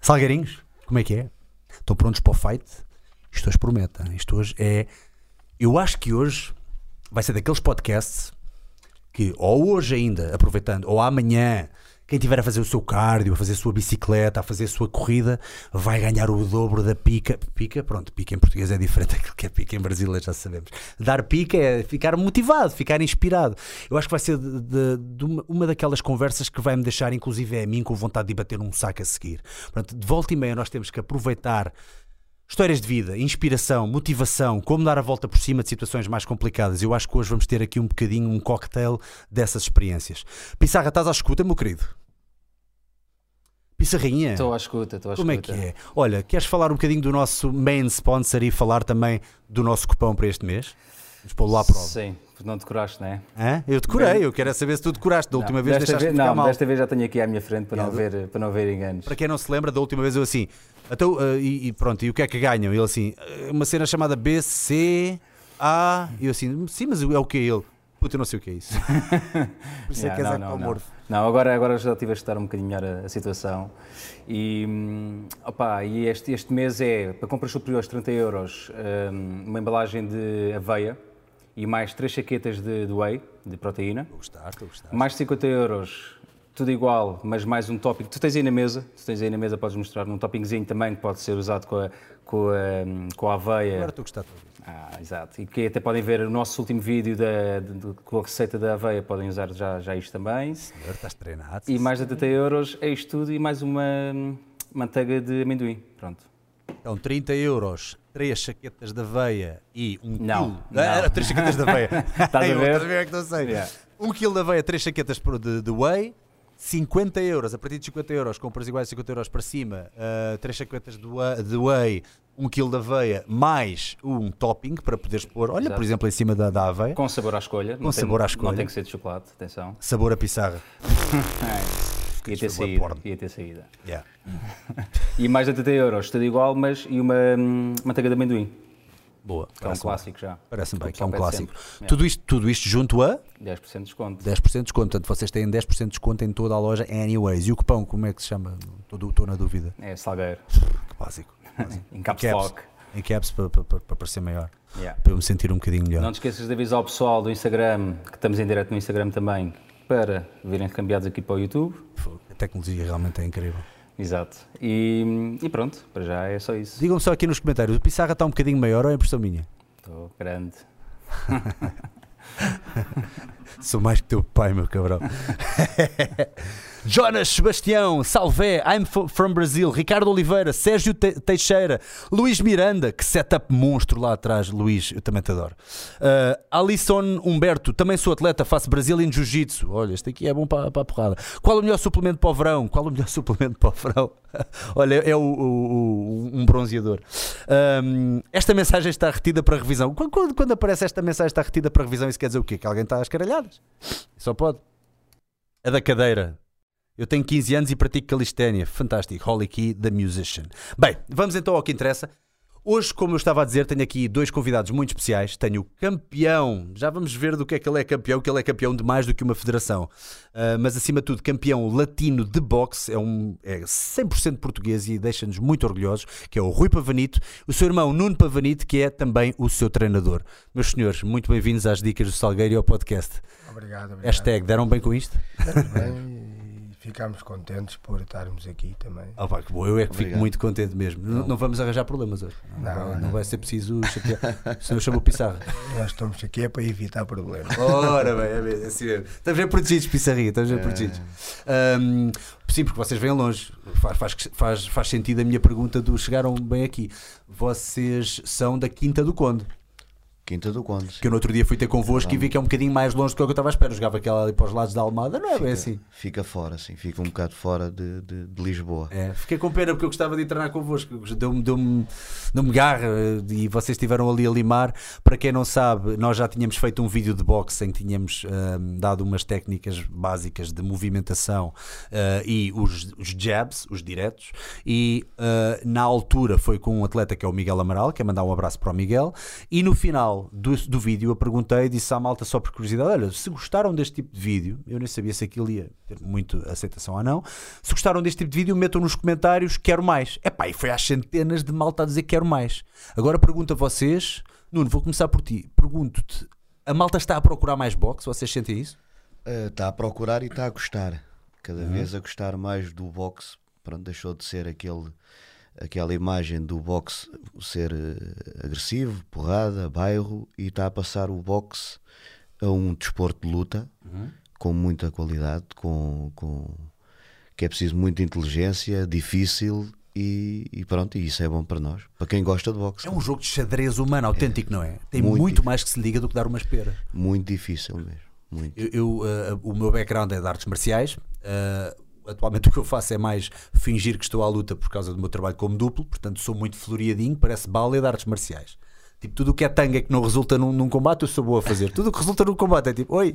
Salgueirinhos, como é que é? Estão prontos para o fight? Isto hoje promete. hein? Isto hoje é. Eu acho que hoje vai ser daqueles podcasts que, ou hoje ainda, aproveitando, ou amanhã, quem estiver a fazer o seu cardio, a fazer a sua bicicleta, a fazer a sua corrida, vai ganhar o dobro da pica. Pica, pronto, pica em português é diferente daquilo que é pica em brasileiro, já sabemos. Dar pica é ficar motivado, ficar inspirado. Eu acho que vai ser de, de- de uma, uma daquelas conversas que vai me deixar, inclusive a mim, com vontade de bater um saco a seguir. Portanto, de volta e meia, nós temos que aproveitar Histórias de vida, inspiração, motivação, como dar a volta por cima de situações mais complicadas. Eu acho que hoje vamos ter aqui um bocadinho, um cocktail dessas experiências. Pissarra, estás à escuta, meu querido? Pissarrinha, Estou à escuta, estou à como é escuta. que é? Olha, queres falar um bocadinho do nosso main sponsor e falar também do nosso cupom para este mês? Vamos pô-lo lá à prova. Sim, não decoraste, não é? Hã? Eu decorei, eu quero é saber se tu decoraste. Da última Não, vez desta deixaste de vez, ficar Não, mal. desta vez já tenho aqui à minha frente para, não, ver, para não ver enganos. Para quem não se lembra, da última vez eu assim, então, uh, e, e pronto, e o que é que ganham? Ele assim, "Uh, uma cena chamada BC, A, e eu assim, sim, mas é o que é ele? Puta, eu não sei o que é isso. Por isso é Yeah, que és não, é não, não. Não, agora, agora já estive a estudar um bocadinho melhor a, a situação. E, hum, opa, e este, este mês é, para compras superiores 30 euros, hum, uma embalagem de aveia e mais três chaquetas de, de whey, de proteína. A gostar, a gostar. Mais 50 euros, tudo igual, mas mais um topping. Tu tens aí na mesa, tu tens aí na mesa, podes mostrar um toppingzinho também que pode ser usado com a, com a, com a aveia. Agora gostar de ouvir. Ah, exato. E que até podem ver o nosso último vídeo da, de- com a receita da aveia, podem usar já, já isto também. Senhor, estás treinado. E mais de 30 euros é isto tudo e mais uma hum, manteiga de amendoim. Pronto. Então, 30 euros, 3 chaquetas de aveia e um Não, quilo. não. Ah, 3 chaquetas de aveia. Estás a ver? Estás a ver é que não sei. Yeah. 1 quilo de aveia, 3 chaquetas de, de whey. 50 euros, a partir de 50 euros, compras iguais a 50 euros para cima, 3 chaquetas de whey, de whey 1 kg de aveia, mais um topping para poderes pôr, olha, Exato. por exemplo, em cima da, da aveia, Com sabor à escolha. Com não sabor tem, à escolha. Não tem que ser de chocolate, atenção. sabor a pissarra. Ia ter porno. Ia ter saída. Yeah. E mais de 30 euros, tudo igual, mas e uma hum, manteiga de amendoim, Boa, que é um clássico já. Parece-me bem que é um pede clássico. sempre. Tudo, isto, tudo isto junto a 10% de desconto. 10% de desconto. Portanto, vocês têm 10% de desconto em toda a loja, anyways. E o cupom, como é que se chama? Estou na dúvida. É salgueiro. Que básico. em caps caps. lock. Em caps para, para, para, parecer maior. Yeah. Para eu me sentir um bocadinho melhor. Não te esqueças de avisar o pessoal do Instagram, que estamos em direto no Instagram também, para virem cambiados aqui para o YouTube. A tecnologia realmente é incrível. Exato. E, e pronto, para já é só isso. Digam-me só aqui nos comentários: o Pissarra está um bocadinho maior ou é impressão minha? Estou grande. Sou mais que teu pai, meu cabrão. Jonas Sebastião, Salvé, I'm from Brazil, Ricardo Oliveira, Sérgio Te- Teixeira, Luís Miranda, que setup monstro lá atrás, Luís, eu também te adoro. Uh, Alisson Humberto, também sou atleta, faço Brazilian Jiu-Jitsu. Olha, este aqui é bom para, para a porrada. Qual o melhor suplemento para o verão? Qual o melhor suplemento para o verão? Olha, é o, o- o- um bronzeador. Um, esta mensagem está retida para revisão. Quando, quando- quando aparece esta mensagem está retida para revisão, isso quer dizer o quê? Que alguém está às caralhadas. Só pode. A da cadeira. Eu tenho 15 anos e pratico calistenia. Fantástico. Holly Key, The Musician. Bem, vamos então ao que interessa. Hoje, como eu estava a dizer, tenho aqui dois convidados muito especiais. Tenho o campeão, já vamos ver do que é que ele é campeão, que ele é campeão de mais do que uma federação. Ah, mas acima de tudo, campeão latino de boxe, é, um, é 100% português e deixa-nos muito orgulhosos, que é o Rui Pavanito, o seu irmão Nuno Pavanito, que é também o seu treinador. Meus senhores, muito bem-vindos às Dicas do Salgueiro e ao podcast. Obrigado, obrigado. Hashtag, deram bem com isto? Estamos bem ficamos contentes por estarmos aqui também. Ah, pá, que bom, eu é que fico Obrigado. muito contente mesmo. Não, não vamos arranjar problemas hoje. Não, Não, não vai ser preciso chatear. Senão eu chamo o Pissarra. Nós estamos aqui é para evitar problemas. Ora bem, é mesmo, é assim mesmo. Estamos bem protegidos, Pissarria, estamos bem protegidos. Ahm, sim, porque vocês vêm longe. Faz, faz, faz, faz sentido a minha pergunta do chegaram bem aqui. Vocês são da Quinta do Conde. Quinta do Conde. Que eu no outro dia fui ter convosco e vi que é um bocadinho mais longe do que eu estava à espera. Eu jogava aquela ali para os lados da Almada, não é bem assim. Fica fora, sim. Fica um bocado fora de, de- de Lisboa. É, fiquei com pena porque eu gostava de treinar convosco. Deu-me deu deu garra eh, e vocês estiveram ali a limar. Para quem não sabe, nós já tínhamos feito um vídeo de boxe em que tínhamos ahm, dado umas técnicas básicas de movimentação ah, e os, os jabs, os diretos. E ah, na altura foi com um atleta que é o Miguel Amaral, que é mandar um abraço para o Miguel. E no final do, do vídeo eu perguntei, disse à malta só por curiosidade: olha, se gostaram deste tipo de vídeo, eu nem sabia se aquilo ia ter muito aceitação ou não. Se gostaram deste tipo de vídeo, metam nos comentários, quero mais. Epá, e foi às centenas de malta a dizer quero mais. Agora pergunto a vocês, Nuno, vou começar por ti. Pergunto-te: a malta está a procurar mais boxe? Vocês sentem isso? Eh, Está a procurar e está a gostar. Cada Uhum. vez a gostar mais do boxe. Pronto, deixou de ser aquele, aquela imagem do boxe ser eh, agressivo, porrada, bairro, e está a passar o boxe a um desporto de luta Uhum. com muita qualidade, com, com que é preciso muita inteligência, difícil e, e pronto, e isso é bom para nós, para quem gosta de boxe. É um jogo de xadrez humano autêntico, não é? Tem muito, muito mais que se liga do que dar uma espera. Muito difícil mesmo, muito. Eu, eu, uh, o meu background é de artes marciais. uh, atualmente o que eu faço é mais fingir que estou à luta por causa do meu trabalho como duplo. Portanto, sou muito floreadinho, parece bala de artes marciais. Tipo, tudo o que é tanga que não resulta num, num combate, eu sou boa a fazer. Tudo o que resulta num combate é tipo, oi,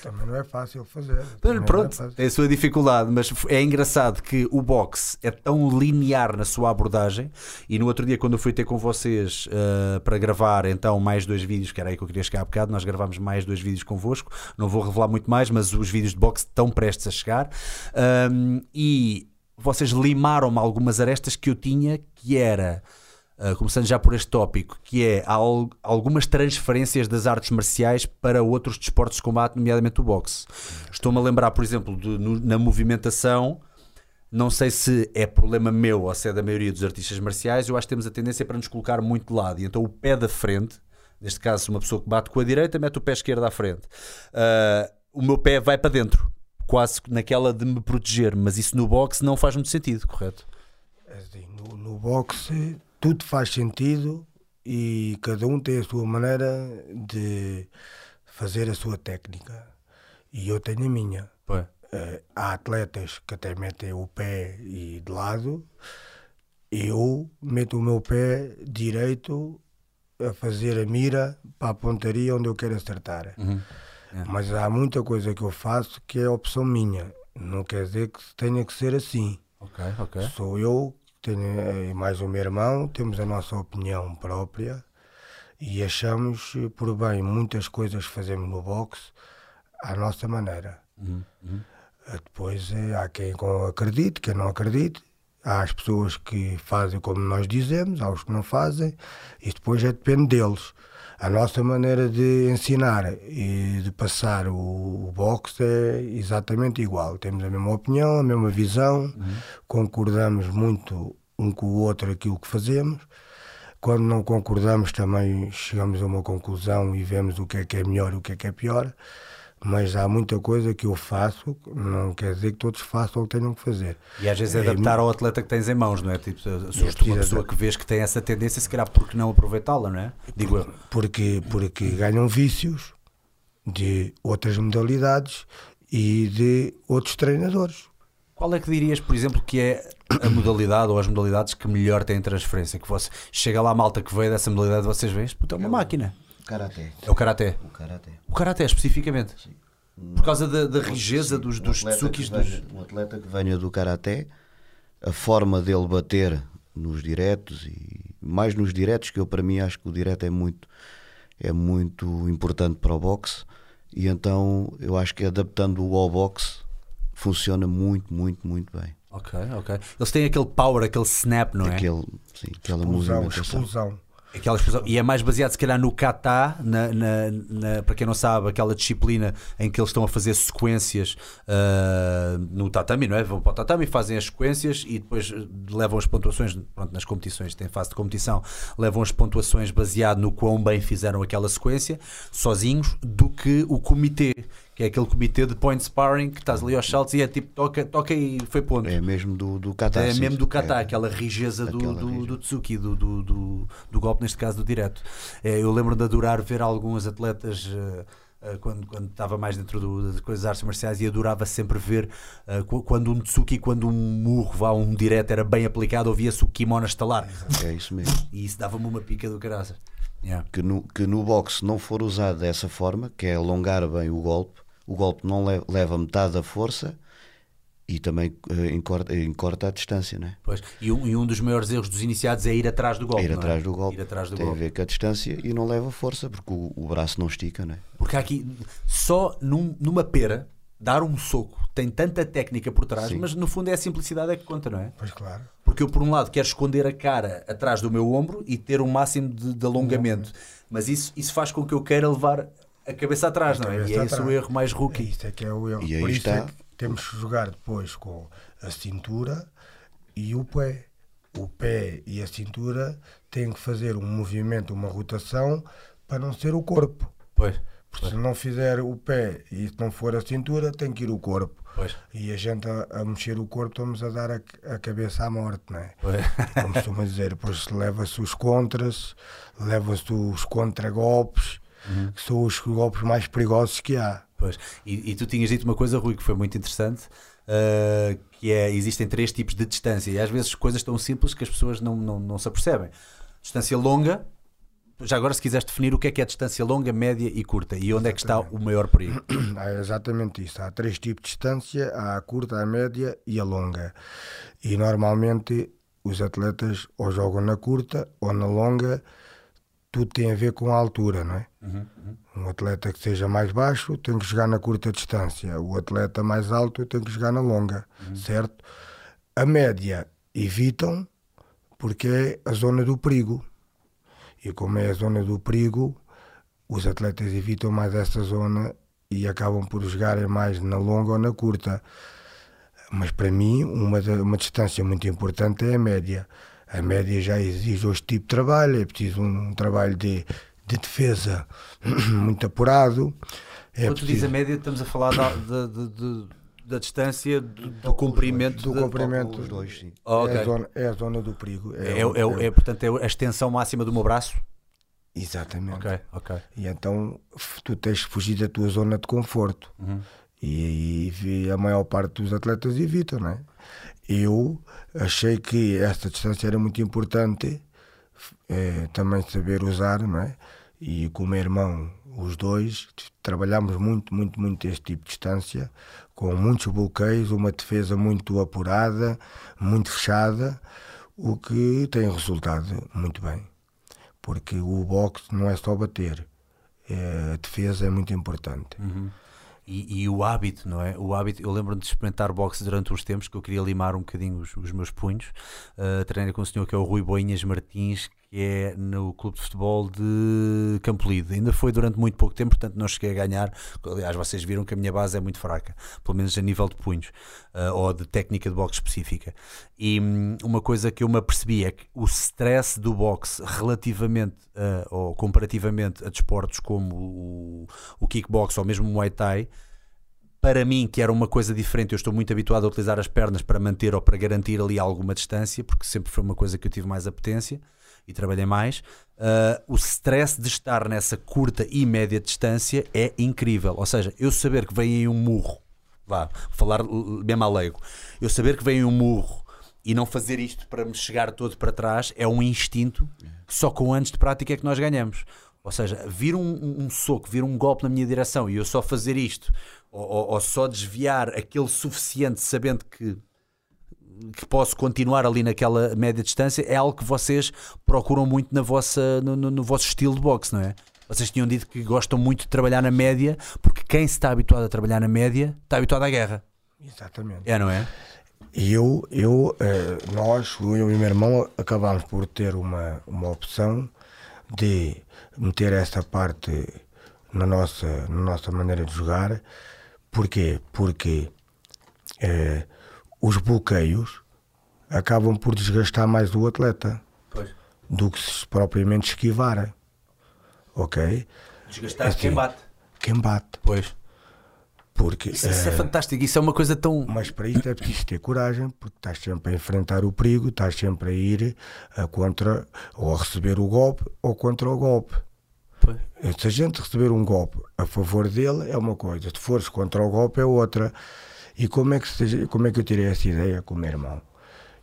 Também não é fácil fazer. Também é pronto, fácil. tem a sua dificuldade, mas é engraçado que o boxe é tão linear na sua abordagem. E no outro dia, quando eu fui ter com vocês uh, para gravar então mais dois vídeos, que era aí que eu queria chegar há bocado, nós gravámos mais dois vídeos convosco. Não vou revelar muito mais, mas os vídeos de boxe estão prestes a chegar. Um, e vocês limaram-me algumas arestas que eu tinha, que era. Uh, começando já por este tópico, que é al- algumas transferências das artes marciais para outros desportos de combate, nomeadamente o boxe. Estou-me a lembrar, por exemplo, de- no- na movimentação, não sei se é problema meu ou se é da maioria dos artistas marciais, eu acho que temos a tendência para nos colocar muito de lado. E então o pé da frente, neste caso uma pessoa que bate com a direita, mete o pé esquerdo à frente. Uh, o meu pé vai para dentro, quase naquela de me proteger, mas isso no boxe não faz muito sentido, correto? É no, no boxe tudo faz sentido e cada um tem a sua maneira de fazer a sua técnica. E eu tenho a minha. Eh, há atletas que até metem o pé e de lado. Eu meto o meu pé direito a fazer a mira para a pontaria onde eu quero acertar. Uhum. Mas há muita coisa que eu faço que é opção minha. Não quer dizer que tenha que ser assim. Ok, ok. Sou eu, tenho eh, mais o meu irmão, temos a nossa opinião própria e achamos eh, por bem muitas coisas que fazemos no boxe à nossa maneira. Eh, Depois eh, há quem acredite, quem não acredite. Há as pessoas que fazem como nós dizemos, há os que não fazem, e depois é depende deles. A nossa maneira de ensinar e de passar o, o boxe é exatamente igual. Temos a mesma opinião, a mesma visão, concordamos muito um com o outro aquilo que fazemos. Quando não concordamos, também chegamos a uma conclusão e vemos o que é que é melhor e o que é que é pior. Mas há muita coisa que eu faço, não quer dizer que todos façam o que tenham que fazer. E às vezes é É, adaptar ao atleta que tens em mãos, não é? Tipo, É foste uma pessoa que vês que tem essa tendência, se calhar por que não aproveitá-la, não é? Digo eu. Porque, porque ganham vícios de outras modalidades e de outros treinadores. Qual é que dirias, por exemplo, que é a modalidade ou as modalidades que melhor têm transferência? Que você chega lá a malta que veio dessa modalidade, vocês veem, puta, é uma máquina. Karaté. É o karaté. O karaté. O karaté especificamente. Por causa da, da rigeza dos, dos um atleta tsukis. que Dos... venha- Um atleta que venha do karaté, a forma dele bater nos diretos e mais nos diretos, que eu para mim acho que o direto é muito, é muito importante para o boxe. E então eu acho que adaptando-o ao boxe funciona muito, muito, muito bem. Ok, ok. Eles têm aquele power, aquele snap, não é? Aquele, sim, aquela Explosão, movimentação. explosão. Aquela expressão. E é mais baseado, se calhar, no kata, na, na- na- para quem não sabe, aquela disciplina em que eles estão a fazer sequências ah, no tatami, não é? Vão para o tatami, fazem as sequências e depois levam as pontuações, pronto, nas competições, tem fase de competição, levam as pontuações baseado no quão bem fizeram aquela sequência, sozinhos, do que o comitê, que é aquele comitê de point sparring que estás ali aos saltos e é tipo toca, toca e foi ponto. É mesmo do, do kata. É mesmo do kata, É. aquela rijeza do, do, do Tsuki, do, do, do, do golpe, neste caso do direto. É, eu lembro de adorar ver alguns atletas. eh, quando, quando estava mais dentro do- das coisas das artes marciais e adorava sempre ver qu- quando um Tsuki, quando um murro, vá, um direto era bem aplicado, ouvia-se o kimono estalar É isso mesmo. e isso dava-me uma pica do caraças. Yeah. Que no, que no boxe não for usado dessa forma, que é alongar bem o golpe, o golpe não le- leva metade da força e também eh, encorta, encorta a distância, né? Pois. E, um, e um dos maiores erros dos iniciados é ir atrás do golpe. Ir não é? atrás do golpe Ir atrás do tem golpe. a ver com a distância e não leva força porque o, o braço não estica, né? Porque há aqui, só num- numa pera, dar um soco tem tanta técnica por trás, Sim. mas no fundo é a simplicidade é que conta, não é? Pois claro. Porque eu, por um lado, quero esconder a cara atrás do meu ombro e ter um máximo de, de alongamento, mas isso, isso faz com que eu queira levar a cabeça atrás, não é? cabeça E é esse o erro mais É rookie. isso é que é o erro. E aí Por isso está. é que temos que jogar depois com a cintura e o pé. O pé e a cintura têm que fazer um movimento, uma rotação para não ser o corpo. Pois, Porque se não fizer o pé e se não for a cintura, tem que ir o corpo. pois, E a gente a, a mexer o corpo estamos a dar a, a cabeça à morte, não é? pois. Como costuma dizer, depois leva-se os contras, leva-se os contragolpes, Uhum. que são os golpes mais perigosos que há. Pois. E, e tu tinhas dito uma coisa, Rui, que foi muito interessante, uh, que é, existem três tipos de distância, e às vezes coisas tão simples que as pessoas não, não, não se apercebem. Distância longa, já agora se quiseres definir o que é que é distância longa, média e curta, e onde é que está o maior perigo. É exatamente isso. Há três tipos de distância: há a curta, a média e a longa. E normalmente os atletas ou jogam na curta ou na longa. Tudo tem a ver com a altura, não é? Um atleta que seja mais baixo tem que jogar na curta distância. O atleta mais alto tem que jogar na longa, certo? A média evitam porque é a zona do perigo. E como é a zona do perigo, os atletas evitam mais essa zona e acabam por jogarem mais na longa ou na curta. Mas para mim, uma, uma distância muito importante é a média. A média já exige outro tipo de trabalho, é preciso um trabalho de, de defesa muito apurado. É Quando tu dizes a preciso- média, estamos a falar da, da, de- da distância do, do comprimento. do da- comprimento. Os dois, sim. Oh, ok. é, a zona, é a zona do perigo. É, o- é, é, é, portanto, é a extensão máxima do meu braço? Exatamente. Ok, ok. E então tu tens que fugir da tua zona de conforto. E, e a maior parte dos atletas evitam, não é? Eu achei que esta distância era muito importante, eh, também saber usar, não é? E com o meu irmão, os dois, trabalhamos muito, muito, muito este tipo de distância, com muitos bloqueios, uma defesa muito apurada, muito fechada, o que tem resultado muito bem porque o boxe não é só bater, é, a defesa é muito importante. E, e o hábito, não é? O hábito, eu lembro-me de experimentar boxe durante uns tempos que eu queria limar um bocadinho os, os meus punhos. Uh, treinei com um senhor que é o Rui Boinhas Martins, que é no clube de futebol de Campolide. Ainda foi durante muito pouco tempo, portanto não cheguei a ganhar. Aliás, vocês viram que a minha base é muito fraca, pelo menos a nível de punhos uh, ou de técnica de boxe específica. E hum, uma coisa que eu me apercebi é que o stress do boxe relativamente uh, ou comparativamente a desportos como o, o kickbox ou mesmo o muay thai para mim, que era uma coisa diferente, eu estou muito habituado a utilizar as pernas para manter ou para garantir ali alguma distância, porque sempre foi uma coisa que eu tive mais apetência e trabalhei mais. Uh, o stress de estar nessa curta e média distância é incrível. Ou seja, eu saber que vem aí um murro, vá, falar mesmo a leigo, eu saber que vem um murro e não fazer isto para me chegar todo para trás é um instinto que só com anos de prática é que nós ganhamos. Ou seja, vir um, um- um soco, vir um golpe na minha direção e eu só fazer isto, ou, ou- ou só desviar aquele suficiente sabendo que, que posso continuar ali naquela média distância, é algo que vocês procuram muito na vossa, no, no- no vosso estilo de boxe, não é? Vocês tinham dito que gostam muito de trabalhar na média, porque quem se está habituado a trabalhar na média está habituado à guerra. Exatamente. É, não é? E eu, eu eh, nós, eu e o meu irmão, acabámos por ter uma, uma opção de meter essa parte na nossa, na nossa maneira de jogar. Porquê? Porque eh, os bloqueios acabam por desgastar mais o atleta Pois. do que se propriamente esquivar. Ok? Desgastar Assim, quem bate. Quem bate. Pois. Porque, Isso, isso é eh, fantástico, isso é uma coisa tão. Mas para isso é preciso ter coragem, porque estás sempre a enfrentar o perigo, estás sempre a ir a contra, ou a receber o golpe, ou contra o golpe. Pois. Se a gente receber um golpe a favor dele, é uma coisa, se fores contra o golpe, é outra. E como é que, se- como é que eu tirei essa ideia com o meu irmão?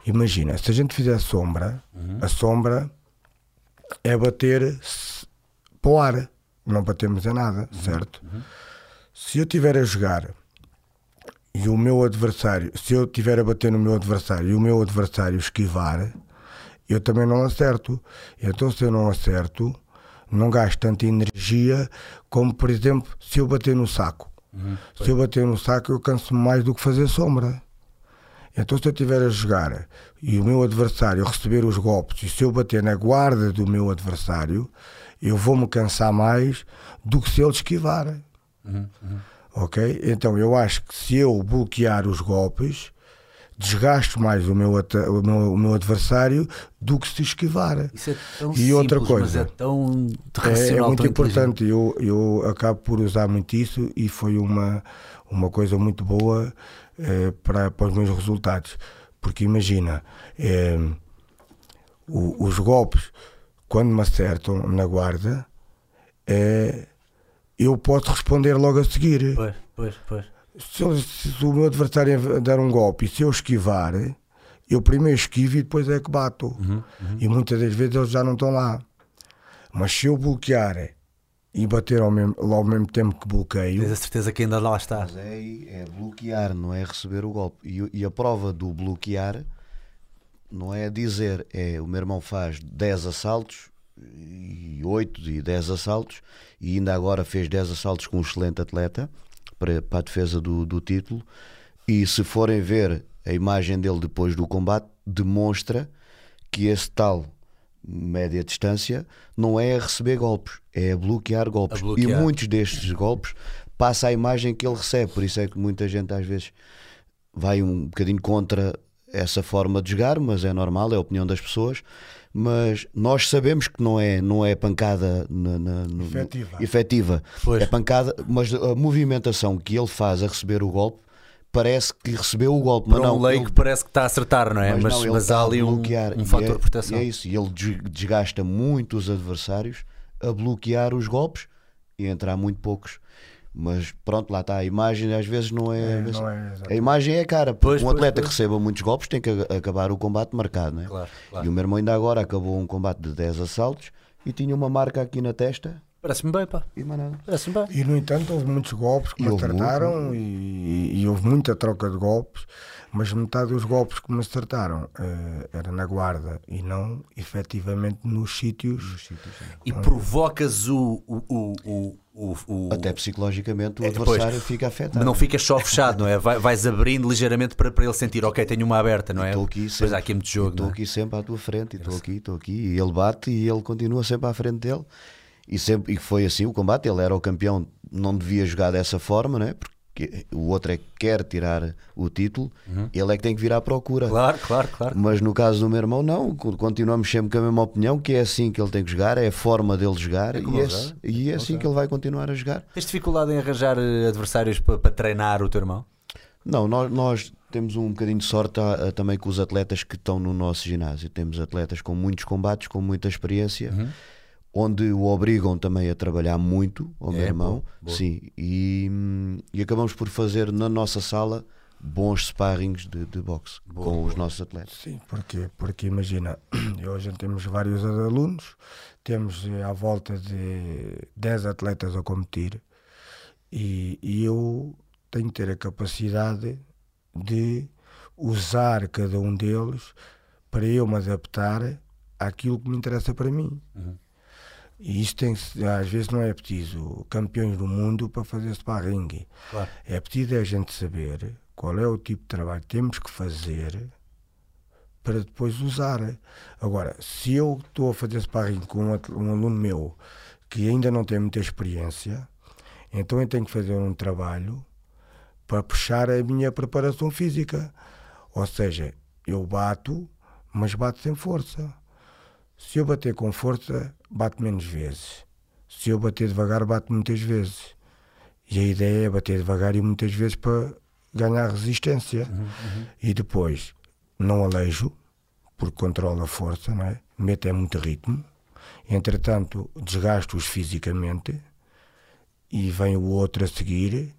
Imagina, se a gente fizer sombra, a sombra é bater para o ar, não batemos a nada, certo? Se eu estiver a jogar e o meu adversário, se eu estiver a bater no meu adversário e o meu adversário esquivar, eu também não acerto. Então, se eu não acerto, não gasto tanta energia como, por exemplo, se eu bater no saco. Se eu bater no saco, eu canso mais do que fazer sombra. Então, se eu estiver a jogar e o meu adversário receber os golpes, e se eu bater na guarda do meu adversário, eu vou-me cansar mais do que se ele esquivar. Ok? Então, eu acho que se eu bloquear os golpes, desgasto mais o meu, o meu, o meu adversário do que se esquivar. Isso é tão E outra simples, mas coisa. é tão É, é muito tão importante, eu, eu acabo por usar muito isso e foi uma, uma coisa muito boa eh, para, para os meus resultados. Porque imagina, eh, o- os golpes, quando me acertam na guarda, eh, eu posso responder logo a seguir. Pois, pois, pois. Se, eu- se o meu adversário der um golpe e se eu esquivar, eu primeiro esquivo e depois é que bato. Uhum, E muitas das vezes eles já não estão lá. Mas se eu bloquear e bater ao mesmo, ao mesmo tempo que bloqueio, Tens a certeza que ainda lá está. Mas é, é bloquear, não é receber o golpe. E, e a prova do bloquear não é dizer, é o meu irmão faz 10 assaltos, e 8 e 10 assaltos, e ainda agora fez 10 assaltos com um excelente atleta para, para a defesa do, do título. E se forem ver a imagem dele depois do combate, demonstra que esse tal média distância não é a receber golpes, é a bloquear golpes. A bloquear. E muitos destes golpes passa a imagem que ele recebe, por isso é que muita gente às vezes vai um bocadinho contra essa forma de jogar, mas é normal, é a opinião das pessoas. Mas nós sabemos que não é, não é pancada na- na- no- Efetiva. efetiva. Pois. É pancada, mas a movimentação que ele faz a receber o golpe parece que recebeu o golpe. Para mas não, um leigo ele- parece que está a acertar, não é? Mas, mas, mas, não, está há ali um, um fator é- de proteção. É isso, e ele des- desgasta muito os adversários a bloquear os golpes e a entrar muito poucos. Mas pronto, lá está. A imagem às vezes não é. É, vezes- não é a imagem é cara. Porque Pois, um pois, atleta pois. que receba muitos golpes tem que acabar o combate marcado, né? Claro, claro. E o meu irmão ainda agora acabou um combate de 10 assaltos e tinha uma marca aqui na testa Parece-me bem, pá. e mais nada. Parece-me bem. E no entanto houve muitos golpes que E me houve acertaram e, e houve muita troca de golpes, mas metade dos golpes que me acertaram eh, era na guarda e não efetivamente nos sítios. E provocas o. o, o, o, o, o- Até psicologicamente o É, adversário fica afetado. Mas não ficas só fechado, não é? Vai- vais abrindo ligeiramente para, para ele sentir, ok, tenho uma aberta, não é? Estou aqui sempre. há aqui muito jogo, Estou não é? aqui sempre à tua frente, e estou aqui, estou aqui. E ele bate e ele continua sempre à frente dele. E, sempre, e foi assim o combate. Ele era o campeão, não devia jogar dessa forma, né? porque o outro é que quer tirar o título, ele é que tem que vir à procura. Uhum. Claro, claro, claro. Mas no caso do meu irmão, não. Continuamos sempre com a mesma opinião, que é assim que ele tem que jogar, é a forma dele jogar, como e, é, ele joga. e é assim que ele vai continuar a jogar. Tens dificuldade em arranjar eh, adversários para, para treinar o teu irmão? Não, nós, nós temos um bocadinho de sorte ah, ah, também com os atletas que estão no nosso ginásio. Temos atletas com muitos combates, com muita experiência, Uhum. Onde o obrigam também a trabalhar muito, ao meu É, irmão. boa, boa. Sim, e, e acabamos por fazer na nossa sala bons sparrings de, de boxe com os nossos atletas. Sim, porque, porque imagina, hoje temos vários alunos, temos eh, à volta de 10 atletas a competir e, e eu tenho que ter a capacidade de usar cada um deles para eu me adaptar àquilo que me interessa para mim. E isto tem às vezes não é preciso campeões do mundo para fazer sparring. Claro. É preciso a gente saber qual é o tipo de trabalho que temos que fazer para depois usar. Agora, se eu estou a fazer sparring com um, um aluno meu que ainda não tem muita experiência, então eu tenho que fazer um trabalho para puxar a minha preparação física. Ou seja, eu bato, mas bato sem força. Se eu bater com força, bato menos vezes. Se eu bater devagar, bato muitas vezes. E a ideia é bater devagar e muitas vezes para ganhar resistência. E depois não alejo, porque controla a força, não é? Mete é muito ritmo. Entretanto, desgasto-os fisicamente e vem o outro a seguir,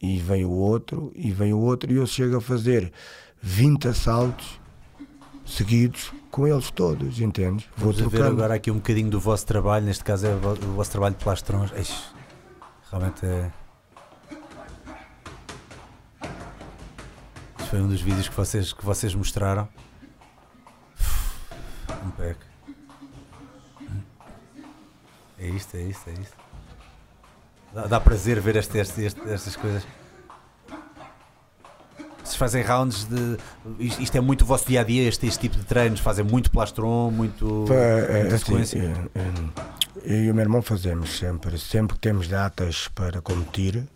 e vem o outro, e vem o outro, e eu chego a fazer 20 assaltos seguidos com eles todos, entendes? Vou Vamos ver agora aqui um bocadinho do vosso trabalho, neste caso é o vo- o vosso trabalho de plastrões. Eixe, realmente é. Este foi um dos vídeos que vocês, que vocês mostraram. Um pack. É isto, é isto, é isto. Dá, dá prazer ver este, este- este- estas coisas. Vocês fazem rounds de. Isto, é muito o vosso dia a dia, este, este tipo de treinos. Fazem muito plastron, muito. É, muita assim, sequência. é, eu e o meu irmão fazemos sempre, sempre que temos datas para competir,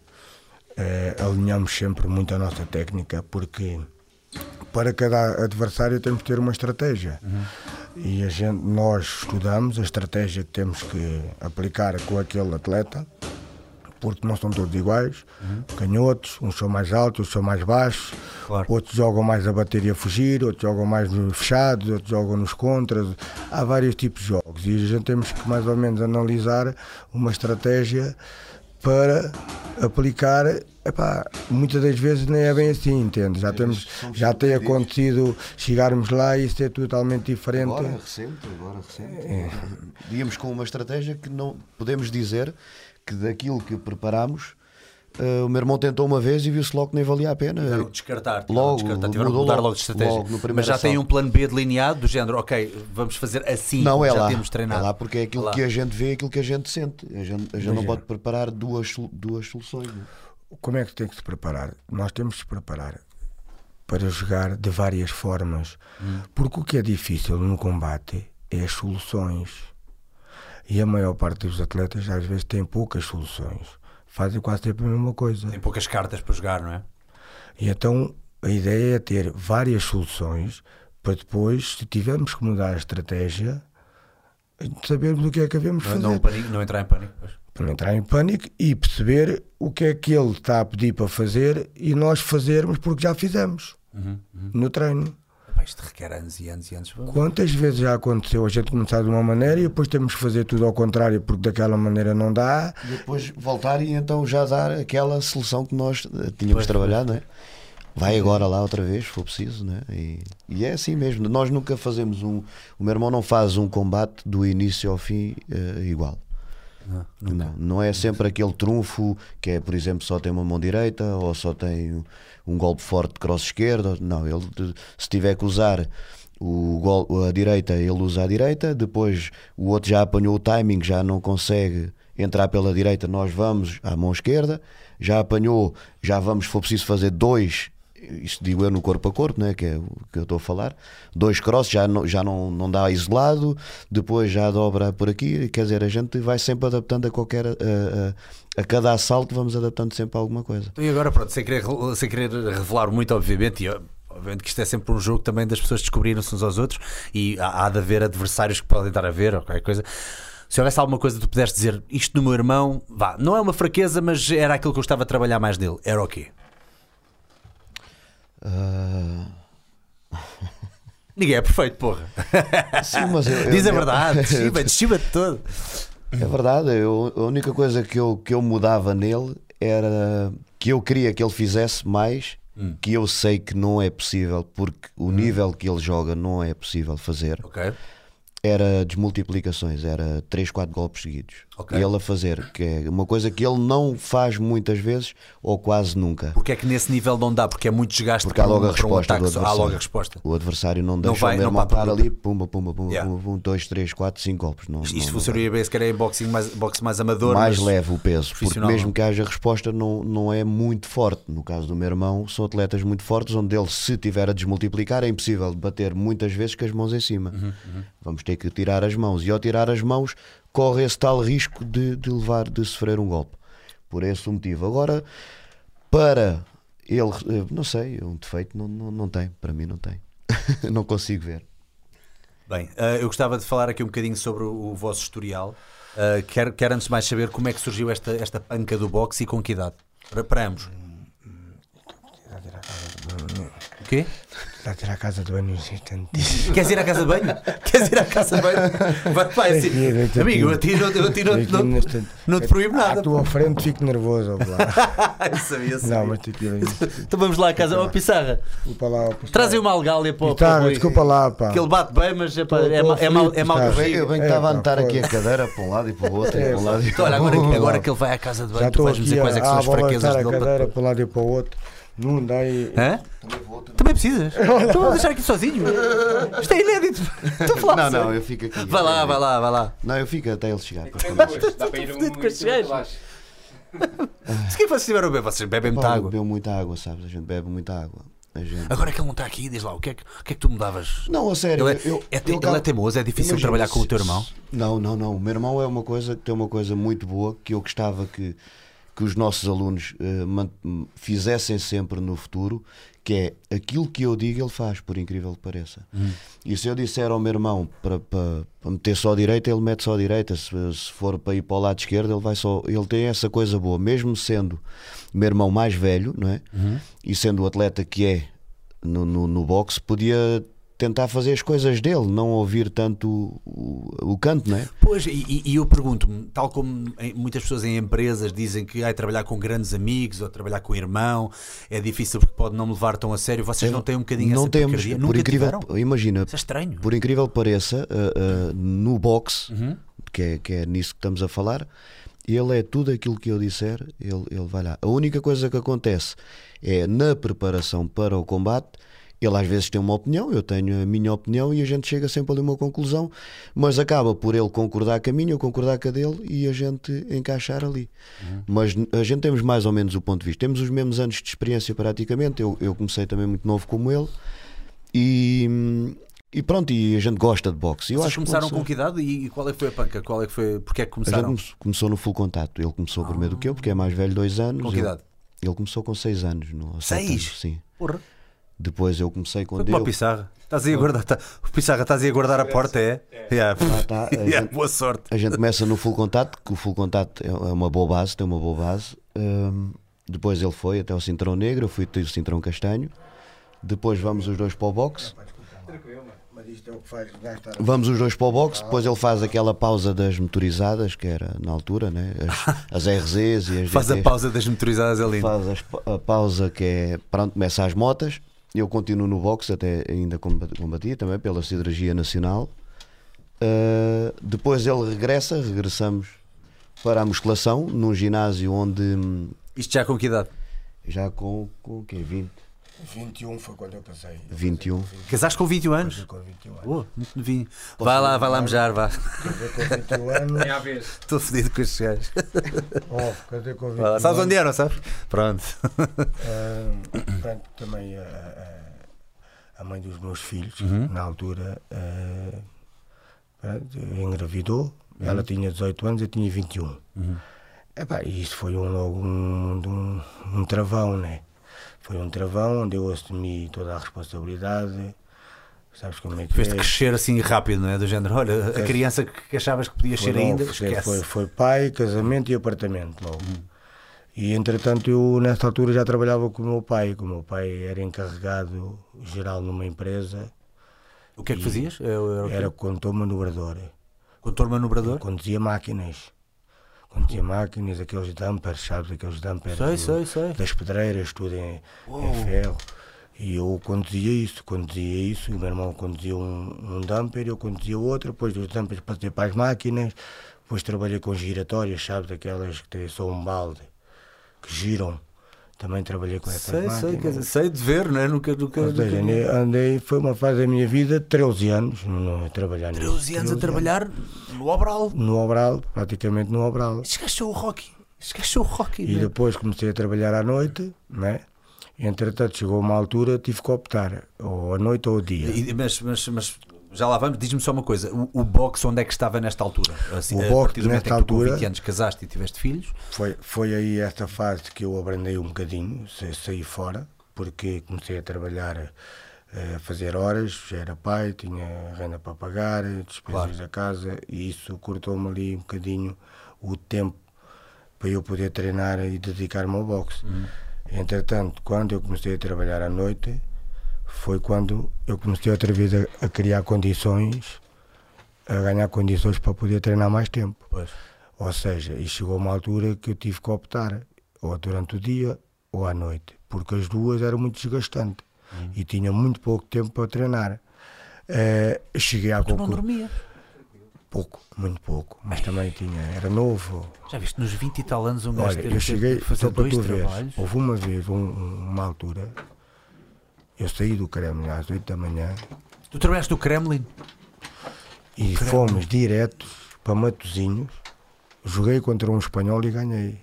é, alinhamos sempre muito a nossa técnica, porque para cada adversário temos que ter uma estratégia. E a gente, nós estudamos a estratégia que temos que aplicar com aquele atleta, porque não são todos iguais. Canhotos, uns são mais altos, outros são mais baixos, Claro. outros jogam mais a bater e a fugir, outros jogam mais nos fechados, outros jogam nos contras. Há vários tipos de jogos e a gente temos que mais ou menos analisar uma estratégia para aplicar. Epá, muitas das vezes nem é bem assim, entende? Já, temos, já tem acontecido chegarmos lá e ser totalmente diferente. Agora, recente, agora recente. Íamos com uma estratégia que não podemos dizer que daquilo que preparámos, eh, o meu irmão tentou uma vez e viu-se logo que nem valia a pena. Tiveram de descartar, tiveram Logo, de descartar, tiveram de mudou mudar logo- logo de estratégia. logo no primeiro Mas já tem um plano B delineado do género, ok, vamos fazer assim, Não é já lá. temos treinado. É lá porque é aquilo Lá. que a gente vê, aquilo que a gente sente. A gente, a gente não pode preparar duas, duas soluções. é? Como é que tem que se preparar? Nós temos que se preparar para jogar de várias formas. Porque o que é difícil no combate é as soluções. E a maior parte dos atletas às vezes tem poucas soluções. Fazem quase sempre a mesma coisa. Tem poucas cartas para jogar, não é? E então a ideia é ter várias soluções para depois, se tivermos que mudar a estratégia, sabermos o que é que havemos de Não, fazer. não, pânico- não entrar em pânico. pois. para não entrar em pânico e perceber o que é que ele está a pedir para fazer e nós fazermos porque já fizemos Uhum, uhum. no treino. Isto requer anos e anos e anos. Quantas vezes já aconteceu a gente começar de uma maneira e depois temos que fazer tudo ao contrário porque daquela maneira não dá? E depois voltar e então já dar aquela solução que nós eh, tínhamos trabalhado, não é? Vai agora lá outra vez, se for preciso, né? E, e é assim mesmo. Nós nunca fazemos um. O meu irmão não faz um combate do início ao fim eh, igual. Não, Não, não é sempre aquele trunfo que é, por exemplo, só tem uma mão direita ou só tem um, golpe forte de cross esquerda. Não, ele se tiver que usar o gol, a direita, ele usa a direita. Depois o outro já apanhou o timing, já não consegue entrar pela direita. Nós vamos à mão esquerda. Já apanhou, já vamos, se for preciso fazer dois. Isto digo eu no corpo a corpo, né, que é o que eu estou a falar. Dois crosses já não, já não, não dá isolado, depois já dobra por aqui. Quer dizer, a gente vai sempre adaptando a qualquer. A, a, a cada assalto, vamos adaptando sempre a alguma coisa. E agora, pronto, sem querer, sem querer revelar muito, obviamente, e obviamente que isto é sempre um jogo também das pessoas descobrirem-se uns aos outros e há, de haver adversários que podem estar a ver ou qualquer coisa. Se houvesse alguma coisa que tu pudeste dizer, isto do meu irmão, vá, não é uma fraqueza, mas era aquilo que eu estava a trabalhar mais dele. Era o quê? Ah, Ninguém é perfeito, porra. sim, mas eu- eu- Diz a eu- verdade, deschiba, deschiba de todo. É verdade, eu, a única coisa que eu, que eu mudava nele era que eu queria que ele fizesse mais, que eu sei que não é possível, porque o nível que ele joga não é possível fazer. Ok. Era desmultiplicações, era 3, 4 golpes seguidos. Ok. Ele a fazer, que é uma coisa que ele não faz muitas vezes ou quase nunca. Porque é que nesse nível não dá, porque é muito desgaste Porque há para um- logo a para um resposta ataque. Há logo a resposta. O adversário não Não deixa vai- o meu não por ali, pumba, pumba, pumba, Yeah. pumba, pum, 2, 3, 4, 5 golpes. Não, Isto, não- funcionaria bem se calhar em boxing mais, boxe mais amador. mais leve o peso, porque profissional, mesmo que haja resposta não, não é muito forte. No caso do meu irmão, são atletas muito fortes, onde ele, se tiver a desmultiplicar, é impossível bater muitas vezes com as mãos em cima. Uhum, Vamos ter que tirar as mãos. E ao tirar as mãos, corre esse tal risco de, de levar, de sofrer um golpe. Por esse motivo. Agora, para ele, eh, não sei, um defeito não, não, não tem, para mim não tem. não consigo ver. Bem, eh, eu gostava de falar aqui um bocadinho sobre o, vosso historial. Uh, quero, quero antes de mais saber como é que surgiu esta, esta panca do boxe e com que idade? Para, para ambos. O quê? Está a tirar a casa de banho um instante. Queres ir à casa de banho? Queres ir à casa de banho? Vai, vai, assim. Aqui, Amigo, eu aqui. a ti não, eu a ti não, Aqui não, neste- não te proíbo À nada. tua frente fico nervoso. lá. Eu sabia, sabia. Não, mas tu aqui. Então vamos lá à casa. Oh, Pissarra, Desculpa lá. trazem uma algália para o Rui. desculpa lá, pá. Que ele bate bem, mas é, pá, é, mal- é, mal, é aflito, mal Pissarra. que Eu, bem que É, estava a anotar aqui a cadeira para um lado e para o outro. É, para um lado e Então, olha, agora, que ele vai à casa de banho, Já tu vais-me dizer quais é que são a as fraquezas balançar a dele. cadeira para- para um lado e para o outro. Não dá e. Hã? Também precisas? Então vou deixar aqui sozinho. Isto é inédito. Estou a falar Não, sério. não, eu fico aqui. Vai lá, vai lá, vai lá. Não, eu fico até ele chegar. dá para ir um. Se que vocês tiveram a beber, vocês bebem muita água. Bebeu muita água, sabes? A gente bebe muita água. A gente... Agora que ele não está aqui, diz lá, o que é que, o que, é que tu mudavas? Não, a sério. Ele é, eu, é, eu ele acabo- é teimoso, é difícil trabalhar com o teu irmão. Não, não, não. O meu irmão é uma coisa que tem uma coisa muito boa que eu gostava que, que os nossos alunos man- fizessem sempre no futuro, que é aquilo que eu digo ele faz, por incrível que pareça. Hum. E se eu disser ao meu irmão para, para, para meter só à direita, ele mete só à direita. Se, se for para ir para o lado esquerdo, ele vai só. Ele tem essa coisa boa, mesmo sendo meu irmão mais velho, não é? Uhum. E sendo o atleta que é no, no, no boxe, podia tentar fazer as coisas dele, não ouvir tanto o, o canto, não é? Pois, e, e- eu pergunto-me, tal como muitas pessoas em empresas dizem que ai, trabalhar com grandes amigos ou trabalhar com o irmão é difícil porque pode não me levar tão a sério, vocês não têm um bocadinho não essa temos, por Nunca incrível, tiveram? imagina, Isso é estranho. por incrível que pareça, ah, ah, no boxe, Uhum. que, é, que é nisso que estamos a falar, ele é tudo aquilo que eu disser, ele, ele vai lá. A única coisa que acontece é na preparação para o combate. Ele às vezes tem uma opinião, eu tenho a minha opinião e a gente chega sempre ali a uma conclusão, mas acaba por ele concordar com a minha, eu concordar com a dele e a gente encaixar ali. Mas a gente temos mais ou menos o ponto de vista. Temos os mesmos anos de experiência praticamente. Eu, eu comecei também muito novo como ele e, e pronto, e a gente gosta de boxe. Eu Vocês acho que começaram boxe- com que idade e, qual é que foi a panca? Qual é que foi, porque é que a gente começaram? come- começou no full contato. Ele começou primeiro do que eu, porque é mais velho, dois anos. Com que Ele- idade? Ele começou com seis anos. No, Seis? anos, sim. Porra, Depois eu comecei foi quando como eu. a Pissarra. Estás aí a guardar, tá, Pissarra, estás aí a guardar a porta, é? Yeah. Lá está, a, Yeah, gente, boa sorte. a gente começa no full contato, que o full contato é é uma boa base, tem uma boa base. Hum, depois ele foi até o cinturão negro, eu fui até o cinturão castanho. Depois vamos os dois para o boxe. Mas isto é o que faz gastar. Vamos os dois para o boxe, depois ele faz aquela pausa das motorizadas, que era na altura, né? as, as RZs e as Faz a DTs. pausa das motorizadas ali. faz as a pausa que é pronto, começa as motas. Eu continuo no boxe, até ainda comba- combati também pela Siderurgia Nacional. Uh, depois ele regressa, regressamos para a musculação, num ginásio onde hum, Isto já com que idade? já com, com o quê? 20, 21 foi quando eu casei. 21. Casaste com 21 anos? Casei com 21 anos. Oh, muito novinho. Vai lá, vai lá mejar, vá. Casei com 21 anos. É à vez. Estou fedido com estes gajos. Oh, casei com 21 Vai lá. Sabes anos. onde eram, sabes? Pronto. Ah, pronto, também a, a- a mãe dos meus filhos, Uhum. na altura, ah, pronto, engravidou. Ela tinha 18 anos, eu tinha 21. Uhum. Epá, e isso foi um, logo um, um, um travão, né? Foi um travão onde eu assumi toda a responsabilidade. Sabes como é que Fez-te é? crescer assim rápido, não é? Do género, olha, a criança que achavas que podias Foi ser ainda, esquece. Foi, foi pai, casamento e apartamento logo. Uhum. E entretanto eu nessa altura já trabalhava com o meu pai, que o meu pai era encarregado geral numa empresa, O que é que fazias? Eu, eu, era condutor manobrador, Contor manobrador? conduzia máquinas. Conduzia máquinas, aqueles dumpers, sabes, aqueles dumpers Sei, do- sei, sei. das pedreiras, tudo em, em ferro. E eu conduzia isso, conduzia isso, o meu irmão conduzia um, um dumper, eu conduzia outro, depois dos dumpers passei para as máquinas, depois trabalhei com giratórias, sabes, aquelas que têm só um balde, que giram. Também trabalhei com essas Sei, máquinas. sei, quer dizer, sei de ver, não é? Nunca, nunca, Ou seja, nunca... andei, foi uma fase da minha vida, 13 anos, no, a trabalhar nisso. 13 anos a trabalhar no Obral. No Obral, praticamente no Obral. Esqueceu o Rocky. Esqueceu o Rocky. E man. depois comecei a trabalhar à noite, né? E, entretanto, chegou uma altura, tive que optar, ou à noite ou ao dia. E- mas, mas, mas já lá vamos, diz-me só uma coisa: o, o boxe onde é que estava nesta altura? Assim, O boxe, nesta tu, com altura- 20 anos casaste e tiveste filhos, Foi, foi aí esta fase que eu abrandei um bocadinho, sa- saí fora, porque comecei a trabalhar a fazer horas, já era pai, tinha renda para pagar, despesas Claro. da casa e isso cortou-me ali um bocadinho o tempo para eu poder treinar e dedicar-me ao boxe. Entretanto, quando eu comecei a trabalhar à noite, foi quando eu comecei outra vez a, a criar condições, a ganhar condições para poder treinar mais tempo. Pois. Ou seja, e chegou uma altura que eu tive que optar, ou durante o dia ou à noite, porque as duas eram muito desgastantes e tinha muito pouco tempo para treinar. Eh, cheguei à Tu não conclusão. dormia. Pouco, muito pouco, mas também tinha, era novo. Já viste, nos 20 e tal anos um gajo Olha, eu cheguei, fazer só para dois tu ver, trabalhos. houve uma vez, um- uma altura, eu saí do Kremlin às 8 da manhã Tu trabalhaste no Kremlin? e fomos diretos para Matozinhos, joguei contra um espanhol e ganhei.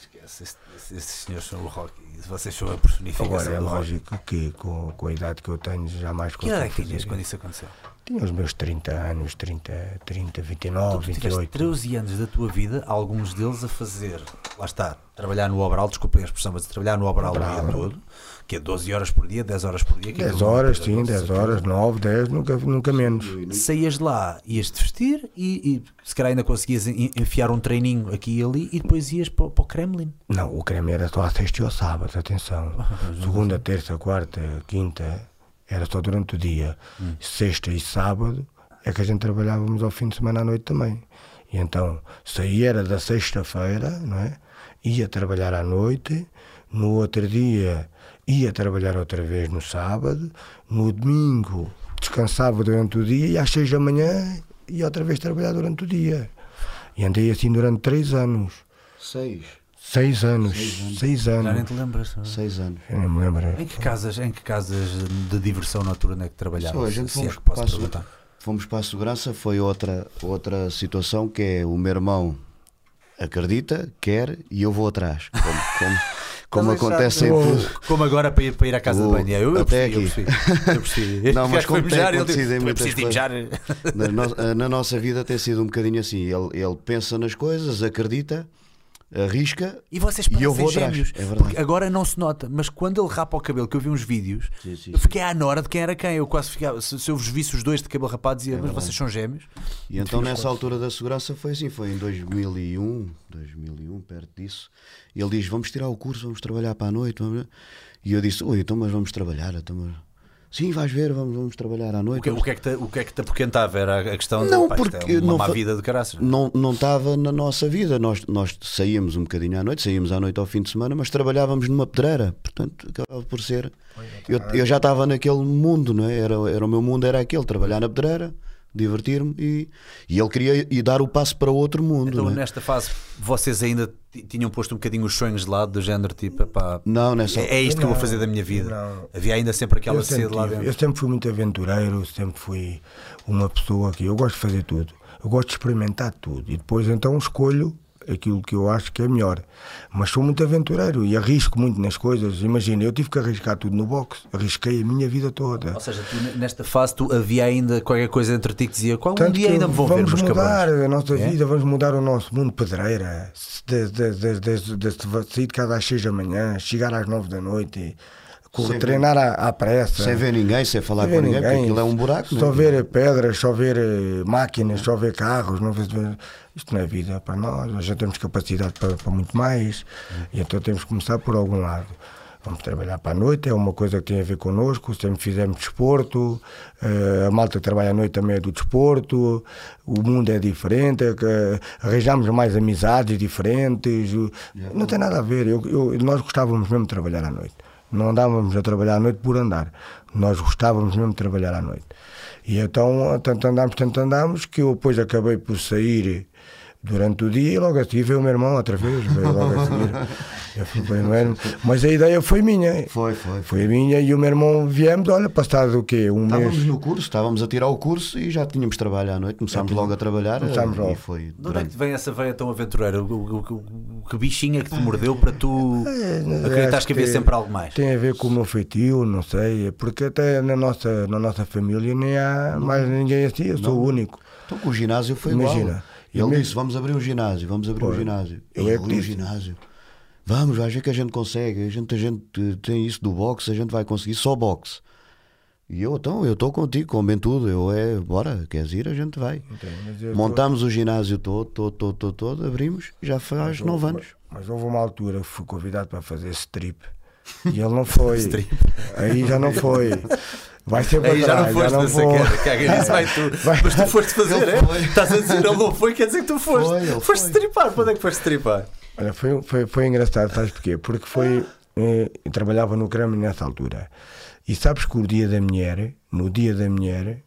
Esquece, esses, esses senhores são o rock. Vocês são a personificação Agora é do rock. lógico que com, com a idade que eu tenho jamais Que idade é que tinhas quando isso aconteceu? Tinha os meus 30 anos, 30, 30 29, tu tiveste 28. 13 anos da tua vida, alguns deles a fazer, lá está, trabalhar no Obral, desculpem a expressão, mas a trabalhar no Obral o dia todo, que é 12 horas por dia, 10 horas por dia. que é 10 aquilo não horas, é sim, doze, 10 certeza. horas, 9, 10, nunca, nunca menos. Saías de lá, ias-te vestir e, e se calhar ainda conseguias en- enfiar um treininho aqui e ali e depois ias para, o- para o Kremlin. Não, o creme era só à sexta e ao sábado, atenção. Segunda, terça, quarta, quinta, era só durante o dia. Sexta e sábado é que a gente trabalhávamos ao fim de semana à noite também. E então, saía era da sexta-feira, não é? Ia trabalhar à noite, no outro dia ia trabalhar outra vez no sábado, no domingo descansava durante o dia e às seis da manhã ia outra vez trabalhar durante o dia. E andei assim durante três anos. Seis. Seis anos. Seis Já nem anos. te lembras? Seis anos. Eu não me lembro. Em que casas, em que casas de diversão noturna é que trabalhavas? Só, a gente Se é fomos que posso para perguntar. Fomos para a segurança, foi outra, outra situação que é o meu irmão acredita, quer e eu vou atrás. Como, como, como acontece achar- sempre. Como agora para ir, para ir à casa O- de banho. Eu, eu até percebi, eu percebi. Eu percebi. Não, mas como tem acontecido em "Eu muitas mijar. Na, no- na nossa vida tem sido um bocadinho assim. Ele, ele pensa nas coisas, acredita, arrisca E vocês E eu parecem vou gêmeos. é porque agora não se nota, mas quando ele rapa o cabelo, que eu vi uns vídeos, Sim, sim, eu fiquei à nora de quem era quem. Eu quase ficava, se, se eu vos visse os dois de cabelo rapado, dizia, mas vocês são gêmeos. E então nessa altura da segurança foi assim, foi em 2001, 2001, perto disso. E ele diz, vamos tirar o curso, vamos trabalhar para a noite. vamos-" E eu disse, ui, então mas vamos trabalhar. Então, mas... Sim, vais ver, vamos, vamos trabalhar à O noite. que, o que é que te, o que é que te apoquentava? Era a questão Não, de isto porque é uma não má vida de caraças. Não não estava na nossa vida. Nós, nós saíamos um bocadinho à noite, saíamos à noite ao fim de semana, mas trabalhávamos numa pedreira. Portanto, acabava por ser. Eu, eu já estava naquele mundo, não é? Era, era o meu mundo, era aquele, trabalhar na pedreira, divertir-me e, e ele queria ir dar o passo para outro mundo. Então, não, é? nesta fase, vocês ainda ti- tinham posto um bocadinho os sonhos de lado, do género tipo, pá, não, nessa é, é isto que eu vou Não, fazer da minha vida. não. Havia ainda sempre aquela Eu sede sempre, lá dentro. eu sempre fui muito aventureiro, sempre fui uma pessoa que eu gosto de fazer tudo. Eu gosto de experimentar tudo e depois então escolho aquilo que eu acho que é melhor. Mas sou muito aventureiro e arrisco muito nas coisas. Imagina, eu tive que arriscar tudo no boxe, arrisquei a minha vida toda. Ou seja, tu, ne- nesta fase tu havia ainda qualquer coisa entre ti que dizia qual um Tanto dia que ainda me vão ver, vamos mudar cabrões. a nossa É? vida, vamos mudar o nosso mundo pedreira. De, de, de, de, de, de sair de casa às 6 da manhã, chegar às 9 da noite, correr, Sem- treinar à, à pressa. Sem ver ninguém, sem falar Não com vê ninguém, porque aquilo é um buraco. Só não é? ver pedras, só ver eh, máquinas, só ver carros. Não vê, isto não é vida para nós. Nós já temos capacidade para, para muito mais. E então temos que começar por algum lado. Vamos trabalhar para a noite, é uma coisa que tem a ver connosco. Sempre fizemos desporto. eh, a malta que trabalha à noite também é do desporto. O mundo é diferente. é que arranjamos mais amizades diferentes. Não tem nada a ver. Eu- eu- nós gostávamos mesmo de trabalhar à noite. Não andávamos a trabalhar à noite por andar. Nós gostávamos mesmo de trabalhar à noite. E então, tanto andámos, tanto andámos, que eu depois acabei por sair durante o dia e logo a seguir veio o meu irmão outra vez, veio logo a seguir. Eu fui para o meu irmão. Mas a ideia foi minha. Foi, foi. Foi a minha e o meu irmão viemos, olha, passado o quê? Um Estávamos mês. no curso, estávamos a tirar o curso e já tínhamos trabalho à noite. Começámos logo a trabalhar Começámos logo. e foi. De onde é que durante- vem essa veia tão aventureira? O, o, o- o- que bichinho é que te mordeu para tu acreditares Acho que havia sempre algo mais? Tem a ver com o meu feitio, não sei, porque até na nossa, na nossa família nem há mais ninguém assim, eu sou o único. Então com o ginásio foi Imagina, igual. Ele mesmo- disse: Vamos abrir um ginásio, vamos abrir um Pois. ginásio. É que abri um ginásio. Vamos, vais ver que a gente consegue. A gente, a gente tem isso do boxe, a gente vai conseguir só boxe. E eu, então, eu estou contigo, com bem tudo. Eu é, bora, queres ir? A gente vai. Mas eu tô- Montámos o ginásio todo, todo, todo, todo, todo, abrimos, já faz nove anos. Mas houve uma altura que fui convidado para fazer strip e ele não foi. Aí já não foi. Vai ser para Aí já não foste já não vou. caga nisso, vai tu. Vai- Mas tu foste fazer, é? Estás a dizer ele não foi, quer dizer que tu foste. Foi, foste foi. stripar, para onde é que foste stripar? Olha, foi, foi, foi engraçado, sabes porquê? Porque foi. eh, trabalhava no Kremlin nessa altura. E sabes que o dia da mulher, no dia da mulher,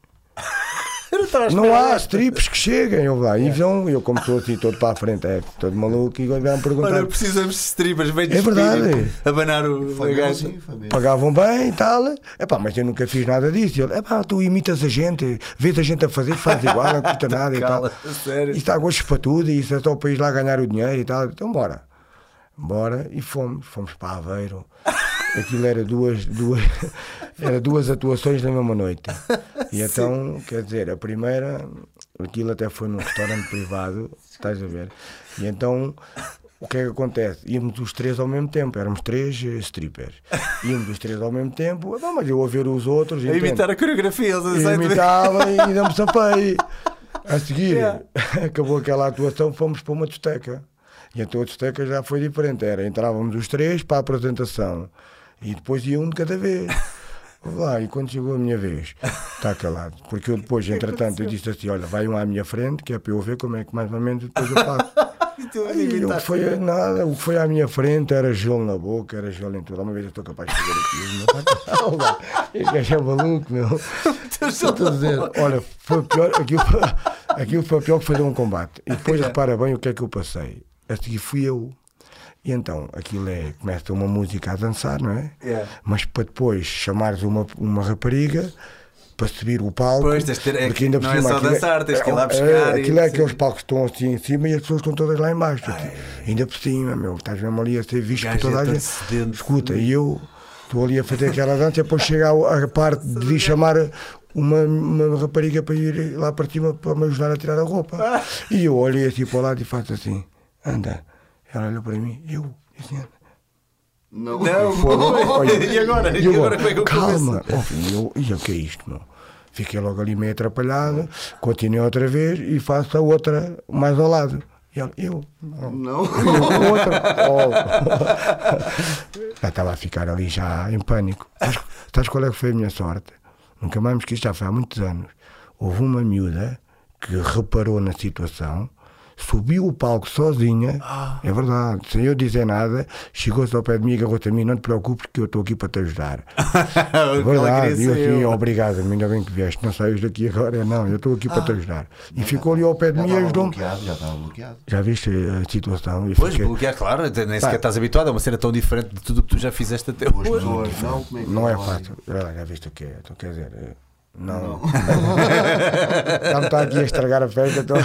não há strips que cheguem. Eu lá, e vão, eu como estou assim todo para a frente, é, todo maluco, e me perguntar. Olha, precisamos de strippers, vem de É verdade. Abanar o o gajo. assim, pagavam bem e tal. Epá, mas eu nunca fiz nada disso. Ele, epá, tu imitas a gente, vês a gente a fazer, faz igual, não custa nada e tal. Sério. Isto há gostos para tudo e isso é só para ir lá ganhar o dinheiro e tal. Então bora. Bora e fomos. Fomos para Aveiro. Aquilo era duas, duas, era duas atuações na mesma noite. E então, quer dizer, a primeira, aquilo até foi num restaurante privado, estás a ver? E então, o que é que acontece? Íamos os três ao mesmo tempo, éramos três eh, strippers. Íamos os três ao mesmo tempo, "Ah, mas eu a ver os outros. A entende? imitar a coreografia, eles imitava e ainda me safei. A seguir, Yeah. acabou aquela atuação, fomos para uma discoteca. E então a discoteca já foi diferente. Era, entrávamos os três para a apresentação e depois ia um de cada vez. Lá, e quando chegou a minha vez, está calado. Porque eu depois, entretanto, eu disse assim: olha, vai um à minha frente, que é para eu ver como é que mais ou menos depois eu faço. E Aí, o que foi nada, o que foi à minha frente era gelo na boca, era gelo em tudo. Uma vez eu estou capaz de fazer aquilo. Este gajo é maluco, meu. Estou a dizer, olha, foi pior, aquilo, aquilo foi pior que fazer um combate. E depois repara bem o que é que eu passei. A seguir fui eu. E então, aquilo é, começa uma música a dançar, não é? Yeah. Mas para depois chamares uma, uma rapariga para subir o palco. Pois, tens de ter- é porque que ainda não é cima só aquilo dançar, tens que ir lá é, buscar e- aquilo é aqueles palcos que estão assim em cima e as pessoas estão todas lá em baixo. Ainda por cima, meu, estás mesmo ali a ser visto por toda a é gente. Escuta, e eu estou ali a fazer aquela dança e depois chega a, a parte de chamar uma, uma rapariga para ir lá para cima para me ajudar a tirar a roupa. E eu olhei assim para o lado e faço assim, anda. Ela olhou para mim, eu. Não. Olha, E agora? e agora como é que eu Calma. Oh, filho, eu, e o que é isto, meu? Fiquei logo ali meio atrapalhado, continuei outra vez e faço a outra mais ao lado. E ela, eu, não. Não. Eu, outra. Oh. Já estava a ficar ali já em pânico. Sabes qual é que foi a minha sorte? Nunca mais me esqueci, já foi há muitos anos. Houve uma miúda que reparou na situação, subiu o palco sozinha, Ah. é verdade, sem eu dizer nada, chegou-se ao pé de mim e agarrou-se a mim, não te preocupes que eu estou aqui para te ajudar. É verdade, e eu assim, obrigado, ainda bem que vieste, não saias daqui agora, não, eu estou aqui para Ah. te ajudar. E ficou ali ao pé de Já mim e estava ajudou-me. bloqueado, já estava bloqueado. Já viste a situação? E Pois, fiquei- bloquear, claro, nem sequer estás habituado, é uma cena tão diferente de tudo o que tu já fizeste até hoje. não, é Não é vai? fácil. Olha lá, já viste o que é? Então, quer dizer, não. já me está aqui a estragar a festa. Então...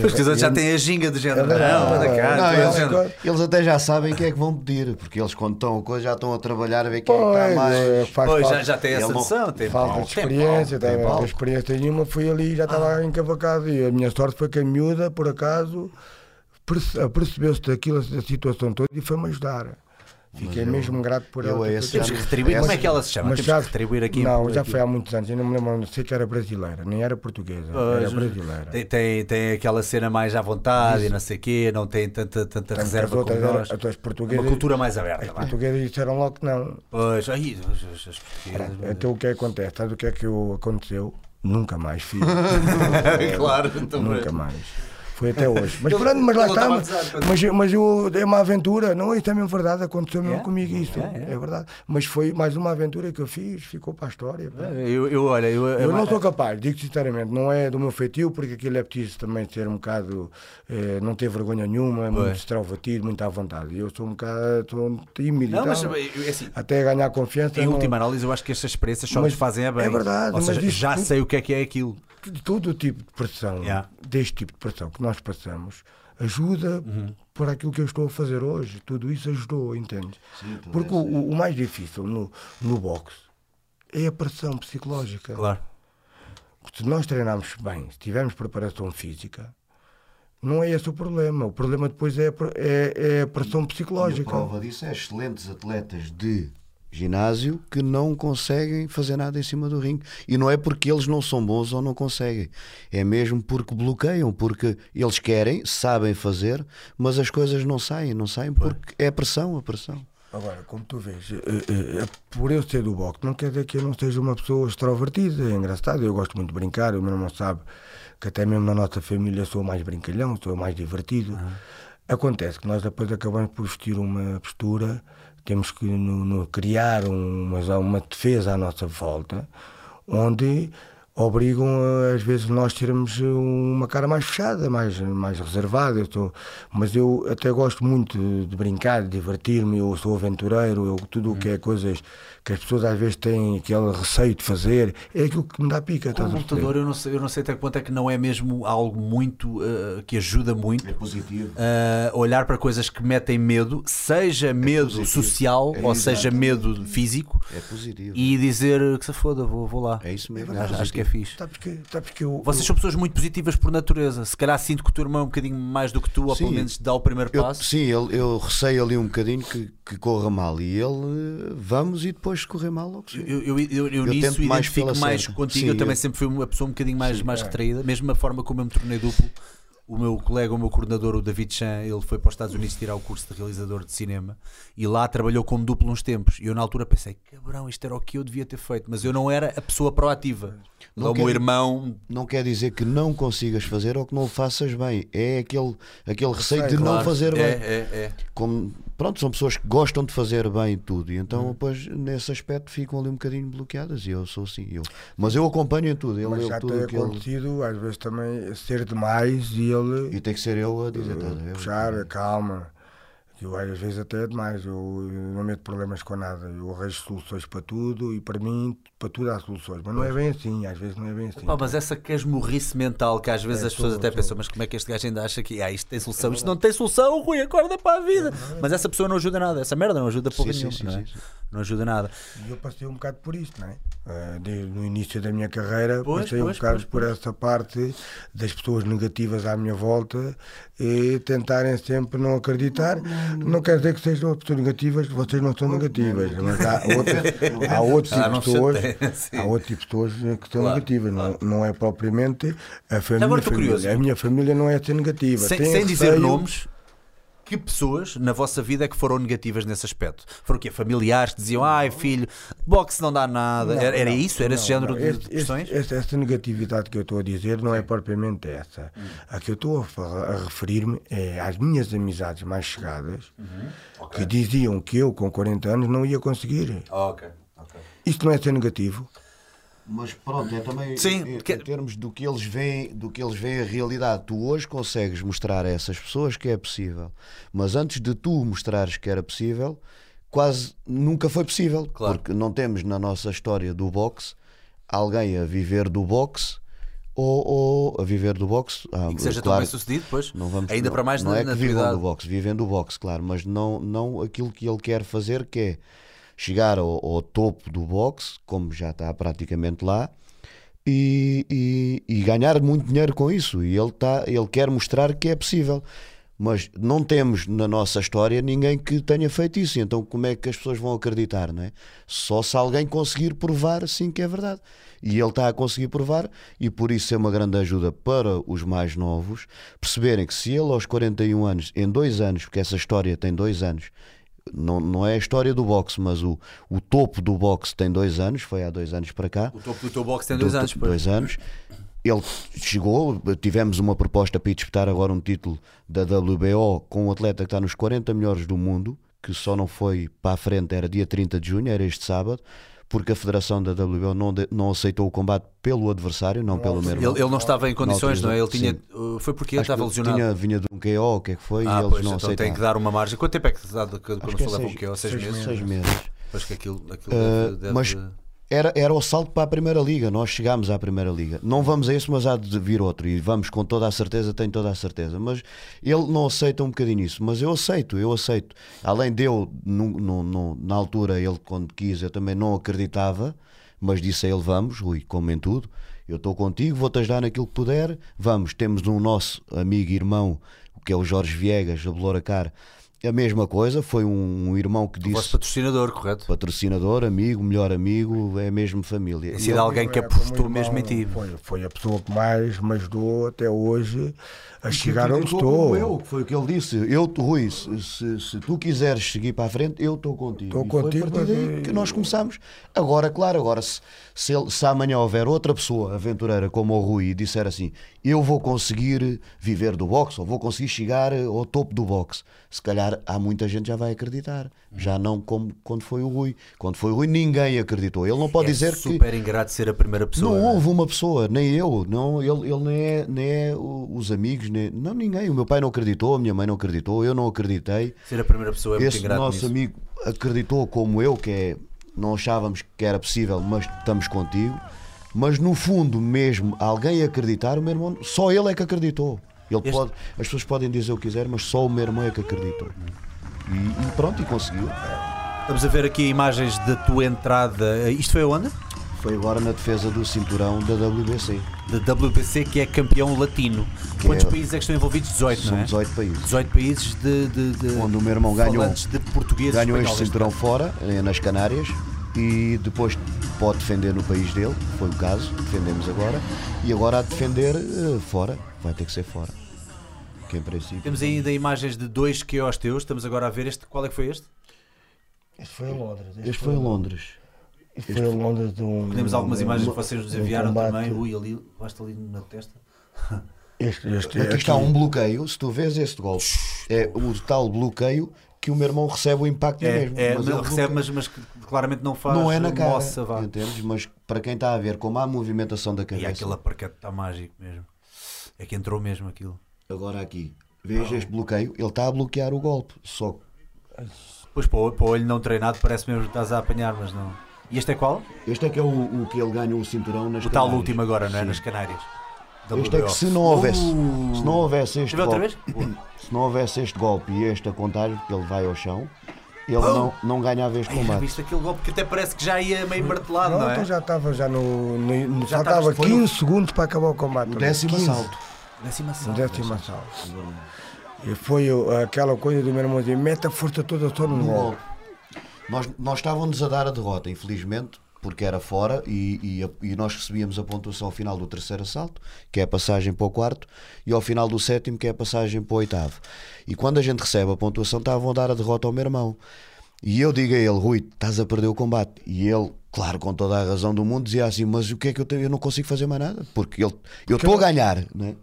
Pois que os outros já têm a ginga do género. É. Não, anda cá, Não, eles- género. Eles até já sabem o que é que vão pedir, porque eles quando estão a coisa já estão a trabalhar a ver quem é que Pois, está mais. faz Pois, já, falta, já tem essa não- noção. Tem falta pau, de tem experiência, tem pau. de experiência nenhuma, fui ali e já estava encavacado. E a minha sorte foi que a miúda, por acaso, perce- apercebeu-se daquilo, da situação toda e foi-me ajudar. Fiquei mesmo grato por ela. Temos que retribuir. Como é que ela se chama? Mas que retribuir aqui. Não, já foi há muitos anos, eu não me lembro, não sei que era brasileira, nem era portuguesa, era Pois, brasileira. Tem, tem, tem aquela cena mais à vontade e não sei o quê, não tem tanta, tanta as reserva como nós. as É portuguesas, uma cultura mais aberta. as portuguesas disseram logo que não. Pois, aí, as, as portuguesas. Então o que é que acontece? Sabe o que é que eu- aconteceu? Nunca mais fiz. Claro, então, Nunca mais. Foi até hoje. Mas pronto, mas lá está. Mas, mas, mas eu, é uma aventura. Não, isso é mesmo verdade. Aconteceu mesmo É? comigo isso. É, é. É, verdade. Mas foi mais uma aventura que eu fiz. Ficou para a história. Eu, eu, olha, eu, Eu não sou capaz, digo sinceramente, não é do meu feitio, porque aquilo é preciso também ser um bocado, eh, não ter vergonha nenhuma, é muito Pois. extrovertido, muito à vontade. Eu sou um bocado sou tímido Não, mas assim, até ganhar confiança. em não- última análise, eu acho que estas experiências só Mas nos fazem a bem. é verdade, Ou seja, isso já sei o que é que é aquilo. De todo o tipo de pressão, Yeah. deste tipo de pressão que nós passamos, ajuda Uhum. para aquilo que eu estou a fazer hoje. Tudo isso ajudou, entende? Sim, Porque o, o mais difícil no, no boxe é a pressão psicológica. Claro. Se nós treinarmos bem, se tivermos preparação física, Não é esse o problema. O problema depois é, é, é a pressão E a psicológica. prova disso é excelentes atletas de ginásio que não conseguem fazer nada em cima do ringue. E não é porque eles não são bons ou não conseguem. É mesmo porque bloqueiam, porque eles querem, sabem fazer, mas as coisas não saem, não saem porque é a pressão, a pressão. Agora, como tu vês, eh, eh, eh, por eu ser do boxe, não quer dizer que eu não seja uma pessoa extrovertida, é engraçado, eu gosto muito de brincar, o meu irmão sabe que até mesmo na nossa família sou mais brincalhão, sou mais divertido. Acontece que nós depois acabamos por vestir uma postura, temos que no, no criar uma, uma defesa à nossa volta, onde obrigam às vezes nós termos uma cara mais fechada, mais, mais reservada. Eu sou, mas eu até gosto muito de, de brincar, de divertir-me. Eu sou aventureiro, eu, tudo o que é coisas que as pessoas às vezes têm aquele receio de fazer, é aquilo que me dá pica. Com o estás a perceber? computador, eu não, sei, eu não sei até que ponto é que não é mesmo algo muito eh, que ajuda muito. É positivo. a olhar para coisas que metem medo, seja medo positivo. social É ou seja medo físico, É positivo. e dizer que se foda, vou, vou lá. É isso mesmo. acho, acho que é fixe. Sabes que, sabes que eu, Vocês são pessoas muito positivas por natureza. Se calhar sinto que o teu irmão é um bocadinho mais do que tu, ou Sim. pelo menos dá o primeiro Eu- passo. sim, ele, eu receio ali um bocadinho que, que corra mal. E ele, eh, vamos e depois se correr mal, logo. Eu, eu, eu, eu Eu nisso mais identifico mais cena. contigo. Sim, eu também eu- sempre fui uma pessoa um bocadinho mais, mais é. retraída, mesmo a forma como eu me tornei duplo. O meu colega, o meu coordenador, o David Chan, ele foi para os Estados Unidos tirar o curso de realizador de cinema e lá trabalhou como duplo uns tempos. E eu, na altura, pensei: cabrão, isto era o que eu devia ter feito, mas eu não era a pessoa proativa. Não Lá o meu irmão, Não quer dizer que não consigas fazer ou que não o faças bem. É aquele, aquele receio de não claro, fazer é, bem. é, é. Como, pronto, são pessoas que gostam de fazer bem tudo. E Hum. então, depois, nesse aspecto, ficam ali um bocadinho bloqueadas. E eu sou assim. Eu. Mas eu acompanho em tudo. Ele, mas já tudo tem que ele- acontecido, às vezes também, ser demais e ele E tem que ser eu a dizer. estás a ver? puxar, calma. Eu às vezes até é demais, eu, eu não meto problemas com nada, eu arranjo soluções para tudo e para mim, para tudo há soluções. Mas não é bem assim, às vezes não é bem assim. Pá, mas essa casmurrice mental que às vezes É, as pessoas sou- até sou. pensam, mas como é que este gajo ainda acha que ah, isto tem solução? Isto não tem solução, Rui, acorda para a vida. Mas essa pessoa não ajuda nada, essa merda não ajuda porra Sim, nenhuma, sim, não, é? sim, sim. Não ajuda nada. E eu passei um bocado por isto, não é? Eh, Desde no início da minha carreira, Pois, passei pois, um bocado pois, por essa parte das pessoas negativas à minha volta e tentarem sempre não acreditar. Não quer dizer que sejam pessoas negativas, vocês não são negativas, mas há, outra, há outro tipo Ah, não de pessoas, há outro tipo de pessoas que são Claro, negativas, não, não é propriamente a família. Agora estou curioso. A minha família não é ser negativa. Sem, sem dizer nomes, que pessoas na vossa vida é que foram negativas nesse aspecto? Foram o quê? Familiares que diziam, ai filho, boxe não dá nada. Não, era, era não, isso? Era esse não, género não. de Este- de questões? esta negatividade que eu estou a dizer não é propriamente essa. Hum. A que eu estou a, a referir-me é às minhas amizades mais chegadas Uhum. que diziam que eu, com 40 anos, não ia conseguir. ok, ok. Isto não é ser negativo. Mas pronto, é também Sim, em, porque- em termos do que eles veem, do que eles veem a realidade. Tu hoje consegues mostrar a essas pessoas que é possível, mas antes de tu mostrares que era possível, quase nunca foi possível, Claro. porque não temos na nossa história do boxe alguém a viver do boxe ou, ou a viver do boxe. Ah, E que seja tão claro, bem sucedido, pois. não vamos, Ainda não, para mais não na, é na que vivam do boxe, vivem do boxe, claro, mas não, não aquilo que ele quer fazer, que é chegar ao, ao topo do boxe, como já está praticamente lá, e, e- e ganhar muito dinheiro com isso. E ele, tá, ele quer mostrar que é possível. Mas não temos na nossa história ninguém que tenha feito isso. Então, como é que as pessoas vão acreditar? Não é? Só se alguém conseguir provar assim que é verdade. E ele está a conseguir provar, e por isso é uma grande ajuda para os mais novos perceberem que se ele, aos 41 anos, em dois anos, porque essa história tem dois anos, não, não é a história do boxe, mas o, o topo do boxe tem dois anos, foi há dois anos para cá O topo do teu boxe tem dois do- anos, pois. dois anos. Ele chegou, tivemos uma proposta para ir disputar agora um título da WBO com um atleta que está nos 40 melhores do mundo, que só não foi para a frente, era dia 30 de junho, era este sábado, porque a federação da WBO não, de- não aceitou o combate pelo adversário, não pelo meu irmão. Ele, ele não estava em condições, não é? Ele tinha. sim. uh, Foi porque ele Acho estava ele lesionado. Tinha, vinha de um KO, o que é que foi, Ah, e eles pois, não então tem aceitaram. que dar uma margem. Quanto tempo é que se dá Acho é pessoa leva um? Ou seis, seis meses? Seis meses. Pois que aquilo, aquilo Uh, deve, deve- mas era, era o salto para a Primeira Liga. Nós chegámos à Primeira Liga. Não vamos a esse, mas há de vir outro. E vamos com toda a certeza, tenho toda a certeza. Mas ele não aceita um bocadinho isso. Mas eu aceito, eu aceito. Além de eu, no, no- no- na altura, ele quando quis, eu também não acreditava. Mas disse a ele: vamos, Rui, como em tudo. Eu estou contigo, vou-te ajudar naquilo que puder. Vamos, temos um nosso amigo e irmão, que é o Jorge Viegas, a Beloracar. A mesma coisa, foi um, um irmão que O vosso disse patrocinador, correto? patrocinador, amigo, melhor amigo, é mesmo família. Tem sido alguém que É, apostou irmão, mesmo em ti. Foi, foi a pessoa que mais me ajudou até hoje a chegar onde estou. Eu, que foi o que ele disse. Eu, Rui, se, se, tu quiseres seguir para a frente, eu estou contigo. Estou E foi contigo, a partir daí que nós começamos. Agora, claro, agora se, se, ele- se amanhã houver outra pessoa aventureira como o Rui e disser assim, eu vou conseguir viver do boxe, ou vou conseguir chegar ao topo do boxe, se calhar há muita gente já vai acreditar. Já não como quando foi o Rui. Quando foi o Rui, ninguém acreditou. Ele não pode é dizer que. super ingrato ser a primeira pessoa. Não não é? houve uma pessoa, nem eu, não, ele, ele nem, é, nem é os amigos, nem, não ninguém. O meu pai não acreditou, a minha mãe não acreditou, eu não acreditei. Ser a primeira pessoa é muito Esse ingrato nosso nisso. amigo acreditou como eu, que é, não achávamos que era possível, mas estamos contigo. Mas no fundo mesmo, alguém acreditar, o meu irmão, só ele é que acreditou. Ele Este- pode, as pessoas podem dizer o que quiserem, mas só o meu irmão é que acreditou. E, e pronto, e conseguiu. Estamos a ver aqui imagens da tua entrada. Isto foi aonde? Foi agora na defesa do cinturão da WBC. Da WBC, que é campeão latino. Quantos é- países é que estão envolvidos? 18, não São é? 18 países. 18 países de, de, de Onde o meu irmão ganhou- de português Ganhou este cinturão caso. fora, eh, nas Canárias, e depois pode defender no país dele, foi o caso, defendemos agora, e agora a defender eh, fora, vai ter que ser fora. Que em princípio. Temos ainda imagens de dois QOs teus. Estamos agora a ver este. Qual é que foi este? Este foi em Londres. Este foi em Londres. Este foi em Londres de um. Temos algumas um- imagens que vocês nos um enviaram combate. também. Ui, ali, basta ali na testa. Este, este, Aqui está um bloqueio, se tu vês este golpe, é o tal bloqueio que o meu irmão recebe o impacto É, mesmo. é, mas não, ele recebe, bloqueia. mas, mas que claramente não faz não é na cara, moça, vá. entendes? Mas para quem está a ver como há movimentação da E cabeça, aquele aparcate está mágico mesmo. É que entrou mesmo aquilo. Agora aqui, veja este bloqueio, ele está a bloquear o golpe, só que Pois para o, para o olho não treinado parece mesmo que estás a apanhar, mas não. E este é qual? Este é que é o, o que ele ganha o cinturão nas O tal Canárias. último agora, não é? Sim. Nas Canárias. Este é que se não houvesse, Uh! se não houvesse este Deixa eu ver golpe, outra se não houvesse este golpe e esta contagem, porque ele vai ao chão, ele não, não ganhava este Ai, já combate. viste aquele golpe que até parece que já ia meio martelado, Não, não, é? então já estava já no. no, Já faltava estavas- foi 15 no- segundos para acabar o combate. O décimo 15. assalto. Décima O salva. décimo assalto. E foi aquela coisa do meu irmão dizer: mete a força toda só no golpe. Nós, nós estávamos a dar a derrota, infelizmente, porque era fora e, e, a- e nós recebíamos a pontuação ao final do terceiro assalto, que é a passagem para o quarto, e ao final do sétimo, que é a passagem para o oitavo. E quando a gente recebe a pontuação, estavam a dar a derrota ao meu irmão. E eu digo a ele, Rui, estás a perder o combate. E ele, claro, com toda a razão do mundo, dizia assim: Mas o que é que eu tenho? Eu não consigo fazer mais nada, porque ele, eu estou a ganhar, né?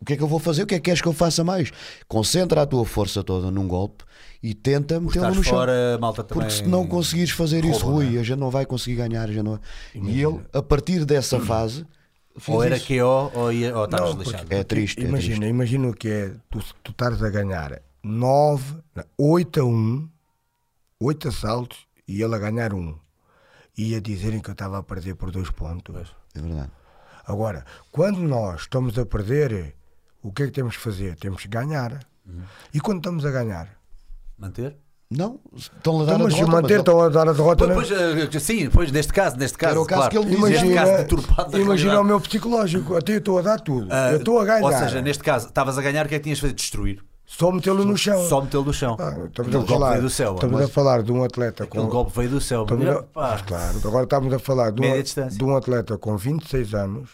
O que é que eu vou fazer? O que é que queres que eu faça mais? Concentra a tua força toda num golpe e tenta metê-lo no chão. fora, malta também. Porque se não conseguires fazer isso, rouba, Rui, a gente não vai conseguir ganhar. a gente não... E ele, a partir dessa fase, fez Ou era isso. QO ou, ia, ou estavas lixado. É triste, é Imagina, triste. imagina o que é tu, tu estares a ganhar 9, 8 a 1, 8 assaltos e ele a ganhar 1. E a dizerem que eu estava a perder por 2 pontos. É verdade. Agora, quando nós estamos a perder, o que é que temos que fazer? Temos que ganhar. Uhum. E quando estamos a ganhar? Manter? Não, estão a dar Então, a mas se derrota, manter, mas estão a dar a derrota. não é? Pois, eh, sim, pois, neste caso, neste caso. Era o caso claro. caso, Imagina, da imagina o meu psicológico. Até eu estou a dar tudo. Ah, eu estou a ganhar. Ou seja, neste caso, estavas a ganhar, o que é que tinhas de fazer? Destruir. Só metê-lo no chão. Só metê-lo no chão. Ah, estamos a golpe falar, veio do céu. estamos mas a falar de um atleta com. Aquele golpe veio do céu. estamos a- claro, agora estamos a falar de um, de um atleta com 26 anos,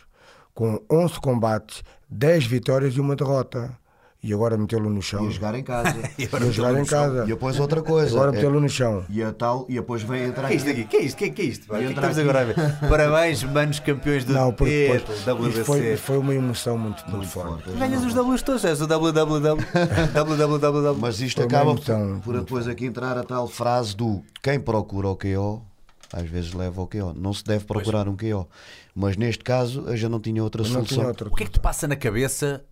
com 11 combates, 10 vitórias e uma derrota. E agora metê-lo no chão. Ia jogar em casa. E agora jogar em no chão. casa. e depois outra coisa. Agora é- metê-lo no chão. e a tal, e depois vem entrar Que é isto aqui? Que é isto? Que é, que é isto? pá? O que é estamos agora a ver? Parabéns, manos campeões do Não, porque depois, isto foi, WBC. foi uma emoção muito, muito, forte. Ganhas os Ws todos, és o www. www. Mas isto Foi acaba emoção. por depois aqui entrar a tal frase do quem procura o KO, às vezes leva ao KO. Não se deve procurar um KO. Mas neste caso, a gente não tinha outra Não solução. tinha outra O que é que te passa na cabeça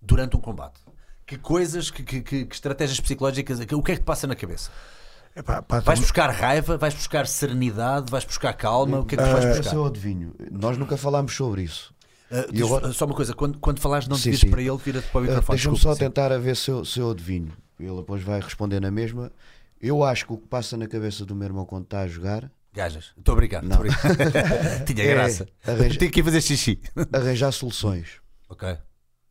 durante um combate? Que coisas, que, que- que- que estratégias psicológicas, o que é que te passa na cabeça? Epá, passa- Vais buscar raiva, vais buscar serenidade, vais buscar calma, o que é que tu vais Esse buscar? é o adivinho. Nós nunca falámos sobre isso. Ah, E diz- agora- Só uma coisa, quando, quando falares não te dizes para ele, vira-te para o Ah, microfone. Deixa-me desculpa, só sim. tentar a ver se eu, se eu adivinho. Ele depois vai responder na mesma. Eu acho que o que passa na cabeça do meu irmão quando está a jogar Gajas. Estou a brincar. estou a brincar. Tinha É, graça. arranja- Tinha que ir fazer xixi. Arranjar soluções. Ok.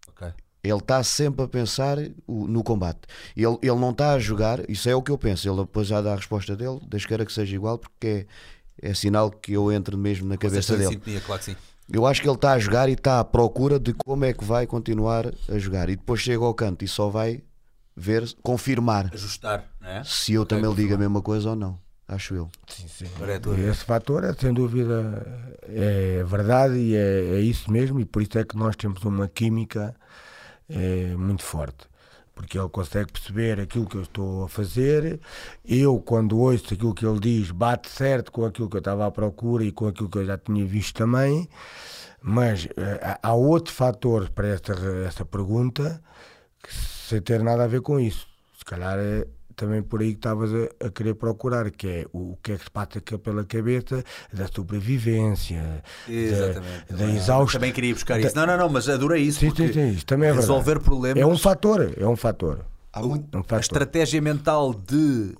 Ok. Ele está sempre a pensar no combate. Ele, ele não está a jogar, isso é o que eu penso. Ele depois já dá a resposta dele, Deus queira que seja igual, porque é, é sinal que eu entro mesmo na cabeça em dele. sintonia, claro que sim. Eu acho que ele está a jogar e está à procura de como é que vai continuar a jogar. E depois chega ao canto e só vai ver, confirmar Ajustar, não é? se eu Ok, também lhe digo a mesma coisa ou não. Acho eu. Sim, sim. Esse fator é sem dúvida é verdade e é, é isso mesmo, e por isso é que nós temos uma química é, muito forte. Porque ele consegue perceber aquilo que eu estou a fazer, eu, quando ouço aquilo que ele diz, bate certo com aquilo que eu estava à procura e com aquilo que eu já tinha visto também. Mas eh, há- outro fator para essa, essa pergunta que sem ter nada a ver com isso. Se calhar é também por aí que estavas a, a querer procurar, que é o, o que é que se passa pela cabeça da sobrevivência, Exatamente. da, da exaustão. Também queria buscar isso. Não, não, não, mas adorei isso. Sim, sim, sim, isso também é verdade. resolver problemas. É um fator, é um fator. Há muito, É um A fator. estratégia mental de.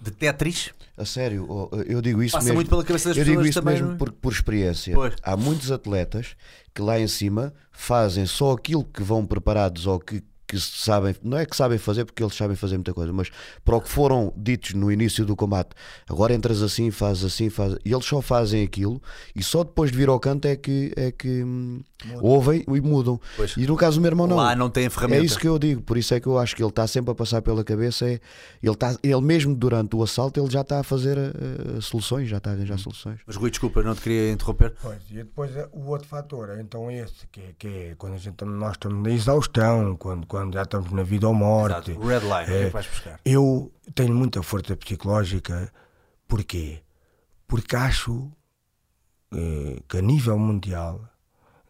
de Tetris. a sério, eu digo isso Passa mesmo. muito pela cabeça das eu digo pessoas isso também, mesmo é? por, por experiência. Pois. Há muitos atletas que lá em cima fazem só aquilo que vão preparados ou que, que sabem, não é que sabem fazer porque eles sabem fazer muita coisa, mas para o que foram ditos no início do combate, agora entras assim, fazes assim, fazes, e eles só fazem aquilo e só depois de vir ao canto é que, é que hum, ouvem e mudam. Pois. E no caso do meu irmão, não. Lá não tem ferramenta. É isso que eu digo, por isso é que eu acho que ele está sempre a passar pela cabeça. É, ele, está, ele mesmo durante o assalto ele já está a fazer eh, soluções, já está a arranjar soluções. Mas Rui, desculpa, não te queria interromper. Pois, e depois é o outro fator, é então esse, que é, que é quando a gente, nós estamos na exaustão, quando, quando já estamos na vida ou morte. Exato. O red line, o que é que vais buscar? Eu tenho muita força psicológica, porquê? Porque acho eh, que a nível mundial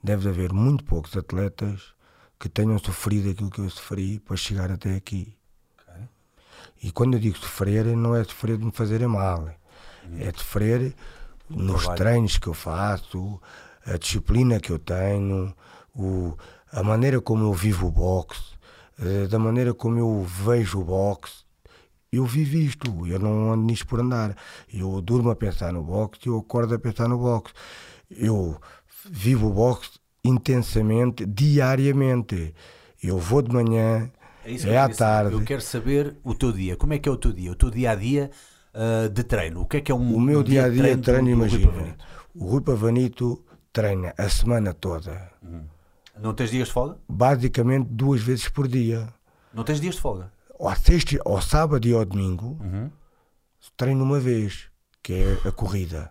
deve haver muito poucos atletas que tenham sofrido aquilo que eu sofri para chegar até aqui. E quando eu digo sofrer, não é sofrer de me fazerem mal, é sofrer nos trabalho. treinos que eu faço, a disciplina que eu tenho, o, a maneira como eu vivo o boxe, eh, da maneira como eu vejo o boxe. Eu vivo isto, eu não ando nisto por andar. Eu durmo a pensar no boxe, eu acordo a pensar no boxe. Eu vivo o boxe intensamente, diariamente. Eu vou de manhã, É isso é à queria saber. tarde. Eu quero saber o teu dia. Como é que é o teu dia? O teu dia a dia ah, de treino. O que é que é um O meu um dia a dia de treino, Rui imagina. O Rui Pavanito treina a semana toda, Não tens dias de folga? basicamente duas vezes por dia. Não tens dias de folga? Ao, sexta, ao sábado e ao domingo, Uhum. treino uma vez, que é a corrida.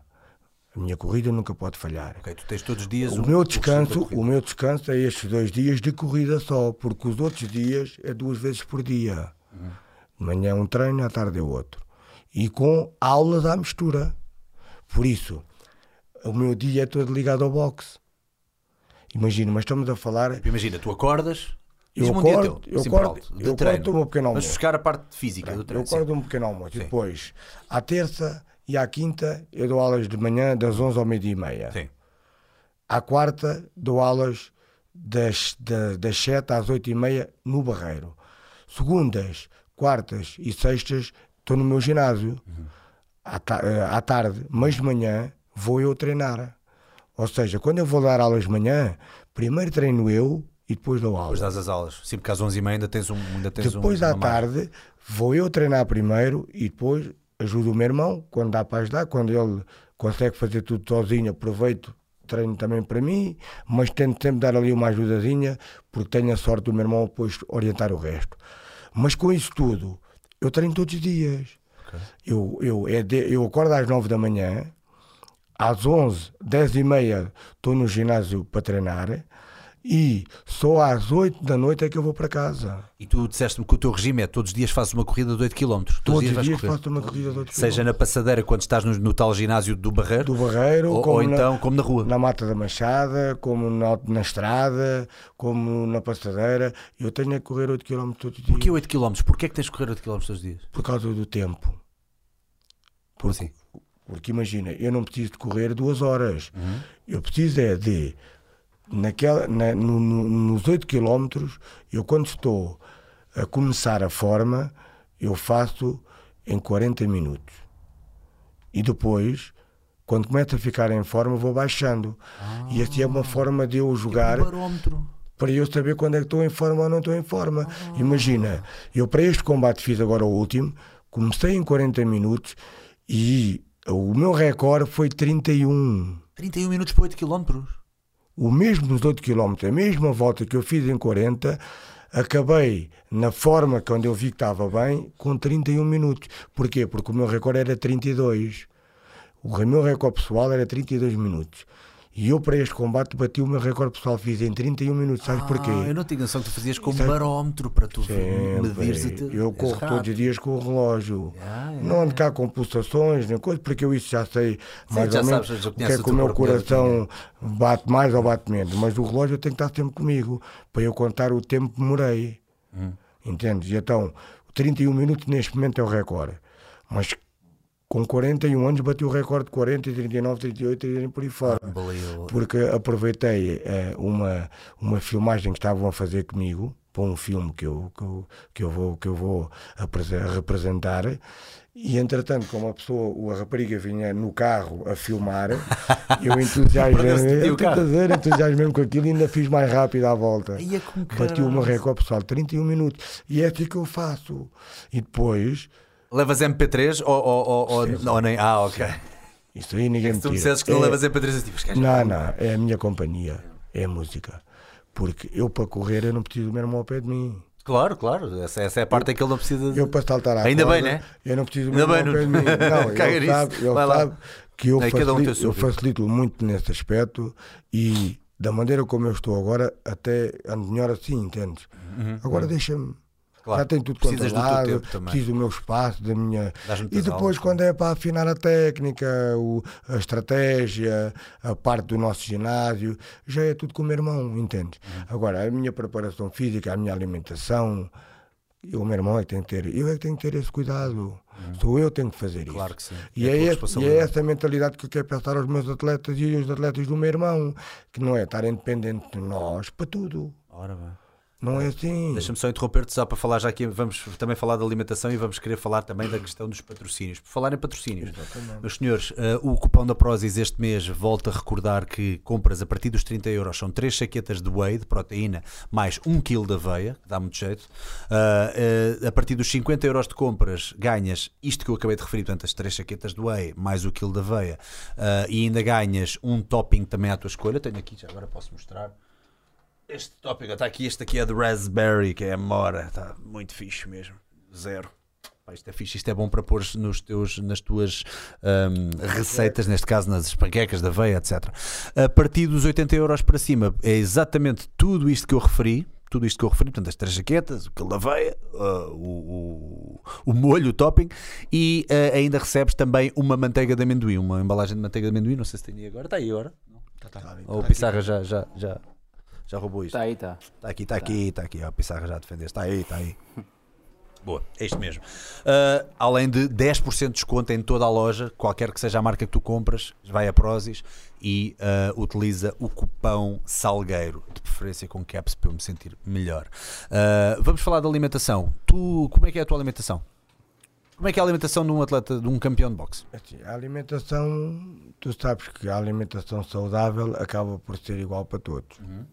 A minha corrida nunca pode falhar. Ok, tu tens todos os dias O um- meu descanso, o meu descanso é estes dois dias de corrida só, porque os outros dias é duas vezes por dia. De manhã um treino, à tarde é outro. E com aulas à mistura. Por isso, o meu dia é todo ligado ao boxe. Imagina, mas estamos a falar. Imagina, tu acordas. Eu acordo- eu acordo- eu acordo, tomo um pequeno Vamos almoço. buscar a parte física do Eu treino. acordo sim. um pequeno almoço. Sim. Depois, à terça e à quinta, eu dou aulas de manhã das 11 ao meio-dia e meia. Sim. À quarta, dou aulas das, da- das 7 às 8 e meia no Barreiro. Segundas, quartas e sextas, estou no meu ginásio. À, ta- eh, à tarde, mas de manhã, vou eu treinar. Ou seja, quando eu vou dar aulas de manhã, primeiro treino eu e depois dou Depois aulas. dás as aulas. Sim, porque às 11h30 ainda tens um. Ainda tens Depois um, à tarde vou eu treinar primeiro e depois ajudo o meu irmão quando dá para ajudar, quando ele consegue fazer tudo sozinho, aproveito, treino também para mim, mas tento sempre dar ali uma ajudazinha porque tenho a sorte do meu irmão depois orientar o resto. Mas com isso tudo, eu treino todos os dias. Eu, eu, é de- eu acordo às 9 da manhã, às 11, 10 e meia estou no ginásio para treinar e só às 8 da noite é que eu vou para casa. E tu disseste-me que o teu regime é todos os dias fazes uma corrida de 8 km. Todos, Todos os dias correr. faço uma corrida de 8 Seja na passadeira quando estás no, no tal ginásio do Barreiro, do Barreiro, ou, ou na- então como na rua. na Mata da Machada, como na, na estrada, como na passadeira. Eu tenho a correr 8 km todos os dias Porquê 8 km? Porquê é que tens de correr 8 km todos os dias? por causa do tempo. Como assim? Porque imagina, eu não preciso de correr duas horas. Uhum. Eu preciso é de, naquela, na- no- no- nos 8 km, eu quando estou a começar a forma, eu faço em 40 minutos. E depois, quando começa a ficar em forma, vou baixando. E assim é uma forma de eu jogar Um barómetro. para eu saber quando é que estou em forma ou não estou em forma. Imagina, eu para este combate fiz agora o último, comecei em 40 minutos e o meu recorde foi 31. 31 minutos para 8 km. O mesmo nos 8 km, a mesma volta que eu fiz em 40, acabei na forma que onde eu vi que estava bem, com 31 minutos. Porquê? Porque o meu recorde era 32. O meu recorde pessoal era 32 minutos. E eu para este combate bati o meu recorde pessoal, fiz em 31 minutos. Sabes porquê? Ah, eu não tinha noção que tu fazias com um Sabe- barómetro para tu medires a te... Eu corro rápido. todos os dias com o relógio. Ah, é. Não ando cá com pulsações, nem coisa, porque eu isso já sei mais já ou menos sabes, o que é que o meu coração bate mais ou bate menos. Mas o relógio tem que estar sempre comigo, para eu contar o tempo que demorei. Hum. Entendes? E então, 31 minutos neste momento é o recorde. Mas com 41 anos bati o recorde de 40, 39, 38, 39 por aí fora. Porque aproveitei eh, uma, uma filmagem que estavam a fazer comigo para um filme que eu, que eu, que eu vou, que eu vou representar. E entretanto como a pessoa, a rapariga vinha no carro a filmar eu entusiasmei Perdeu-se de ti o carro. entusiasmei com aquilo e ainda fiz mais rápido à volta. Com bati o meu recorde pessoal 31 minutos. E é assim que eu faço. E depois Levas MP3 ou, ou, ou, ou, ou nem. Ah, ok. isso aí ninguém me Se tu tira dissesses que não É- levas MP3, eu tipo. Não, não, é a minha companhia, é a música. Porque eu para correr eu não preciso do meu irmão ao pé de mim. Claro, claro. Essa, essa é a parte em que ele não precisa de. Eu para saltar à Ainda corda, bem, né? Eu não preciso do meu irmão bem, ao pé de mim. não- Não, Caga ele sabe, ele Vai lá. sabe que eu, É, cada um tem o facilito, seu eu facilito muito nesse aspecto e da maneira como eu estou agora até ando melhor assim, entendes? Agora deixa-me. Uhum. Claro. Já tenho tudo do controlado, preciso do meu espaço, da minha. E depois, quando é para afinar a técnica, o- a estratégia, a parte do nosso ginásio, já é tudo com o meu irmão, entende? Uhum. Agora, a minha preparação física, a minha alimentação, o meu irmão é que tem que ter, eu é que tenho que ter esse cuidado. Sou eu que tenho que fazer isso. Uhum. Claro que sim. E É é, esse- e é essa mentalidade que eu quero passar aos meus atletas e aos atletas do meu irmão, que não é estar independente de nós para tudo. Ora bem. Não é assim. Deixa-me só interromper-te só para falar já aqui, vamos também falar da alimentação e vamos querer falar também da questão dos patrocínios. Por falar em patrocínios, meus senhores, eh, o cupom da Prozis este mês volta a recordar que compras a partir dos 30 euros são 3 saquetas de whey, de proteína, mais 1 kg de aveia, que dá muito jeito. Ah, eh, a partir dos 50 euros de compras ganhas isto que eu acabei de referir, portanto as 3 saquetas de whey, mais o quilo de aveia, e ainda ganhas um topping também à tua escolha. Tenho aqui, já agora posso mostrar. Este tópico está aqui, este aqui é de raspberry, que é a mora, está muito fixe mesmo, zero. Pá, isto é fixe, isto é bom para pôr nos teus, nas tuas ahm, receitas, neste caso nas panquecas da aveia, etc. A partir dos 80 euros para cima é exatamente tudo isto que eu referi, tudo isto que eu referi, portanto as três jaquetas, o quilo da aveia, ah, o, o, o molho, o topping e ah, ainda recebes também uma manteiga de amendoim, uma embalagem de manteiga de amendoim, não sei se tem aí agora, está aí agora? Ou o Pissarra já, já, já, já roubou isto? Está aí, está. Está aqui, está aqui, está aqui. Ó, a Pissarra já defendeste. Está aí, está aí. Boa, é isto mesmo. Ah, além de 10% de desconto em toda a loja, qualquer que seja a marca que tu compras, vai a Prozis e ah, utiliza o cupão Salgueiro, de preferência com caps para eu me sentir melhor. Ah, vamos falar da alimentação. Tu, como é que é a tua alimentação? Como é que é a alimentação de um atleta, de um campeão de boxe? Assim, a alimentação, tu sabes que a alimentação saudável acaba por ser igual para todos. Uhum.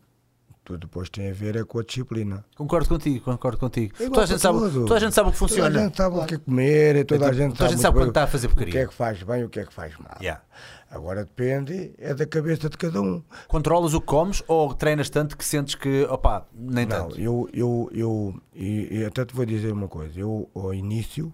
Tudo depois tem a ver é com a disciplina. Concordo contigo, concordo contigo. É Toda a, gente sabe, toda a gente sabe o que funciona. Toda a gente sabe o que é comer, e toda a Então, gente toda a sabe, sabe quando bem está a fazer o que porcaria. é que faz bem e o que é que faz mal. Yeah. Agora depende, é da cabeça de cada um. Controlas o que comes ou treinas tanto que sentes que, opá, nem Não, tanto? eu, eu, eu e até te vou dizer uma coisa. Eu, ao início,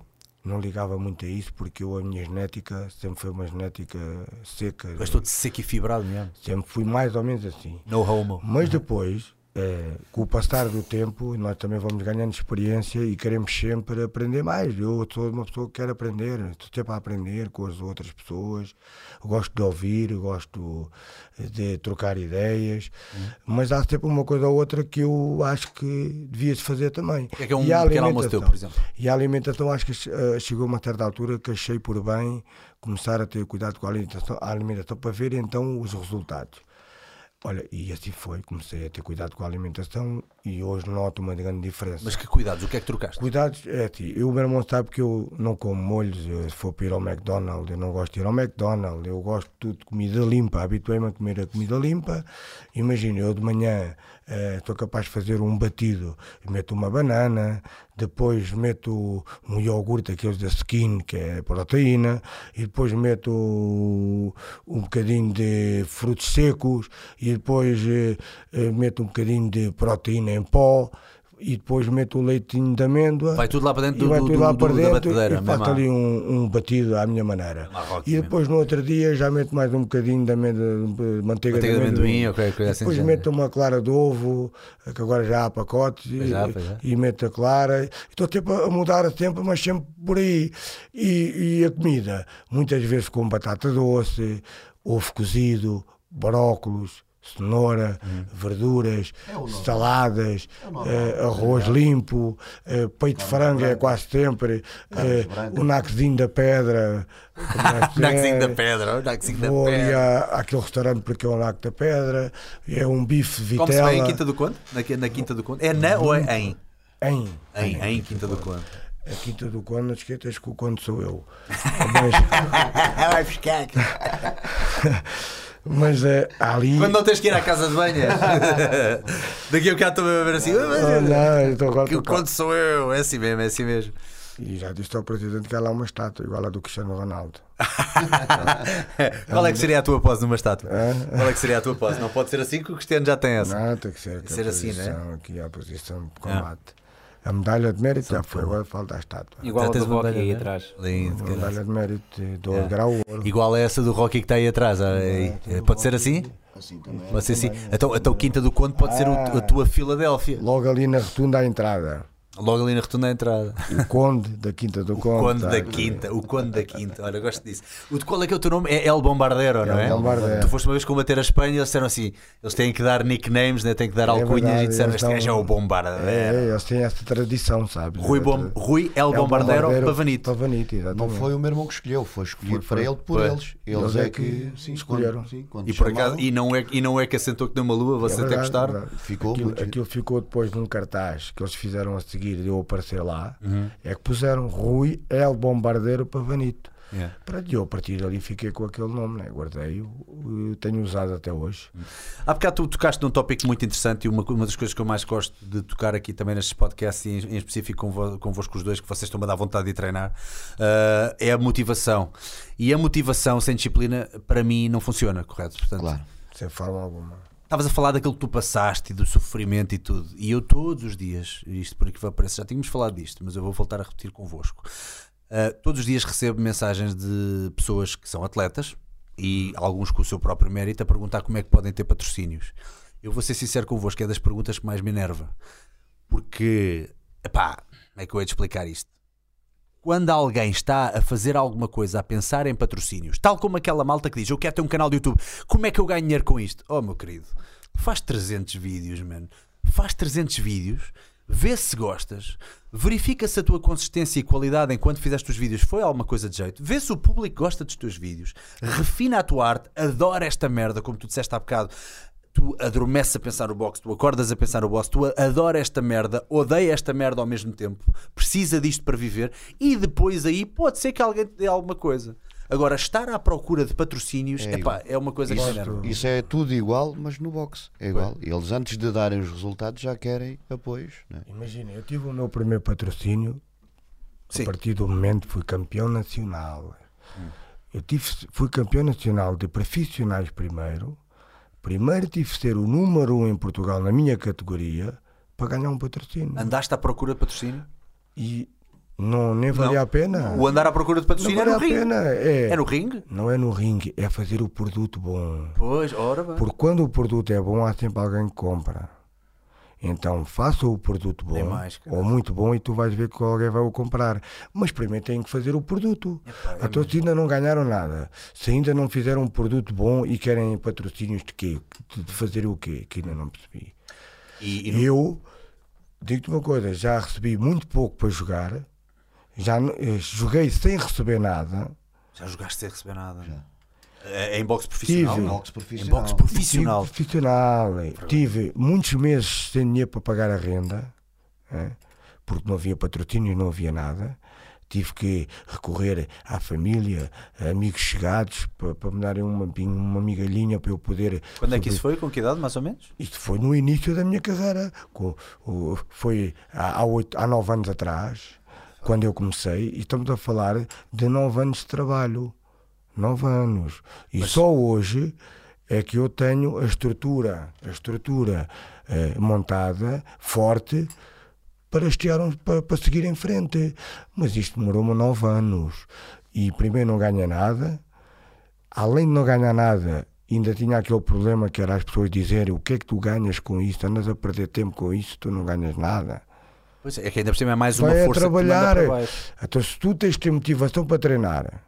não ligava muito a isso porque eu, a minha genética sempre foi uma genética seca. Estou de seco e fibrado mesmo. Sempre fui mais ou menos assim. No homo. Mas depois, eh, com o passar do tempo, nós também vamos ganhando experiência e queremos sempre aprender mais. Eu sou uma pessoa que quer aprender, estou sempre a aprender com as outras pessoas, gosto de ouvir, gosto de trocar ideias, mas há sempre uma coisa ou outra que eu acho que devia-se fazer também. É que é um E a pequeno almoço teu, por exemplo? E a alimentação, acho que eh, chegou a uma certa altura que achei por bem começar a ter cuidado com a alimentação, a alimentação para ver então os resultados. Olha, e assim foi, comecei a ter cuidado com a alimentação e hoje noto uma grande diferença. Mas que cuidados, o que é que trocaste? Cuidados, é assim, eu, o meu irmão sabe que eu não como molhos, eu, se for para ir ao McDonald's, eu não gosto de ir ao McDonald's, eu gosto de tudo de comida limpa, habituei-me a comer a comida limpa. Imagina, eu de manhã eh, estou capaz de fazer um batido, meto uma banana, depois meto um iogurte, aqueles da skin, que é proteína, e depois meto um bocadinho de frutos secos, e depois eh, meto um bocadinho de proteína em pó, e depois meto o leitinho de amêndoa. Vai tudo lá para dentro e do, vai do, tudo lá do- para da dentro batedeira. e faço mesmo. ali um, um batido à minha maneira. E depois no outro dia já meto mais um bocadinho de, amêndoa, de manteiga, Manteiga de amendoim, ok, coisa E assim. depois meto uma clara de ovo, que agora já há pacotes, já, e, já. e meto a clara. Estou sempre a mudar sempre, mas sempre por aí. E, e a comida, muitas vezes com batata doce, ovo cozido, brócolos, cenoura, Hum. verduras, É o saladas, É o eh, arroz limpo, eh, peito de frango é quase sempre, brancas. o naquezinho da pedra. como é que Naquezinho é? da pedra, o naquezinho da Vou ali pedra. à- àquele restaurante porque é o Lago da Pedra, é um bife de vitela. bem em Quinta do Conde? Na, na Quinta do Conde? É na ou é em? Em, Em, em Quinta do Conde. a Quinta do Conde, não esqueças que o Conde sou eu. Mas, Vai buscar. mas eh, ali. Quando não tens que ir à casa de banho. Daqui a bocado estou a ver assim. Ah, não, eu estou agora Que conto sou eu, é assim mesmo, é assim mesmo. E já disse ao presidente que há lá uma estátua igual a do Cristiano Ronaldo. Qual é que seria a tua pose numa estátua? Hã? Qual é que seria a tua pose? Não pode ser assim que o Cristiano já tem essa. Não, tem que ser, aqui ser a assim, né? aqui a posição de combate. A medalha de mérito já foi, agora falta a estátua. Igual Já a do Rocky aí né? atrás. Lindo, medalha de mérito de 12 Yeah. graus ouro. Igual a essa do Rocky que está aí atrás. ah, aí. Pode ser assim? Assim também. Pode ser assim. Então, então Quinta do Conde pode ser o- a tua Filadélfia. Logo ali na rotunda à entrada. Logo ali na rotunda à entrada. O Conde da Quinta do O Conde. Conde tá da. Quinta, o Conde da Quinta, olha, gosto disso. O de qual é que é o teu nome? É El Bombardeiro, não é? El Bombardeiro. Tu foste uma vez combater a Espanha e eles disseram assim: eles têm que dar nicknames, né? têm que dar É alcunhas verdade, e disseram: eles Este gajo é o Bombardeiro. É, eles têm essa tradição, sabes? Rui, Bom, Rui El É o Bombardeiro Pavanito. Pavanito, Não exatamente. foi o meu irmão que escolheu, foi escolhido Foi- para ele por foi. eles. Eles é que sim, escolheram. quando- sim, quando E, por chamavam, acaso, e, não é, e não é que assentou que deu uma lua, você É tem que verdade, gostar. verdade. Ficou aquilo, aquilo ficou depois num cartaz que eles fizeram a seguir de eu aparecer lá. Uhum. É que puseram Rui El Bombardeiro Pavanito. Yeah. Para eu, a partir dali, fiquei com aquele nome, né? guardei-o, eh, tenho usado até hoje. Há bocado tu tocaste num tópico muito interessante e uma, uma das coisas que eu mais gosto de tocar aqui também nestes podcasts e em, em específico convo- convosco os dois, que vocês estão a dar vontade de treinar, ah, é a motivação. E a motivação sem disciplina, para mim, não funciona, correto? Portanto, Claro. Sem forma alguma. Estavas a falar daquilo que tu passaste e do sofrimento e tudo. E eu todos os dias, isto por aqui vai aparecer, já tínhamos falado disto, mas eu vou voltar a repetir convosco. Uh, todos os dias recebo mensagens de pessoas que são atletas e alguns com o seu próprio mérito a perguntar como é que podem ter patrocínios. Eu vou ser sincero convosco, é das perguntas que mais me enerva. Porque, epá, como é que eu hei de explicar isto? Quando alguém está a fazer alguma coisa, a pensar em patrocínios, tal como aquela malta que diz: Eu quero ter um canal de YouTube, como é que eu ganho dinheiro com isto? Oh, meu querido, faz 300 vídeos, mano. Faz 300 vídeos, vê se gostas, verifica se a tua consistência e qualidade enquanto fizeste os vídeos foi alguma coisa de jeito, vê se o público gosta dos teus vídeos, refina a tua arte, adora esta merda, como tu disseste há bocado. Tu adormeces a pensar no box, tu acordas a pensar no box, tu adora esta merda, odeia esta merda ao mesmo tempo, precisa disto para viver e depois aí pode ser que alguém te dê alguma coisa. Agora, estar à procura de patrocínios É epá, é uma coisa que me Isso, isso é tudo igual, mas no boxe. É igual. Eles antes de darem os resultados já querem apoios. Né? Imagina, eu tive o meu primeiro patrocínio, Sim. a partir do momento fui campeão nacional. Eu tive, fui campeão nacional de profissionais primeiro. Primeiro tive de ser o número um em Portugal na minha categoria para ganhar um patrocínio. Andaste à procura de patrocínio? E não, nem valia Não. a pena. O andar à procura de Não patrocínio vale é a no ringue. pena. É, É no ringue? Não é no ringue, é fazer o produto bom. Pois, ora bem. Porque quando o produto é bom, há sempre alguém que compra. Então faça o produto bom mais, ou muito bom e tu vais ver que alguém vai o comprar. Mas primeiro têm que fazer o produto. Epá, é então, se ainda não ganharam nada, se ainda não fizeram um produto bom e querem patrocínios de quê? De fazer o quê? Que ainda não percebi. E, e no- Eu digo-te uma coisa, já recebi muito pouco para jogar, já eh, joguei sem receber nada. Já jogaste sem receber nada. É em boxe profissional? Tive. não? Boxe Em profissional. boxe profissional. Tive profissional. Tive muitos meses sem dinheiro para pagar a renda, eh, porque não havia patrocínio, não havia nada. Tive que recorrer à família, a amigos chegados, para, para me darem uma, uma migalhinha para eu poder. Quando é que isso foi? Com que idade, mais ou menos? Isto foi no início da minha carreira. co- o- Foi há, há, oito, há nove anos atrás, quando eu comecei, e estamos a falar de nove anos de trabalho. Nove anos. E só hoje é que eu tenho a estrutura, a estrutura eh, montada, forte, para, estiar, um- para, para seguir em frente. Mas isto demorou-me nove anos. E primeiro não ganha nada, além de não ganhar nada, ainda tinha aquele problema que era as pessoas dizerem o que é que tu ganhas com isso, andas a perder tempo com isso, tu não ganhas nada. Pois é, que ainda por cima é mais uma Vai a força manda trabalhar. Então se tu tens ter motivação para treinar,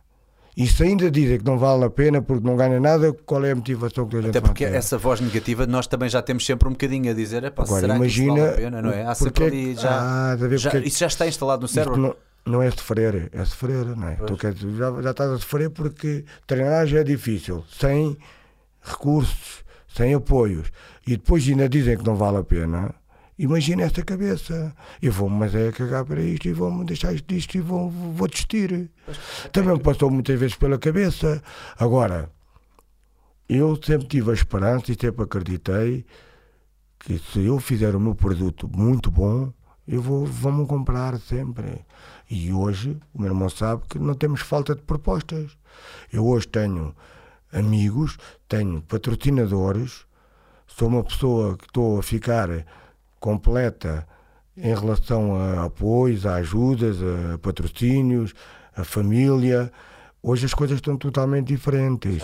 e se ainda dizem que não vale a pena porque não ganha nada, qual é a motivação que a gente Até porque ter? essa voz negativa nós também já temos sempre um bocadinho a dizer, "Epá, Agora, será que imagina vale a pena, não é? Há sempre é que- ali já, Ah, já- porque- isso já está instalado no cérebro. não, não é sofrer, é sofrer, não é? Tu, quer dizer, já, já estás a sofrer porque treinar já é difícil, sem recursos, sem apoios, e depois ainda dizem que não vale a pena. Imagina esta cabeça. Eu vou-me, mas é cagar para isto e vou-me deixar isto disto e vou, vou desistir. Também me passou muitas vezes pela cabeça. Agora, eu sempre tive a esperança e sempre acreditei que se eu fizer o meu produto muito bom, eu vou, vão-me comprar sempre. E hoje, o meu irmão sabe que não temos falta de propostas. Eu hoje tenho amigos, tenho patrocinadores, sou uma pessoa que estou a ficar completa em relação a apoios, a ajudas, a patrocínios, a família. Hoje as coisas estão totalmente diferentes.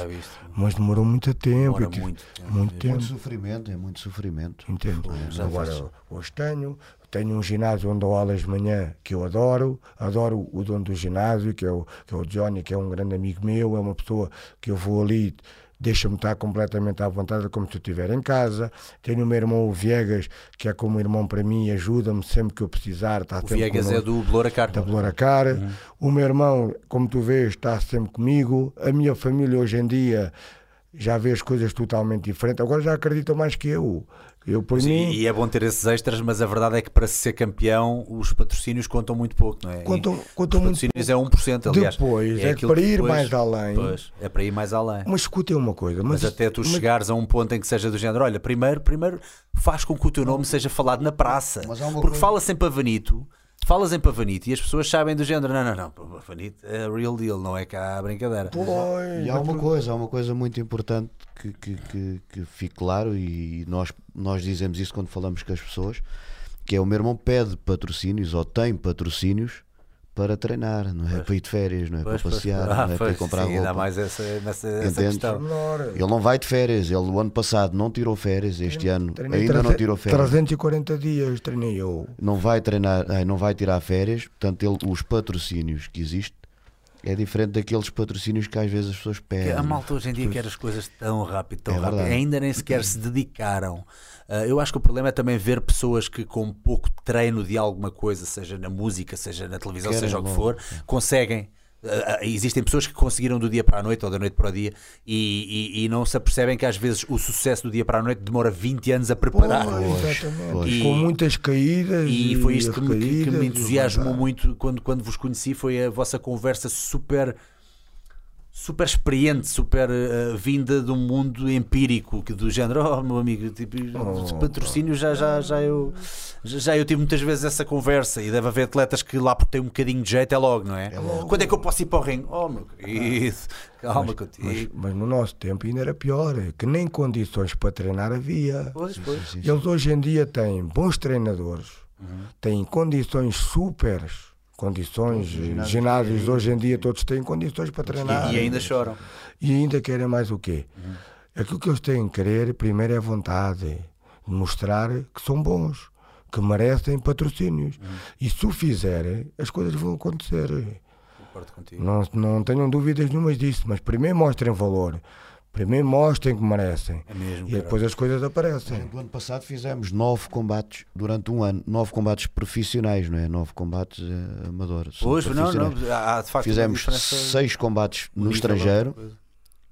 Mas demorou muito tempo. Demora muito tempo. muito É tempo. muito sofrimento, é muito sofrimento. Entende? já Agora, hoje tenho, tenho um ginásio onde dou aulas de manhã que eu adoro, adoro o dono do ginásio, que é o, que é o Johnny, que é um grande amigo meu, é uma pessoa que eu vou ali, deixa-me estar completamente à vontade, como se eu estiver em casa. Tenho o meu irmão o Viegas, que é como irmão para mim, ajuda-me sempre que eu precisar. Está O Viegas é do Beloura Carne. da Beloura Cara. O meu irmão, como tu vês, está sempre comigo. A minha família hoje em dia já vê as coisas totalmente diferentes. Agora já acreditam mais que eu. Eu, por mim, E, é bom ter esses extras, mas a verdade é que para se ser campeão os patrocínios contam muito pouco, não é? contam, contam os muito. patrocínios é 1%, aliás. Depois, é, aquilo para ir depois- mais além. Pois, é para ir mais além. Mas escutem uma coisa. Mas, Mas, até tu mas- chegares a um ponto em que seja do género, olha, primeiro, primeiro faz com que o teu nome seja falado na praça. Porque coisa- fala-se em Pavanito, falas em Pavanito e as pessoas sabem do género, não, não, não, Pavanito é real deal, não é cá a brincadeira. Pois, E há uma coisa, há uma coisa muito importante que, que, que, que fique claro e nós, nós dizemos isso quando falamos com as pessoas, que é o meu irmão pede patrocínios ou tem patrocínios para treinar, não é para ir de férias, não é Pois, para pois, passear, ah, não é para ir pois, comprar sim, ainda roupa. mais essa, nessa, essa questão. menor. Ele não vai de férias, ele o ano passado não tirou férias, este ano Treinei ainda não 300 tirou férias. 340 dias treinei eu. Não vai treinar, ai, não vai tirar férias, portanto ele, os patrocínios que existem é diferente daqueles patrocínios que às vezes as pessoas pedem. a malta hoje em dia quer as coisas tão rápido, tão É rápido. verdade. Ainda nem sequer se dedicaram. Ah, eu acho que o problema é também ver pessoas que, com pouco treino de alguma coisa, seja na música, seja na televisão, Querem seja o que for, conseguem. ah, ah, existem pessoas que conseguiram do dia para a noite ou da noite para o dia e, e- e não se apercebem que às vezes o sucesso do dia para a noite demora 20 anos a preparar. Pois, exatamente. pois. Com E- muitas caídas. E foi isto que me, que- que me e entusiasmou muito quando, quando vos conheci, foi a vossa conversa super super experiente, super eh, vinda um mundo empírico, que do género, oh meu amigo, tipo, os patrocínios já, já, já, eu, já, já eu tive muitas vezes essa conversa e deve haver atletas que lá porque têm um bocadinho de jeito é logo, não é? Quando é que eu posso ir para o ringue? Oh meu querido, calma contigo. Mas, mas no nosso tempo ainda era pior, que nem condições para treinar havia. Pois, pois. Eles hoje em dia têm bons treinadores, têm condições superes, condições, ginásios ginásios hoje em dia todos têm condições para treinar. E ainda choram. E ainda querem mais o quê? Aquilo que eles têm que querer, primeiro é a vontade de mostrar que são bons, que merecem patrocínios. E se o fizerem, as coisas vão acontecer. Concordo contigo. Não, não tenham dúvidas nenhumas disso, mas primeiro mostrem valor, primeiro mostrem que merecem. É mesmo. E cara. depois as coisas aparecem. No ano passado fizemos nove combates durante um ano, nove combates profissionais, não é? Nove combates eh, amadores. Pois, não, não, há de facto Fizemos seis combates no é estrangeiro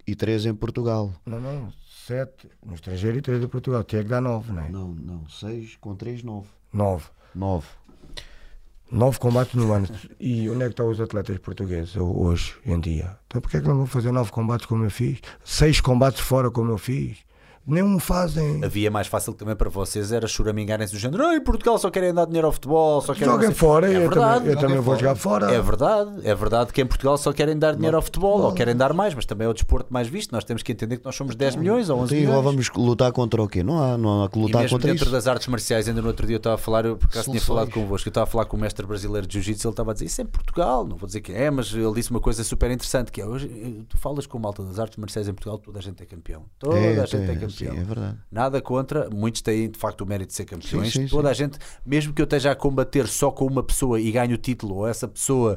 e três em Portugal. Não, não, sete no estrangeiro e três em Portugal. Tinha que dar nove, não é? Não, não, seis com três, nove. Nove. Nove. Nove combates no ano. E onde é que estão os atletas portugueses hoje em dia? Então porquê é que não vão fazer nove combates como eu fiz? Seis combates fora como eu fiz? Nem fazem. A via mais fácil também para vocês era choramingarem-se do género. Em Portugal só querem dar dinheiro ao futebol, só querem. Joguem fora, é eu verdade. também, eu também vou jogar fora. É verdade, é verdade que em Portugal só querem dar dinheiro ao futebol, ou querem dar mais, mas também é o desporto mais visto. Nós temos que entender que nós somos 10 milhões ou 11 Sim, milhões. vamos lutar contra o quê? Não há, não há que lutar e mesmo contra dentro isso. das artes marciais, ainda no outro dia eu estava a falar, eu por acaso tinha falado convosco, eu estava a falar com o mestre brasileiro de Jiu-Jitsu, ele estava a dizer isso é em Portugal, não vou dizer que é, mas ele disse uma coisa super interessante que é hoje tu falas com o malta das artes marciais em Portugal, toda a gente é campeão. Toda é, a gente é, é campeão. Sim, é verdade nada contra, muitos têm de facto o mérito de ser campeões. Sim, sim, Toda a gente, mesmo que eu esteja a combater só com uma pessoa e ganhe o título, ou essa pessoa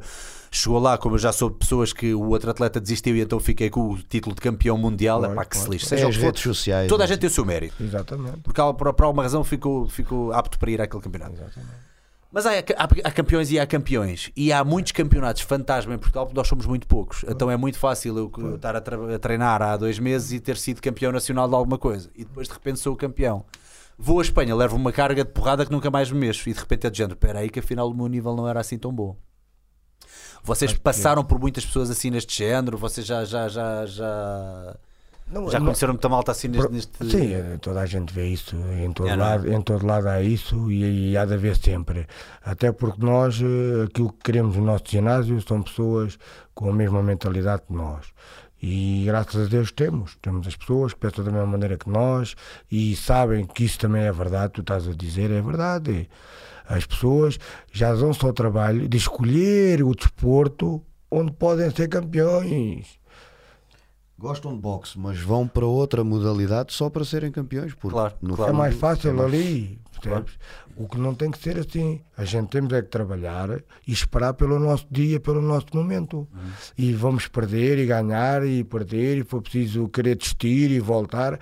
chegou lá, como eu já soube pessoas que o outro atleta desistiu e então fiquei com o título de campeão mundial, claro, é pá, que claro. se lixe. Seja é as redes sociais. Toda a gente tem o seu mérito. Exatamente. Porque por, por alguma razão ficou, ficou apto para ir àquele campeonato. Exatamente. Mas há, há, há, campeões e há campeões. E há muitos campeonatos fantasma em Portugal porque nós somos muito poucos. Então é muito fácil eu estar a, a, treinar há dois meses e ter sido campeão nacional de alguma coisa. E depois de repente sou o campeão. Vou à Espanha, levo uma carga de porrada que nunca mais me mexo. E de repente é de género: espera aí que afinal o meu nível não era assim tão bom. Vocês passaram por muitas pessoas assim neste género? Vocês já, já, já, já não, Já conheceram muita malta assim neste, neste, Sim, toda a gente vê isso, em todo, é, lado, em todo lado há isso e, e, há de haver sempre. Até porque nós, eh, aquilo que queremos no nosso ginásio são pessoas com a mesma mentalidade que nós. E graças a Deus temos, temos as pessoas que pensam da mesma maneira que nós e sabem que isso também é verdade, tu estás a dizer, é verdade. As pessoas já dão-se ao trabalho de escolher o desporto onde podem ser campeões gostam de boxe, mas vão para outra modalidade só para serem campeões. Porque claro, claro. É mais fácil é mais... ali, Claro. O que não tem que ser assim. A gente temos é que trabalhar e esperar pelo nosso dia, pelo nosso momento. Uhum. E vamos perder e ganhar e perder, e for preciso querer desistir e voltar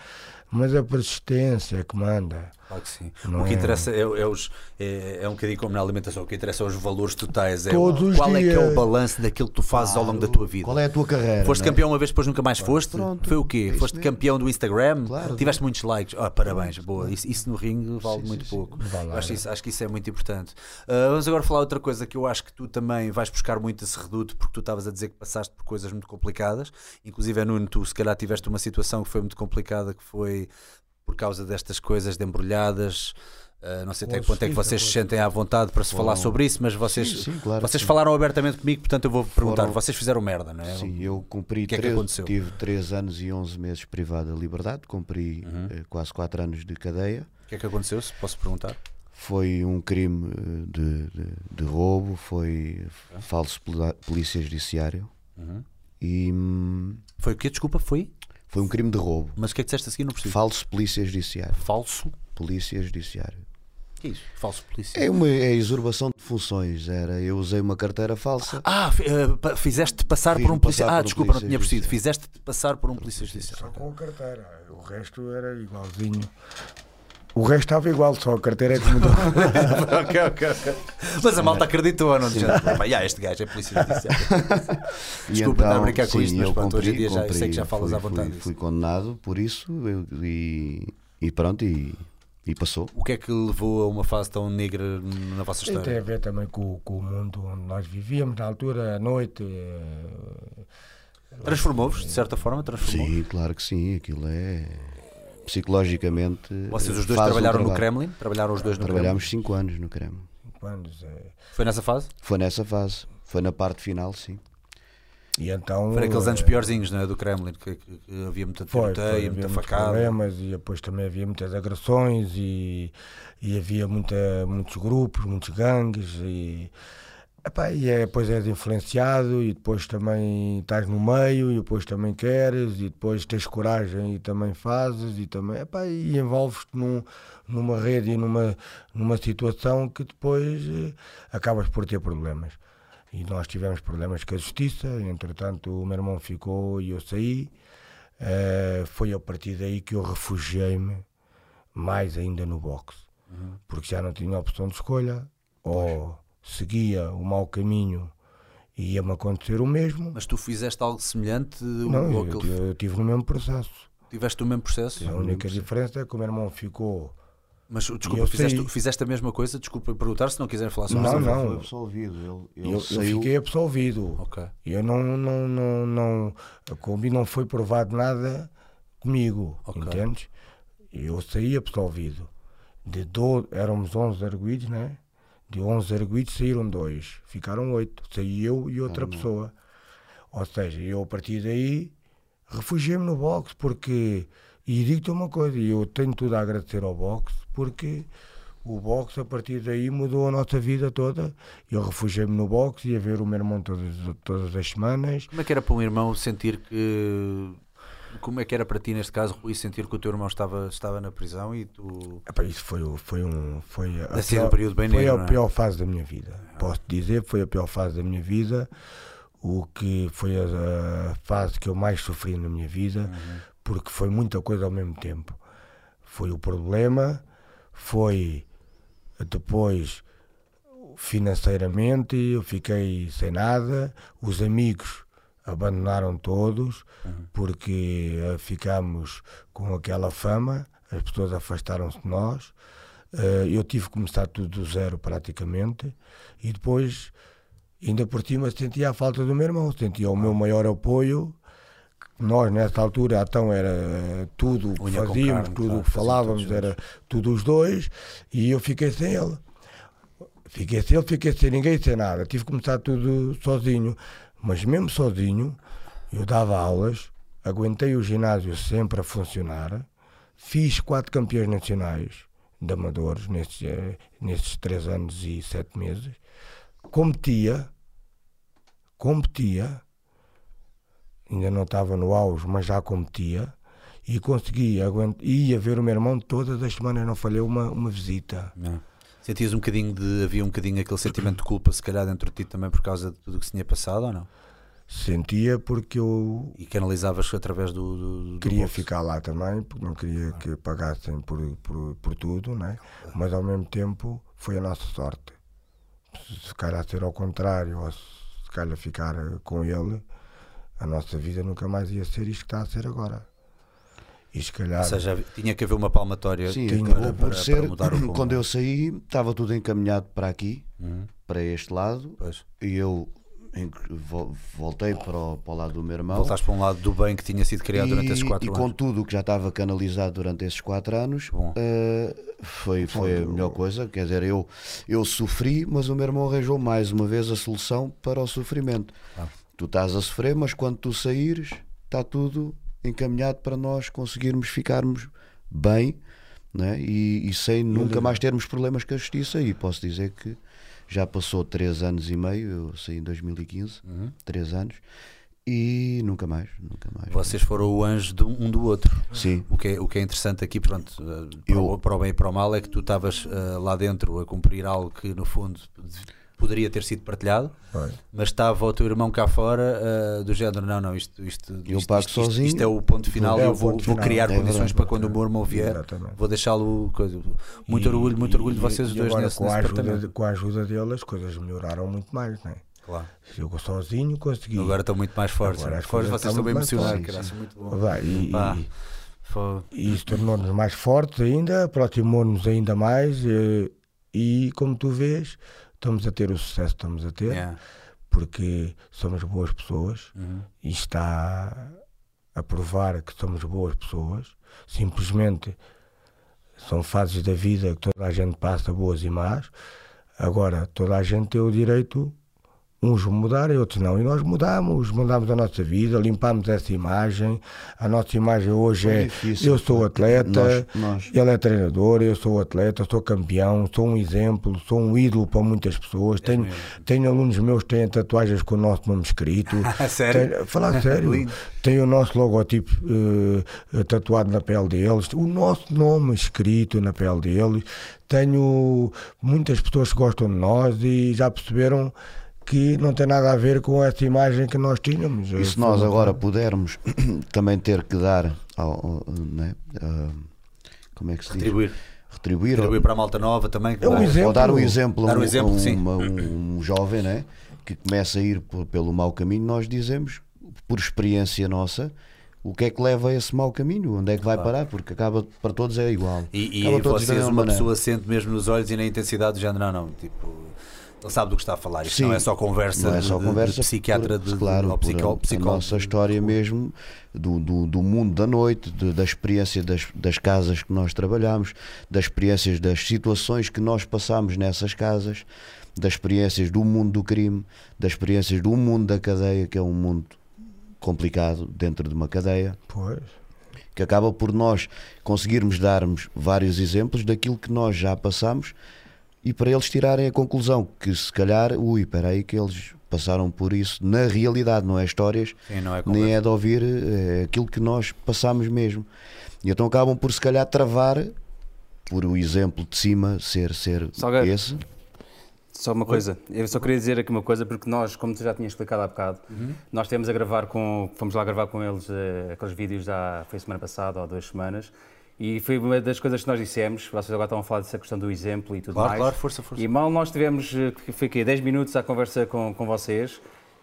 mas a persistência é que manda. Claro que sim. Não o que é... interessa é, é, os, é, é, um bocadinho como na alimentação, o que interessa é os valores totais. É Todos qual é que é o balanço daquilo que tu fazes claro. ao longo da tua vida. Qual é a tua carreira? Foste é? campeão uma vez, depois nunca mais foste? Pronto. Foi o quê? É foste campeão do Instagram? Claro. Tiveste muitos likes? Oh, parabéns, boa. Isso, isso no ringue vale sim, muito sim, pouco. Vale acho, isso, acho que isso é muito importante. Uh, vamos agora falar outra coisa que eu acho que tu também vais buscar muito esse reduto, porque tu estavas a dizer que passaste por coisas muito complicadas. Inclusive, é Nuno, tu se calhar tiveste uma situação que foi muito complicada, que foi por causa destas coisas de embrulhadas. Uh, não sei até quanto é que vocês se sentem à vontade para se Foram... falar sobre isso, mas vocês, sim, sim, claro, vocês falaram abertamente comigo, portanto eu vou perguntar: Foram... vocês fizeram merda, não é? Sim, eu cumpri. que é que aconteceu? Tive 3 anos e 11 meses privado da liberdade, cumpri uhum. uh, quase 4 anos de cadeia. O que é que aconteceu, se posso perguntar? Foi um crime eh, de, de, de roubo, foi uhum. falso polícia judiciário. Uhum. E. Hum, foi o quê? Desculpa, foi? Foi um crime de roubo. Mas o que é que disseste a seguir? Não percebi. Falso polícia judiciário. Falso? Polícia judiciário. O que é isso? Falso polícia? É uma é usurpação de funções. Era, eu usei uma carteira falsa. Ah, uh, fizeste passar por um polícia. Ah, um desculpa, polícia não tinha percebido. Fizeste passar por um polícia judiciário. Só com a carteira. O resto era igualzinho. O resto estava igual, só a carteira é que mudou. ok, ok, ok. Mas a malta acreditou, não? Já, yeah, este gajo é polícia judiciária. Desculpa então, estar a brincar com isto, mas pronto, hoje em dia já, sei que já falas fui, à vontade. Fui, fui condenado por isso eu, e, e pronto, e, e passou. O que é que levou a uma fase tão negra na vossa história? Tem a ver também com, com o mundo onde nós vivíamos, na altura, à noite. Eh, Transformou-vos, de certa forma? Transformou sim, claro que sim. Aquilo é psicologicamente. Vocês os dois trabalharam no Kremlin? Trabalharam os dois no Trabalhámos 5 anos no Kremlin. Cinco anos, é... Foi nessa fase? Foi nessa fase. Foi na parte final, sim. E então, Foi aqueles anos é... piorzinhos não é, do Kremlin, que, que, que havia muita tiroteio, muita facada. problemas e depois também havia muitas agressões e, e havia muita, muitos grupos, muitos gangues e Epá, e é, depois és influenciado e depois também estás no meio e depois também queres e depois tens coragem e também fazes e também epá, e envolves-te num, numa rede e numa, numa situação que depois eh, acabas por ter problemas. E nós tivemos problemas com a justiça, entretanto o meu irmão ficou e eu saí. Uh, foi a partir daí que eu refugiei-me mais ainda no boxe, uhum. porque já não tinha opção de escolha. Ou seguia o mau caminho E ia-me acontecer o mesmo. Mas tu fizeste algo semelhante Não, eu, que ele- eu tive no mesmo processo. Tiveste o mesmo processo? A única diferença é que o meu irmão ficou. Mas desculpa, eu fizeste, saí. fizeste a mesma coisa? Desculpa perguntar se não quiserem falar sobre Não, isso. não. Foi absolvido. Ele, ele Eu, eu saiu. fiquei absolvido. Ok. Eu não, não, não, não, a Kombi não foi provado nada comigo, Ok. entendes? Eu saí absolvido. De do, éramos 11 arguídos, né? De 11 arguídos saíram dois, ficaram oito. Saí eu e outra pessoa. Ou seja, eu a partir daí refugiei-me no boxe porque. E digo-te uma coisa, eu tenho tudo a agradecer ao boxe porque o boxe a partir daí mudou a nossa vida toda. Eu refugiei-me no boxe, ia ver o meu irmão todas, todas as semanas. Como é que era para um irmão sentir que. Como é que era para ti, neste caso, Rui, sentir que o teu irmão estava, estava na prisão e tu. Epá, isso foi, foi um. Foi a, ser um pior- período bem foi negro, a é? pior fase da minha vida. Posso dizer foi a pior fase da minha vida. O que foi a, a fase que eu mais sofri na minha vida, Uhum. porque foi muita coisa ao mesmo tempo. Foi o problema, foi depois financeiramente, eu fiquei sem nada, os amigos abandonaram todos, porque eh, ficámos com aquela fama, as pessoas afastaram-se de nós. Eh, eu tive que começar tudo do zero praticamente e depois, ainda por cima, sentia a falta do meu irmão, sentia o meu maior apoio. Nós, nessa altura, então era eh, tudo o que fazíamos, carne, tudo o claro, que faziam falávamos, era tudo os dois, e eu fiquei sem ele. Fiquei sem ele, fiquei sem ninguém, sem nada. Tive que começar tudo sozinho. Mas mesmo sozinho, eu dava aulas, aguentei o ginásio sempre a funcionar, fiz quatro campeões nacionais de amadores nesses, eh, três anos e sete meses, competia, competia, ainda não estava no auge, mas já competia, e consegui, aguent... ia ver o meu irmão todas as semanas, não falhei uma, uma visita. Não. Sentias um bocadinho de. Havia um bocadinho aquele sentimento de culpa, se calhar, dentro de ti também por causa de tudo o que se tinha passado ou não? Sentia porque eu E canalizavas através do. do, do queria ficar lá também, porque não queria que pagassem por, por, por tudo, né? mas ao mesmo tempo foi a nossa sorte. Se calhar ser ao contrário, ou se calhar ficar com ele, a nossa vida nunca mais ia ser isto que está a ser agora. E se calhar. Ou seja, tinha que haver uma palmatória Sim, Tinha- para, por para- ser. para mudar o rumo. quando eu saí, estava tudo encaminhado para aqui, Uhum, para este lado, pois. e eu voltei para o, para o lado do meu irmão. Voltaste para um lado do bem que tinha sido criado durante esses e, quatro e com anos. tudo o que já estava canalizado durante esses quatro anos, Bom. eh, foi, foi a melhor coisa. Quer dizer, eu, eu sofri, mas o meu irmão arranjou mais uma vez a solução para o sofrimento. Ah. Tu estás a sofrer, mas quando tu saíres, está tudo encaminhado para nós conseguirmos ficarmos bem né? e, e sem nunca mais termos problemas com a justiça. E posso dizer que já passou três anos e meio, eu saí em 2015, Uhum. três anos, e nunca mais, nunca mais. Vocês foram o anjo de um do outro. Sim. O que, é, o que é interessante aqui, pronto, eh, para, o, Eu- para o bem e para o mal, é que tu estavas eh, lá dentro a cumprir algo que, no fundo, poderia ter sido partilhado, mas estava o teu irmão cá fora eh, do género, não, não, isto, isto, Eu isto, isto, sozinho. isto é o ponto final, É eu vou, vou criar É condições verdade. para quando o meu irmão vier, Exatamente. vou deixá-lo. Muito E- orgulho, muito orgulho de e- vocês e dois agora, nesse, com, a nesse ajuda, departamento. de- com a ajuda dele, as coisas melhoraram muito mais. Né? Claro. Eu sozinho consegui. Agora estão muito mais fortes. Agora as coisas vocês estão bem emocionados, muito bom. Vai, e, Pá. e- Foi- e isso tornou-nos mais fortes ainda, aproximou-nos ainda mais. E, e como tu vês, estamos a ter o sucesso que estamos a ter, Yeah. porque somos boas pessoas Uhum. e está a provar que somos boas pessoas. Simplesmente são fases da vida que toda a gente passa, boas e más. Agora, toda a gente tem o direito, uns mudarem, outros não. E nós mudamos, mudamos a nossa vida, limpamos essa imagem. A nossa imagem hoje é: difícil. eu sou atleta, Nós- nós- ele é treinador, eu sou atleta, sou campeão, sou um exemplo, sou um ídolo para muitas pessoas. Tenho, mesmo. tenho alunos meus que têm tatuagens com o nosso nome escrito. Sério? Tenho- falar sério. Tem o nosso logotipo eh, tatuado na pele deles, o nosso nome escrito na pele deles. Tenho muitas pessoas que gostam de nós e já perceberam que não tem nada a ver com essa imagem que nós tínhamos. E se nós agora pudermos também ter que dar ao, ao- né, como é que se diz? Retribuir. Retribuir, Retribuir para a malta nova também. É um claro. exemplo. ou dar um exemplo, Dar um a exemplo, uma- um, jovem né, que começa a ir por- pelo mau caminho, nós dizemos, por experiência nossa, o que é que leva a esse mau caminho, onde é que vai parar, porque acaba para todos é igual. E, e vocês, uma maneira. pessoa sente mesmo nos olhos e na intensidade do género, não, não, tipo, ele sabe do que está a falar. Isto Sim. não é só conversa, não é só de, de- conversa de psiquiatra por- de, claro, ou por psicó- a- psicólogo. a nossa história mesmo do, do, do mundo da noite, de- da experiência das, das casas que nós trabalhamos, das experiências das situações que nós passamos nessas casas, das experiências do mundo do crime, das experiências do mundo da cadeia, que é um mundo complicado dentro de uma cadeia Pois. que acaba por nós conseguirmos darmos vários exemplos daquilo que nós já passamos e para eles tirarem a conclusão que se calhar, ui, espera aí que eles passaram por isso na realidade, não é histórias, Sim, não é nem conversa. é de ouvir eh, aquilo que nós passamos mesmo. E então acabam por se calhar travar por o exemplo de cima ser, ser Salgueiro. esse. Só uma coisa, eu só queria dizer aqui uma coisa, porque nós, como tu já tinhas explicado há bocado, nós temos a gravar com, fomos lá gravar com eles eh, aqueles vídeos já, foi semana passada ou duas semanas, e foi uma das coisas que nós dissemos, vocês agora estão a falar dessa questão do exemplo e tudo Claro, mais. claro, força, força. E mal nós tivemos, eh, que foi aqui, 10 minutos à conversa com, com vocês,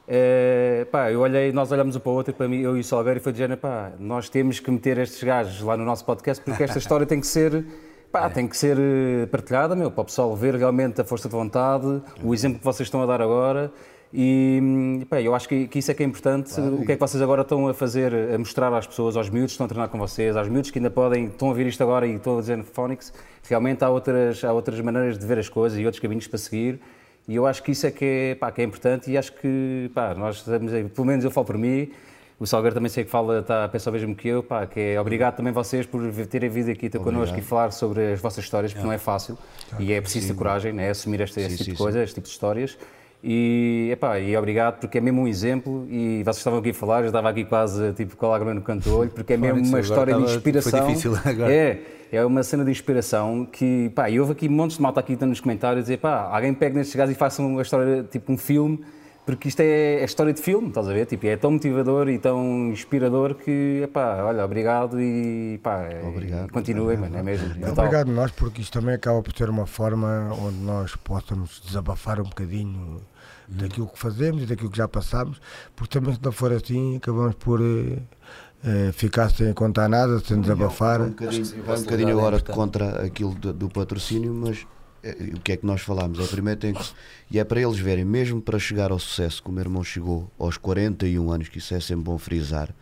eh, pá, eu olhei, nós olhamos um para o outro, para mim, eu e o Salgueiro, e foi dizendo, pá, nós temos que meter estes gajos lá no nosso podcast, porque esta história tem que ser... Pá, tem que ser eh, partilhada, meu, para o pessoal ver realmente a força de vontade, o exemplo que vocês estão a dar agora. E hum, pá, eu acho que, que isso é que é importante. o que é que vocês agora estão a fazer, a mostrar às pessoas, aos miúdos que estão a treinar com vocês, aos miúdos que ainda podem, estão a ver isto agora e estão a dizer Phonics, realmente há outras, há outras maneiras de ver as coisas e outros caminhos para seguir. E eu acho que isso é que é, pá, que é importante e acho que, pá, nós estamos aí, pelo menos eu falo por mim, o Salgueiro também sei que fala, está a pensar o mesmo que eu, pá, que é obrigado também vocês por terem vindo aqui ter connosco e falar sobre as vossas histórias, porque não é fácil e é preciso ter coragem, né, assumir este, este Sim, tipo sim, de coisa, este tipo de histórias. E, epá, e obrigado porque é mesmo um exemplo e vocês estavam aqui a falar, eu estava aqui quase tipo com a lágrima no canto do olho, porque é mesmo uma história de estava- foi inspiração. difícil agora. É, é uma cena de inspiração que, pá, e houve aqui montes de malta aqui nos comentários a dizer, pá, alguém pegue nestes gajos e faça uma história, tipo um filme, porque isto é, é história de filme, estás a ver? Tipo, é tão motivador e tão inspirador que, pá, olha, obrigado e, pá, Obrigado. continuem, mano, é mesmo. brutal. Obrigado nós, porque isto também acaba por ser uma forma onde nós possamos desabafar um bocadinho daquilo que fazemos e daquilo que já passámos, porque também se não for assim, acabamos por eh, eh, ficar sem contar nada, sem desabafar. Vai um bocadinho, vai um bocadinho é agora importante. contra aquilo do, do patrocínio, mas eh, o que é que nós falamos? É primeiro tem que, e é para eles verem, mesmo para chegar ao sucesso, como o meu irmão chegou aos 41 anos, que isso é sempre bom frisar,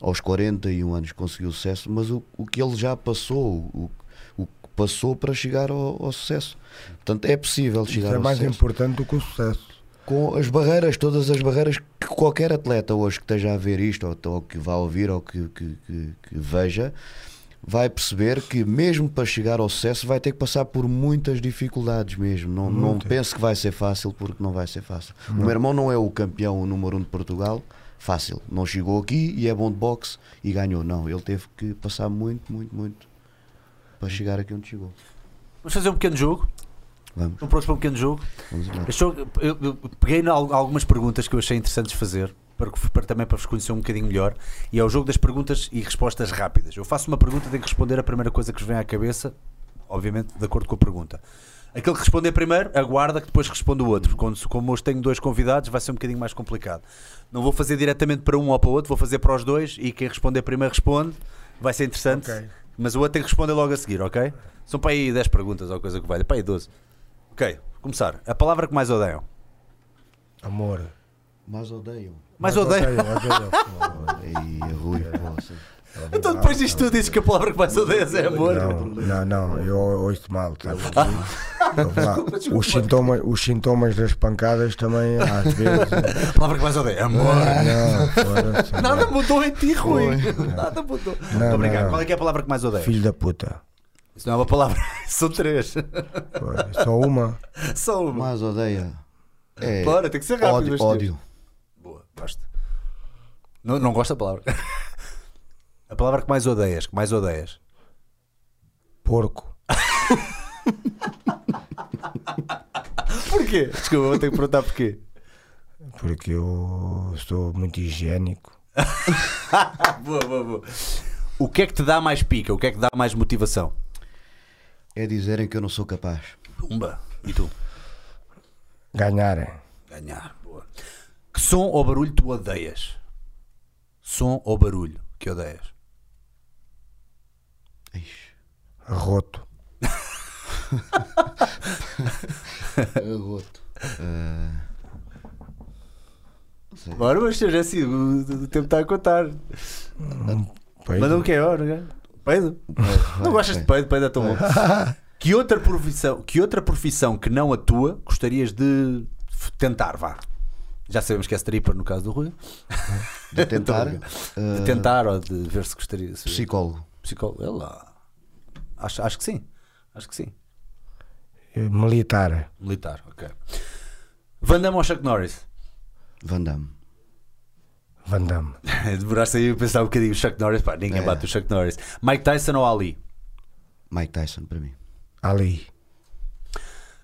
aos 41 anos conseguiu sucesso, mas o, o que ele já passou, o, o que passou para chegar ao, ao sucesso. Portanto, é possível Isso chegar é ao mais sucesso importante do que o sucesso. Com as barreiras, todas as barreiras que qualquer atleta hoje que esteja a ver isto, ou, ou que vá ouvir, ou que, que- que- que veja, vai perceber que mesmo para chegar ao sucesso vai ter que passar por muitas dificuldades mesmo. Não, não pense que vai ser fácil porque não vai ser fácil. O meu irmão não é o campeão número um de Portugal. Fácil, não chegou aqui e é bom de boxe e ganhou. Não, ele teve que passar muito, muito, muito para chegar aqui onde chegou. Vamos fazer um pequeno jogo. Vamos, prontos para um pequeno jogo? vamos jogo, eu, eu peguei algumas perguntas que eu achei interessantes fazer, para, para- também para vos conhecer um bocadinho melhor, e é o jogo das perguntas e respostas rápidas. Eu faço uma pergunta, tenho que responder a primeira coisa que vos vem à cabeça, obviamente de acordo com a pergunta. Aquele que responder primeiro, aguarda que depois responda o outro. Quando, como hoje tenho dois convidados, vai ser um bocadinho mais complicado. Não vou fazer diretamente para um ou para o outro, vou fazer para os dois e quem responder primeiro responde. Vai ser interessante, Ok. mas o outro tem que responder logo a seguir, ok? São para aí 10 perguntas ou coisa que valha, para aí 12. Ok, começar. A palavra que mais odeiam. Amor. Mas odeio. Mais odeio. odeio, odeio. Ei, Rui, poça. Então depois disto tudo dizes que a palavra que mais odeias é amor. Não, não, não, eu ouço mal? Ouve lá, Os sintomas, os sintomas das pancadas também, às vezes. A palavra que mais odeia é amor. Não, foda-se. Nada mudou em ti, Rui. Nada mudou. Não, Obrigado. não. Qual é que é a palavra que mais odeia? Filho da puta. Isso não é uma palavra, são três. Foi, Só uma. Só uma. Mas odeia. É Bora, tem que ser rápido. ódio. mas ódio. Boa, gosto. Não, não gosto da palavra. A palavra que mais odeias, que mais odeias. Porco. Porquê? Desculpa, vou ter que perguntar porquê. Porque eu sou muito higiênico. Boa, boa, boa. O que é que te dá mais pica? O que é que dá mais motivação? É dizerem que eu não sou capaz. Umba. E tu? Ganharem. Ganhar. Boa. Som ou barulho tu odeias? Som ou barulho que odeias? Ixi, Roto. Roto. Ah, não sei. Bora, mas seja assim, o, tempo está a contar. Peido. Manda um que é hora, né? Peido? Não gostas de peido? Peido é tão bom. Que outra profissão que, outra profissão que não a tua gostarias de tentar, vá? Já sabemos que é stripper no caso do Rui. De tentar. De ah, tentar ou de ver se gostaria. Se... Psicólogo. Psicólogo. É lá. Acho, acho que sim. Acho que sim. Eh, Militar. Militar, ok. Van Damme ou Chuck Norris? Van Damme. Van Damme. Demoraste aí a pensar um bocadinho. Chuck Norris, pá, ninguém É. bate o Chuck Norris. Mike Tyson ou Ali? Mike Tyson para mim. Ali.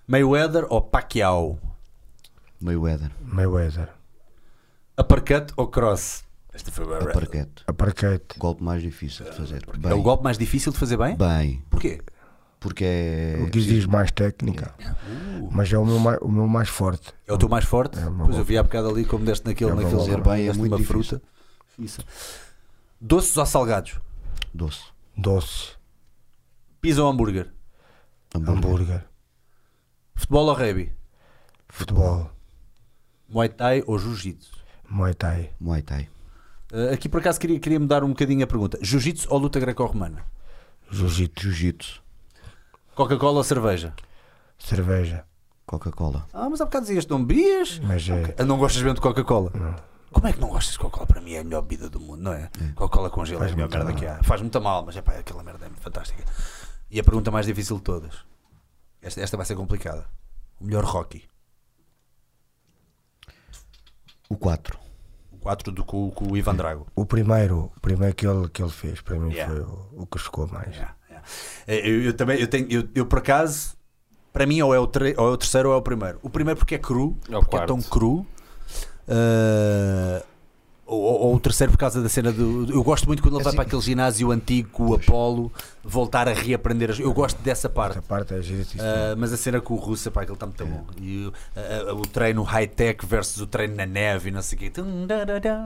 Mayweather ou Pacquiao? Mayweather. Mayweather. Uppercut ou cross? Esta foi bem Uppercut. Aparquete. Golpe mais difícil de fazer. É o golpe mais difícil de fazer bem? Bem. Porquê? Porque é. O que exige mais técnica. Mas é o meu mais, o meu mais forte. É o teu mais forte? É pois eu vi há bocado ali como deste naquele, É naquele. Bem, é muito uma difícil. fruta. Isso. Doces ou salgados? Doce. Doce. Pizza ou hambúrguer? Hambúrguer. Hambúrguer. Futebol ou rugby? Futebol. Muay Thai ou Jiu-Jitsu? Muay Thai. Muay Thai. Uh, aqui por acaso queria, queria mudar um bocadinho a pergunta: Jiu-Jitsu ou luta greco-romana? Jiu-Jitsu. Jiu-Jitsu. Coca-Cola ou cerveja? Cerveja. Coca-Cola. Ah, mas há bocado dizias que não bebias? Mas é. Ah, Não gostas mesmo de Coca-Cola? Não. Como é que não gostas de Coca-Cola? Para mim é a melhor bebida do mundo, não é? Coca-Cola com gelo é a melhor muito merda mal. que há. Faz muito mal, mas é pá, aquela merda é muito fantástica. E a pergunta mais difícil de todas: esta, esta vai ser complicada. O melhor Rocky? O 4. O 4 do, com, com o Ivan Drago. O primeiro, o primeiro que ele, que ele fez, para mim Yeah. foi o, o que chocou mais. Yeah, Eu, eu também, eu tenho, eu, eu por acaso, para mim, ou é, o tre- ou é o terceiro ou é o primeiro. O primeiro porque é cru, É o porque é tão cru. Eh, ou, ou- ou o terceiro por causa da cena do. Eu gosto muito quando ele vai Assim- para aquele ginásio antigo o Apolo, voltar a reaprender. as- Eu gosto dessa parte. Essa parte é gira, sim, Uh, mas a cena com o Russo, pá, aquilo está muito bom. E o- a- a- o treino high-tech versus o treino na neve e não sei o quê.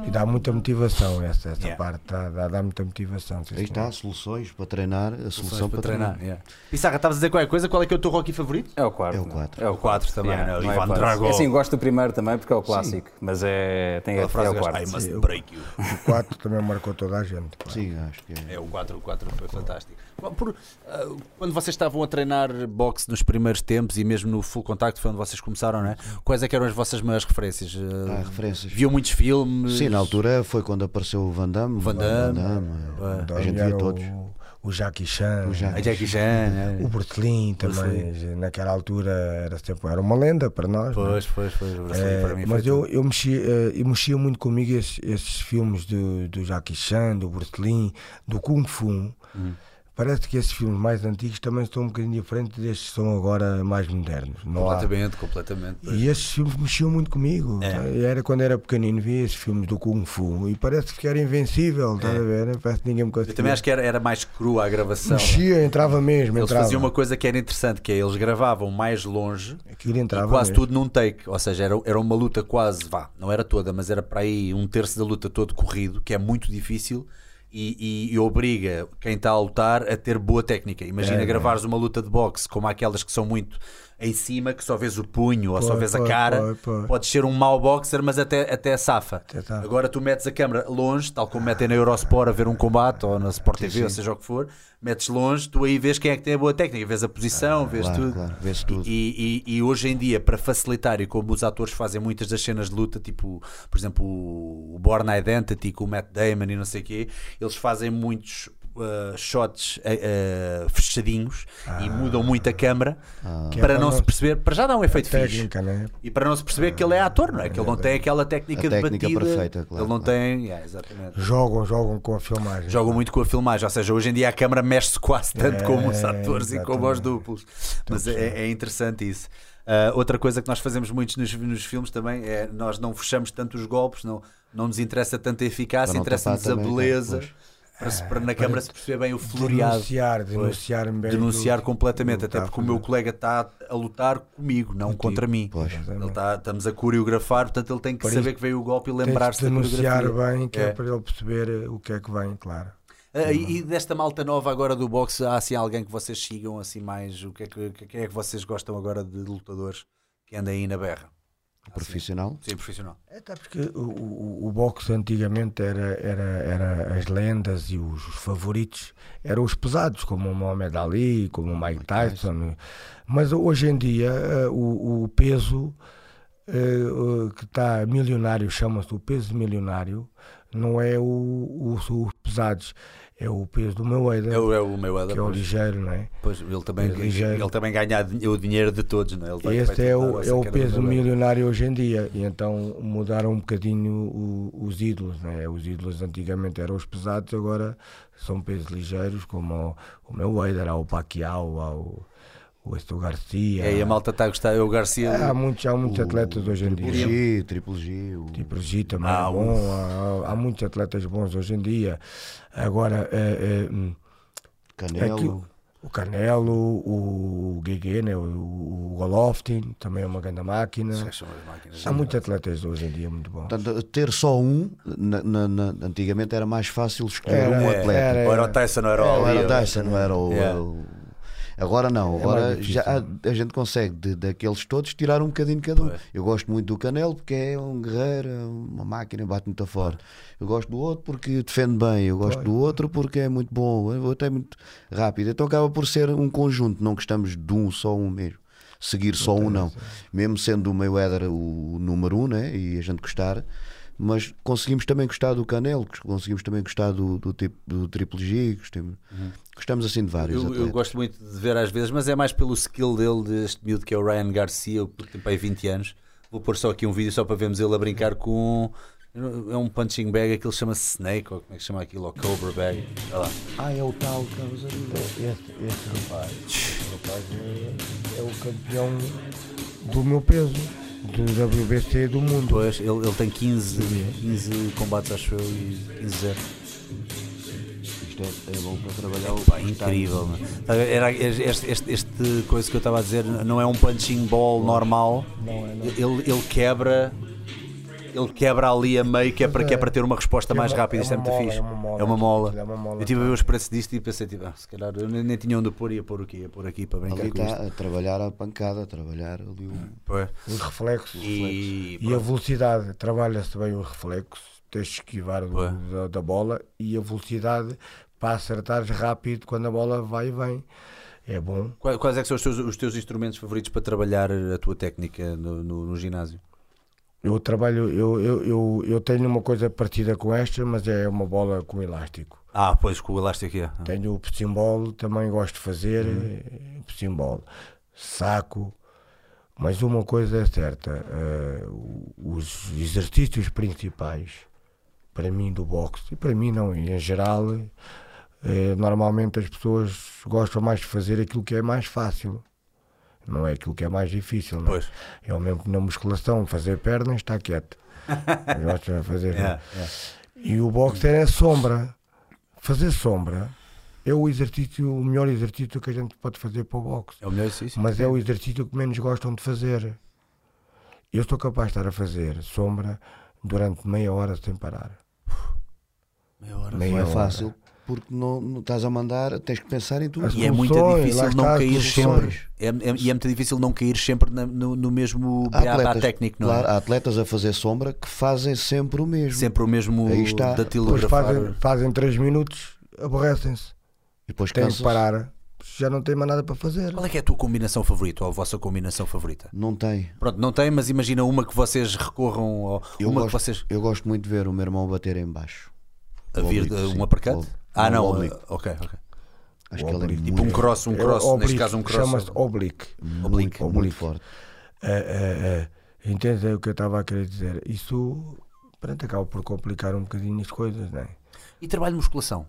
E dá muita motivação essa, essa Yeah. parte, dá, dá, dá muita motivação. sim, Aí está, soluções para treinar. A solução para para treinar. treinar. yeah. Pissarra, estavas a dizer qualquer coisa? Qual é que é o teu Rocky favorito? É o quarto. É o quatro. É o O 4 também, Yeah, né? não é Ivan fácil. Drago. É assim, gosto do primeiro também porque é o clássico, mas é, tem Aquela é, frase é o do gajo, quarto. I must Sim, break you. O 4 também marcou toda a gente. pá. Sim, acho que é. É, o 4, o 4 foi fantástico. Por, ah, quando vocês estavam a treinar boxe nos primeiros tempos e mesmo no full contact foi onde vocês começaram, não é? Quais é que eram as vossas maiores referências? Ah, Há referências. Viam muitos filmes? Sim, na altura foi quando apareceu o Van Damme. Van Damme. é. Então, A gente viu todos. O, o Jackie Chan, O Jackie A Jackie Chan, é. o Bruce Lee também. Naquela altura era, sempre, era uma lenda para nós. Pois, pois, pois. Lee É, mas eu, tudo. eu, mexia, eh, eu mexia muito comigo esses, esses filmes do, do Jackie Chan, do Bruce Lee, do Kung Fu. Hum. Parece que esses filmes mais antigos também estão um bocadinho diferentes destes que são agora mais modernos. Não há- Completamente, completamente. pois. E esses filmes mexiam muito comigo. É. Era quando era pequenino, via esses filmes do Kung Fu e parece que era invencível, estás a ver? Parece que ninguém me conseguia. É. Eu também acho que era, era mais crua a gravação. Mexia, entrava mesmo, Eles entrava. faziam uma coisa que era interessante, que é eles gravavam mais longe Aquilo e entrava quase mesmo. tudo num take. Ou seja, era, era uma luta quase, vá, não era toda, mas era para aí um terço da luta todo corrido, que é muito difícil e, e- e obriga quem está a lutar a ter boa técnica. Imagina É, gravares uma luta de boxe como aquelas que são muito em cima, que só vês o punho ou só vês a cara. Podes ser um mau boxer, mas até, até safa. Agora tu metes a câmera longe, tal como metem na Eurosport a ver um combate ou na Sport TV, ou seja o que for, metes longe, tu aí vês quem é que tem a boa técnica, vês a posição, vês claro, tudo. vê-se tudo. E, e- e hoje em dia, para facilitar, e como os atores fazem muitas das cenas de luta, tipo, por exemplo, o Born Identity com o Matt Damon e não sei o quê, eles fazem muitos uh, shots uh, uh, fechadinhos e mudam muito a câmera Que é para para não se perceber, para já dar um efeito fixe. técnica, né? E para não se perceber que ele é ator, não é? Que ele não tem aquela técnica, A técnica de batida. perfeita, claro, ele não claro. tem. Yeah, exatamente. Jogam, jogam com a filmagem. Jogam muito com a filmagem, ou seja, hoje em dia a câmara mexe-se quase tanto É, como os atores e como os exatamente. duplos. Mas é, é interessante isso. Ah, outra coisa que nós fazemos muitos nos, nos filmes também é nós não fechamos tanto os golpes, não, não nos interessa tanto a eficácia, interessa-nos a beleza. Para, para na câmara se perceber bem o floreado. Denunciar, denunciar bem Denunciar completamente, até que porque o meu fazer. colega está a lutar comigo, não contra mim. Pois. Ele está, estamos a coreografar, portanto ele tem que saber isso, que veio o golpe e lembrar-se de denunciar bem, que é. É. para ele perceber eh, o que é que vem, claro. Ah, e, e desta malta nova agora do boxe, há assim alguém que vocês sigam assim mais? O que é que, que- é que vocês gostam agora de lutadores que andem aí na berra? Profissional. Sim, profissional. Até porque o, o, o boxe antigamente era, era, era as lendas e os favoritos eram os pesados, como o Muhammad Ali, como o Mike Tyson. Mas hoje em dia eh, o, o peso eh, que está milionário, chama-se o peso milionário, não é o, o- os pesados, é o peso do meu É o, é o Mayweather. que é o ligeiro, não é? Pois, ele também, É ligeiro. ele também ganha o dinheiro de todos, não é? Ele Este é o, é o peso milionário hoje em dia, e então mudaram um bocadinho o- os ídolos. Né? Os ídolos antigamente eram os pesados, agora são pesos ligeiros, como o, o meu Wader, há o Pacquiao, há o, o Estor Garcia. É, e a malta está a gostar. É o Garcia. há muitos, há muitos o- atletas hoje em Triple dia. G, Triple G. O... Tipo G também Ah, é bom, há, há- há muitos atletas bons hoje em dia. Agora, é, é, hum, Canelo. O Canelo, o Guigué, né? o, o Golovkin, também é uma grande máquina. Máquinas. Há muitos atletas hoje em dia muito bons. Portanto, ter só um, na- na- na- antigamente era mais fácil escolher Era, um atleta. era, Ou era o Tyson, ou era o Ou Ali, era o Tyson, não era o. Yeah. o- Agora não, É agora difícil. já há- a gente consegue de- daqueles todos tirar um bocadinho cada um. Pois. Eu gosto muito do Canelo porque é um guerreiro, é uma máquina, bate muito forte. Eu gosto do outro porque defende bem, eu gosto do outro porque é muito bom, o outro é muito rápido. Então acaba por ser um conjunto, não gostamos de um só um mesmo. Seguir só um não. Mesmo sendo o Mayweather o número um, né? E a gente gostar, mas conseguimos também gostar do Canelo, conseguimos também gostar do, do, tipo, do Triple G, gostamos, gostamos assim de vários Eu, eu gosto muito de ver às vezes, mas é mais pelo skill dele, deste miúdo que é o Ryan Garcia, que tem para aí 20 anos. Vou pôr só aqui um vídeo só para vermos ele a brincar com. É um punching bag, aquilo chama-se Snake, ou como é que chama aquilo? Ou Cobra Bag. Olha lá. Ah, é o tal que estavas a dizer. Este, este rapaz, este rapaz é, é o campeão do meu peso, do WBC do mundo. Pois, ele, ele tem 15, 15 combates, acho eu, e 15 0. Isto é, é bom para trabalhar o Pá, incrível, ver? Era este, este, este coisa que eu estava a dizer não é um punching ball normal. Não é, não. Ele, ele quebra. Ele quebra ali a meio que é para, que é para ter uma resposta É mais rápida. é Isto é uma muito fixe. é uma mola. É uma mola. É uma mola. Eu estive a ver os preços disto e pensei, tipo, ah, se calhar eu nem, nem tinha onde pôr, ia pôr o quê? Ia pôr aqui para brincar Ali com está isto. a trabalhar a pancada, a trabalhar ali o. Pois. Os reflexos. E, E a velocidade, trabalha-se bem o reflexo, tens de esquivar do- da, da bola e a velocidade para acertares rápido quando a bola vai e vem. É bom. Quais, quais é que são os teus, os teus instrumentos favoritos para trabalhar a tua técnica no, no, no ginásio? Eu trabalho, eu, eu, eu, eu tenho uma coisa parecida com esta, mas é uma bola com elástico. Ah, pois, com o elástico. Ah. Tenho o psimbolo, também gosto de fazer uhum. psimbolo, saco, mas uma coisa é certa, eh, os exercícios principais para mim do boxe, e para mim não, em geral, eh, normalmente as pessoas gostam mais de fazer aquilo que é mais fácil. Não é aquilo que é mais difícil. Não é? Pois. É o mesmo que na musculação, fazer pernas, está quieto. Eu gosto de fazer. É, é. E o boxer é sombra. Fazer sombra é o exercício, o melhor exercício que a gente pode fazer para o boxe. É o melhor exercício. Mas é o exercício que menos gostam de fazer. Eu sou capaz de estar a fazer sombra durante meia hora sem parar. Meia hora. Meia Não é hora. fácil porque não, não estás a mandar, tens que pensar em tudo. As E é muito difícil não cair sempre. É, é- e é muito difícil não cair sempre na- no, no mesmo Há beabá técnico, não claro, é? há atletas a fazer sombra que fazem sempre o mesmo. Sempre o mesmo Aí está. da Depois fazem, fazem três minutos, aborrecem-se. E depois Têm que parar. Já não tem mais nada para fazer. Qual é que é a tua combinação favorita ou a vossa combinação favorita? Não tem. Pronto, não tem, mas imagina uma que vocês recorram ou Eu uma gosto, que vocês eu gosto muito de ver o meu irmão bater em baixo. a vir de Oblique, Ah, não, não, oblique. uh, ok, ok. Acho O que ele é oblique. Tipo um cross, um É cross, oblique, neste caso um cross. Chama-se oblique. muito, oblique. muito Oblique. forte. É, é, é. Entendes o que eu estava a querer dizer? Isso pronto, acaba por complicar um bocadinho as coisas, não é? E trabalho de musculação?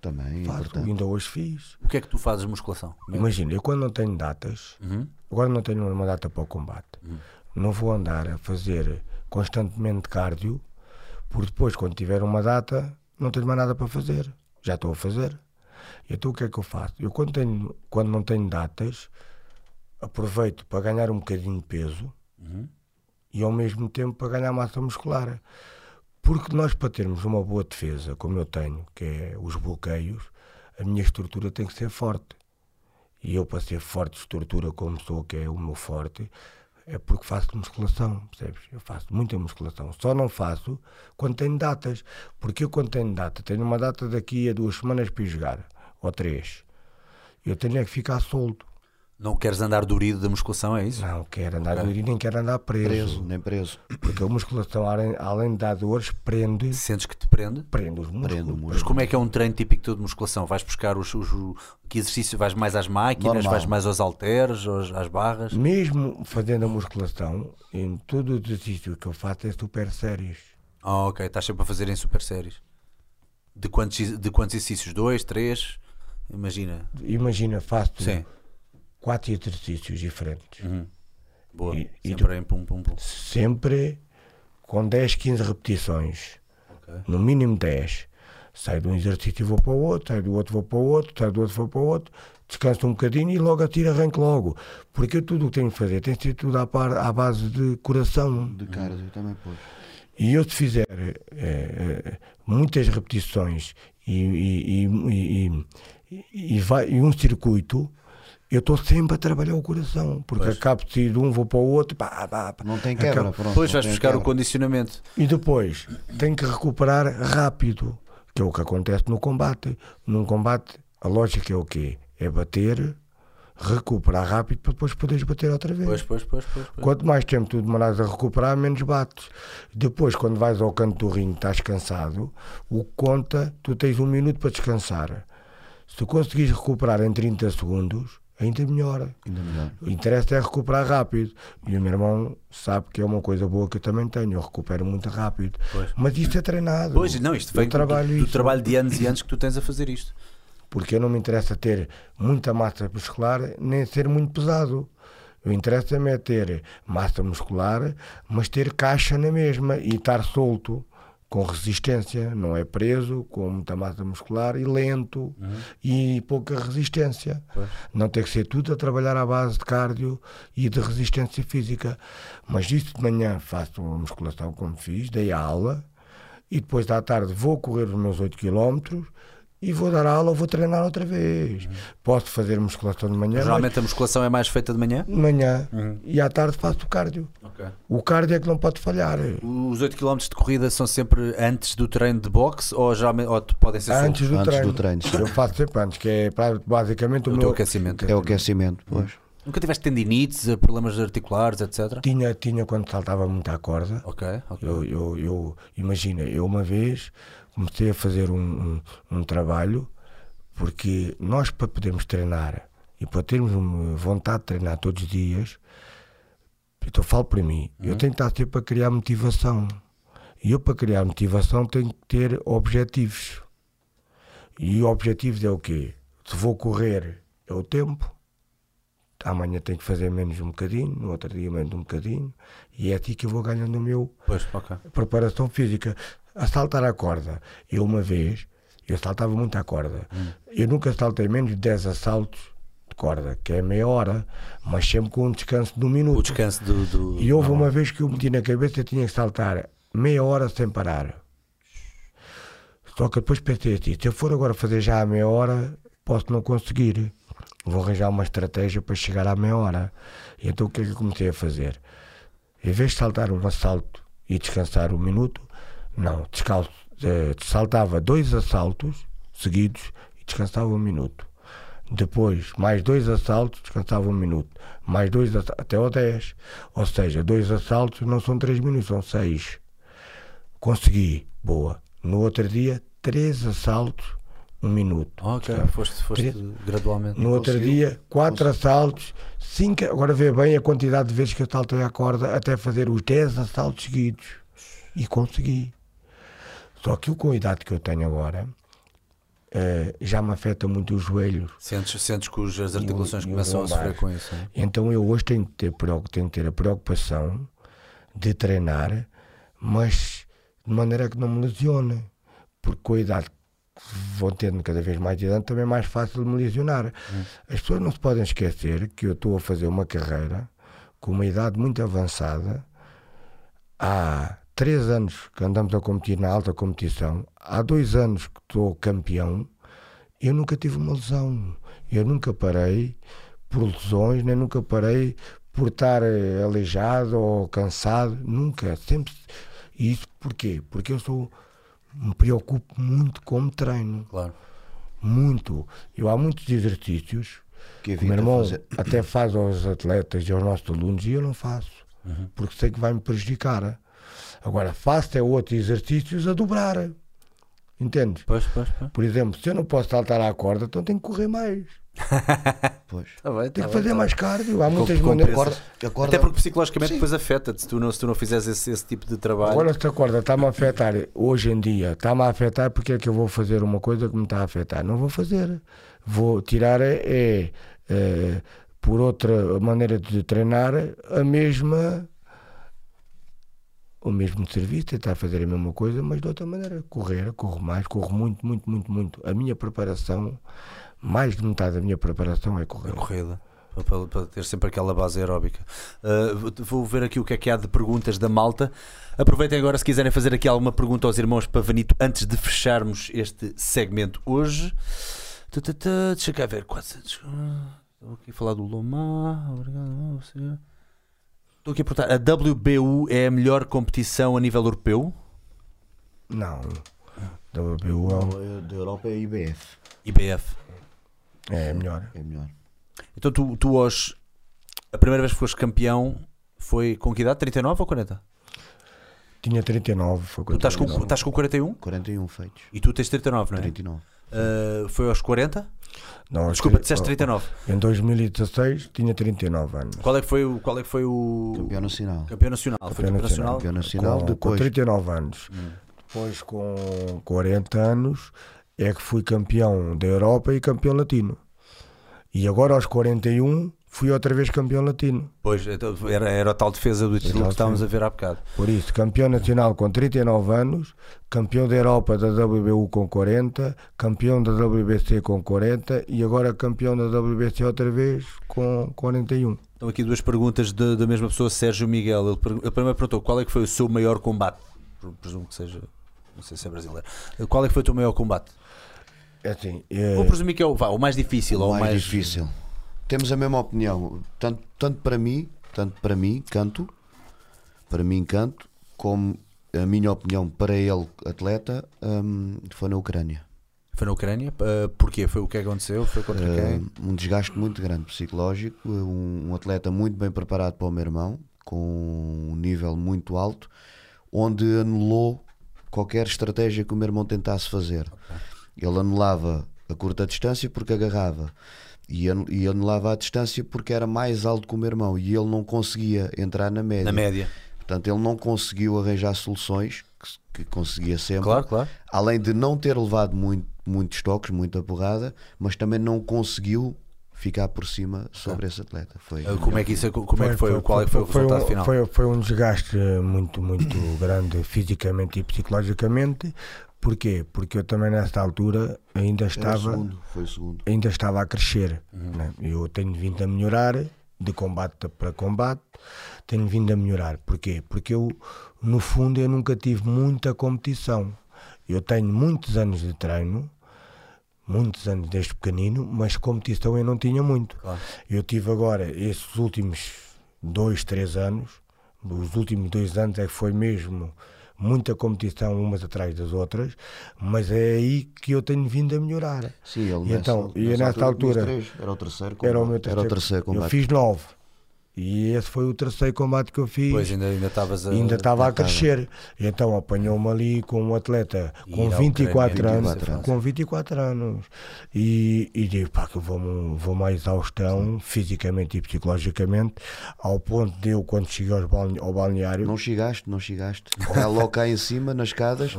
Também é Faço, importante. ainda hoje fiz. O que é que tu fazes de musculação? Imagina, eu quando não tenho datas, Uhum. agora não tenho uma data para o combate, não vou andar a fazer constantemente cardio, porque depois, quando tiver uma data, não tenho mais nada para fazer. Já estou a fazer. Então o que é que eu faço? Eu quando, tenho, quando não tenho datas, aproveito para ganhar um bocadinho de peso e ao mesmo tempo para ganhar massa muscular. Porque nós, para termos uma boa defesa, como eu tenho, que é os bloqueios, a minha estrutura tem que ser forte. E eu, para ser forte de estrutura como sou, que é o meu forte, é porque faço musculação, percebes? Eu faço muita musculação. Só não faço quando tenho datas. Porque eu, quando tenho data, tenho uma data daqui a duas semanas para ir jogar, ou três, eu tenho é que ficar solto. Não queres andar durido da musculação, é isso? Não quero andar okay. e nem quero andar preso. Preso, nem preso. Porque a musculação, além, além de dar dores, prende. Sentes que te prende? Prende os músculos. Prende Mas como é que é um treino típico de musculação? Vais buscar os, os, que exercício? Vais mais às máquinas? Normal. Vais mais aos halteres, às barras? Mesmo fazendo a musculação, em todo o exercício que eu faço é super sérios. Ah, ok. Estás sempre a fazer em super sérios. De quantos, de quantos exercícios? Dois, três? Imagina. Imagina, faço. Sim quatro exercícios diferentes. Uhum. Boa. E, sempre e em pum, pum, pum. Sempre com 10, 15 repetições. Okay. No mínimo 10. Saio de um exercício e vou para o outro, saio do outro vou para o outro, saio do outro vou para o outro, descanso um bocadinho e logo atiro arranco logo. Porque eu tudo o que tenho que fazer tem que ser tudo à, par, à base de coração. De cardio também, pois. E eu se fizer é, muitas repetições e, e, e, e, vai, e um circuito, eu estou sempre a trabalhar o coração, porque pois. acabo de ir de um, vou para o outro, pá, pá, pá. não tem quebra. Acabo... Pronto, depois vais buscar quebra. o condicionamento. E depois tenho que recuperar rápido, que é o que acontece no combate. Num combate, a lógica é o quê? É bater, recuperar rápido para depois poderes bater outra vez. Pois, pois, pois, pois, pois. Quanto mais tempo tu demorares a recuperar, menos bates. Depois, quando vais ao canto do ringue, estás cansado, o que conta, tu tens um minuto para descansar. Se tu conseguires recuperar em 30 segundos, ainda melhor. Ainda melhor. O interesse é recuperar rápido. E o meu irmão sabe que é uma coisa boa que eu também tenho. Eu recupero muito rápido. Pois. Mas isto é treinado. Pois, não, isto vem do, trabalho, do, do trabalho de anos e anos que tu tens a fazer isto. Porque eu não me interessa ter muita massa muscular nem ser muito pesado. O interessa-me é ter massa muscular, mas ter caixa na mesma e estar solto com resistência, não é preso, com muita massa muscular e lento uhum. e pouca resistência. Pois. Não tem que ser tudo a trabalhar à base de cardio e de resistência física. Mas isso de manhã faço uma musculação como fiz, dei a aula e depois da tarde vou correr os meus 8 km e vou dar aula ou vou treinar outra vez. Uhum. Posso fazer musculação de manhã. Geralmente mas... a musculação é mais feita de manhã? De manhã. Uhum. E à tarde faço o cardio. Okay. O cardio é que não pode falhar. Os 8 km de corrida são sempre antes do treino de boxe ou, geralmente, ou podem ser antes do, antes treino. do treino? Eu faço sempre antes, que é basicamente o, o meu aquecimento. É o aquecimento, pois. Nunca tiveste tendinites, problemas articulares, etc? Tinha, tinha quando saltava muito à corda. Ok, ok. Eu, eu, eu, imagina, eu uma vez comecei a fazer um, um, um trabalho, porque nós, para podermos treinar e para termos vontade de treinar todos os dias, então falo para mim, uhum. eu tenho que estar sempre a criar motivação. E eu, para criar motivação, tenho que ter objetivos. E o objetivo é o quê? Se vou correr, é o tempo. Amanhã tenho que fazer menos um bocadinho, no outro dia menos um bocadinho. E é assim que eu vou ganhando o meu pois, okay. preparação física a saltar a corda. Eu uma vez, eu saltava muito a corda. Hum. Eu nunca saltei menos de 10 assaltos de corda, que é meia hora, mas sempre com um descanso de um minuto. O descanso do. do... E houve uma vez que eu meti na cabeça que tinha que saltar meia hora sem parar. Só que depois pensei assim: se eu for agora fazer já a meia hora, posso não conseguir. Vou arranjar uma estratégia para chegar à meia hora. E então o que é que eu comecei a fazer? Em vez de saltar um assalto e descansar um minuto, não, descalço, eh, saltava dois assaltos seguidos e descansava um minuto. Depois, mais dois assaltos, descansava um minuto. Mais dois, até ao 10. Ou seja, dois assaltos não são três minutos, são seis. Consegui, boa. No outro dia, três assaltos, um minuto. Ok, foste, foste três... gradualmente. No outro dia, quatro assaltos, cinco. Agora vê bem a quantidade de vezes que eu saltei a corda até fazer os dez assaltos seguidos. E consegui. Só que com a idade que eu tenho agora, uh, já me afeta muito os joelhos. Sentes, sentes que as articulações começam a sofrer com isso? Hein? Então eu hoje tenho que, ter, tenho que ter a preocupação de treinar, mas de maneira que não me lesione. Porque com a idade vão tendo cada vez mais idade, também é mais fácil de me lesionar. As pessoas não se podem esquecer que eu estou a fazer uma carreira com uma idade muito avançada. Há três anos que andamos a competir na alta competição, há dois anos que estou campeão. Eu nunca tive uma lesão. Eu nunca parei por lesões, nem nunca parei por estar eh, aleijado ou cansado. Nunca. Sempre. E isso porquê? Porque eu sou. Me preocupo muito como treino. Claro. Muito. Eu há muitos exercícios Que o meu irmão fazer. até faz aos atletas e aos nossos alunos e eu não faço. Uhum. Porque sei que vai me prejudicar. Agora, faço é outros exercícios a dobrar. Entendes? Pois, pois, pois. Por exemplo, se eu não posso saltar à corda, então tenho que correr mais. Pois. Tá bem, tá Tenho que fazer tá mais cardio. Há muitas maneiras. compensas. A corda- Até porque psicologicamente Sim. depois afeta-te se tu não, se tu não fizeres esse, esse tipo de trabalho. Agora, se a corda está-me a afetar hoje em dia, está-me a afetar, porque é que eu vou fazer uma coisa que me está a afetar? Não vou fazer. Vou tirar, é, é, é, por outra maneira de treinar, a mesma. O mesmo serviço, tentar fazer a mesma coisa, mas de outra maneira. Correr, corro mais, corro muito, muito, muito, muito. A minha preparação, mais de metade da minha preparação é correr. A corrida. para- Para, ter sempre aquela base aeróbica. Uh, vou- ver aqui o que é que há de perguntas da malta. Aproveitem agora se quiserem fazer aqui alguma pergunta aos irmãos Pavanito antes de fecharmos este segmento hoje. Deixa cá ver. Quase. Estou aqui a falar do Lomar. Obrigado. você. Estou aqui a perguntar: a WBU é a melhor competição a nível europeu? Não. WBU é é Da Europa é IBF. IBF. é melhor. É melhor. Então tu, tu aos. A primeira vez que foste campeão foi com que idade? 39 ou 40? Tinha 39. Foi Tu quando estás com, estás com 41 41 feitos. e tu tens 39, não é? 39. Uh, foi aos 40? Desculpa, disseste 39. Em 2016 tinha 39 anos. Qual é que foi o, qual é que foi o Campeão nacional. campeão nacional? Foi campeão nacional? Campeão nacional. com, com depois, 39 anos. Hum. Depois, com 40 anos, é que fui campeão da Europa e campeão latino. E agora, aos 41, fui outra vez campeão latino. Pois, então, era, era a tal defesa do título que estávamos a ver há bocado. Por isso, campeão nacional com 39 anos, campeão da Europa da WBU com 40, campeão da WBC com 40 e agora campeão da WBC outra vez com 41. Estão aqui duas perguntas de- da mesma pessoa, Sérgio Miguel. Ele, ele primeiro perguntou qual é que foi o seu maior combate. Presumo que seja, não sei se é brasileiro. Qual é que foi o teu maior combate? É assim, é, Vou presumir que é o, vá, o mais difícil o ou o mais, mais difícil. Temos a mesma opinião. Tanto, tanto para mim, tanto para mim, canto, para mim canto, como a minha opinião para ele, atleta, hum, foi na Ucrânia. Foi na Ucrânia? Uh, porquê? Foi o que aconteceu? Foi contra quem? Hum, um desgaste muito grande psicológico, um, um atleta muito bem preparado para o meu irmão, com um nível muito alto, onde anulou qualquer estratégia que o meu irmão tentasse fazer. Ele anulava a curta distância porque agarrava. E e anulava a distância porque era mais alto que o meu irmão e ele não conseguia entrar na média. Na média. Portanto, ele não conseguiu arranjar soluções que, que conseguia sempre. Claro, claro. Além de não ter levado muito, muitos toques, muita porrada, mas também não conseguiu ficar por cima sobre esse atleta. Foi Uh, como é que isso como é que foi? Qual é que foi o resultado um, final? Foi, foi um desgaste muito, muito grande fisicamente e psicologicamente. Porquê? Porque eu também nessa altura ainda estava, segundo, segundo. ainda estava a crescer. Uhum. né? Eu tenho vindo a melhorar de combate para combate, tenho vindo a melhorar. Porquê? Porque eu, no fundo, eu nunca tive muita competição. Eu tenho muitos anos de treino, muitos anos desde pequenino, mas competição eu não tinha muito. Claro. Eu tive agora, esses últimos dois, três anos, os últimos dois anos é que foi mesmo muita competição umas atrás das outras, mas é aí que eu tenho vindo a melhorar. Sim, ele E nessa, então, e nessa altura- tinha três, era o terceiro combate. Era o meu Era o terceiro Eu combate. fiz nove. E esse foi o terceiro combate que eu fiz. Pois ainda estavas a ainda estava a estava. crescer. Então apanhou-me ali com um atleta E com ir à 24 Ucrânia, anos. 24 anos. Com 24 anos. E, e digo, pá, que eu vou, vou uma exaustão, fisicamente e psicologicamente, ao ponto de eu, quando cheguei ao balneário, Não chegaste, não chegaste. Já logo cá em cima, nas escadas,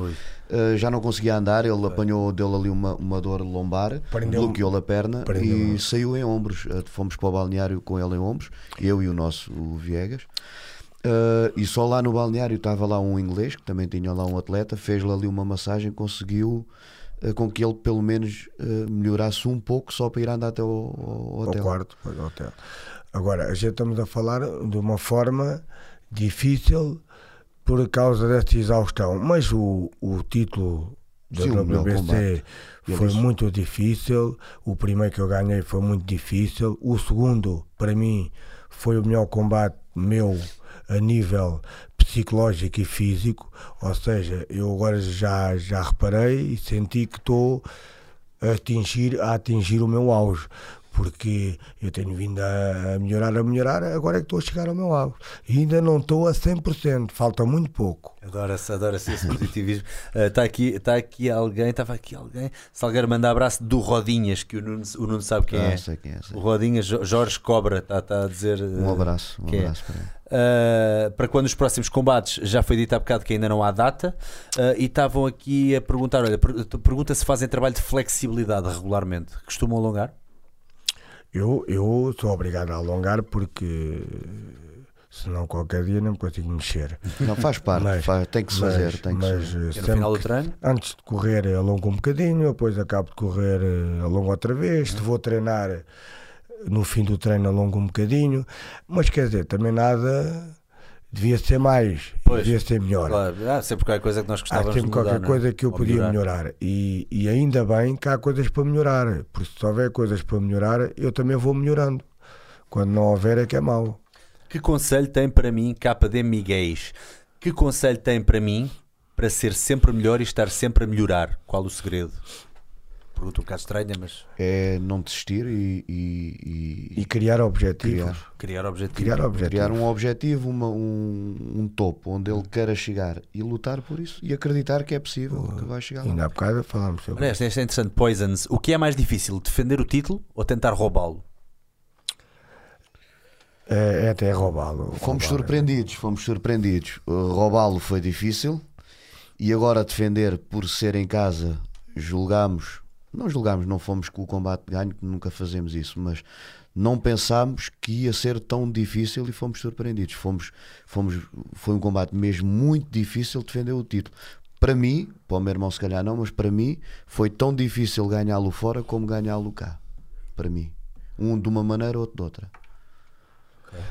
eh, já não conseguia andar. Ele apanhou dele ali uma, uma dor lombar, bloqueou-lhe a perna e saiu em ombros. Eh, Fomos para o balneário com ele em ombros, eu e o nosso o Viegas. Eh, e só lá no balneário estava lá um inglês, que também tinha lá um atleta, fez-lhe ali uma massagem, conseguiu eh, com que ele pelo menos eh, melhorasse um pouco só para ir andar até ao, ao ao hotel. quarto, depois ao hotel. Agora, gente estamos a falar de uma forma difícil por causa desta exaustão, mas o, o título da Sim, WBC foi Eles- muito difícil. O primeiro que eu ganhei foi muito difícil. O segundo, para mim, foi o melhor combate meu a nível psicológico e físico. Ou seja, eu agora já, já reparei e senti que estou a atingir, a atingir o meu auge. Porque eu tenho vindo a melhorar, a melhorar, agora é que estou a chegar ao meu auge. E ainda não estou a 100%, falta muito pouco. Adora-se, adora-se esse positivismo. Está aqui, tá aqui alguém, estava aqui alguém. Salgueiro manda abraço do Rodinhas, que o Nuno, o Nuno sabe quem Ah, é. sei quem é. O Rodinhas, Jo- Jorge Cobra, está a dizer. Um eh, abraço, um é? abraço para ele. Uh, para quando os próximos combates, já foi dito há bocado que ainda não há data, uh, e estavam aqui a perguntar: olha, per- pergunta se fazem trabalho de flexibilidade regularmente. Costumam alongar? Eu, eu sou obrigado a alongar porque senão qualquer dia não me consigo mexer. Não, faz parte, Mas- faz- tem que se Mas, fazer. Tem que mas eh, E no final do que- treino? antes de correr eh, alongo um bocadinho, depois acabo de correr eh, alongo outra vez. Se vou treinar eh, no fim do treino alongo um bocadinho. Mas quer dizer, também nada devia ser mais, Pois, devia ser melhor. Claro, há sempre qualquer coisa que nós Há gostávamos sempre de mudar, qualquer é? coisa que eu Ou podia melhorar. E, e ainda bem que há coisas para melhorar. Porque se houver coisas para melhorar, eu também vou melhorando. Quando não houver é que é mau. Que conselho tem para mim, KD Miguel? Que conselho tem para mim para ser sempre melhor e estar sempre a melhorar? Qual o segredo? Pergunta um bocado estranha, mas É não desistir e, e- e E criar objetivos. criar. criar objetivo. Criar objetivos. criar um objetivo, uma- um, um topo onde ele queira chegar e lutar por isso e acreditar que é possível, que vai chegar lá. Ainda há bocado falámos sobre esta é interessante. Poisons. O que é mais difícil, defender o título ou tentar roubá-lo? É, é até roubá-lo. Fomos roubá-lo. surpreendidos, fomos surpreendidos. Uh, Roubá-lo foi difícil e agora defender por ser em casa, julgámos, não julgámos, não fomos com o combate de ganho, nunca fazemos isso, mas não pensámos que ia ser tão difícil e fomos surpreendidos. Fomos, fomos, foi um combate mesmo muito difícil defender o título. Para mim, para o meu irmão se calhar não, mas para mim foi tão difícil ganhá-lo fora como ganhá-lo cá. Para mim. Um de uma maneira, outro de outra.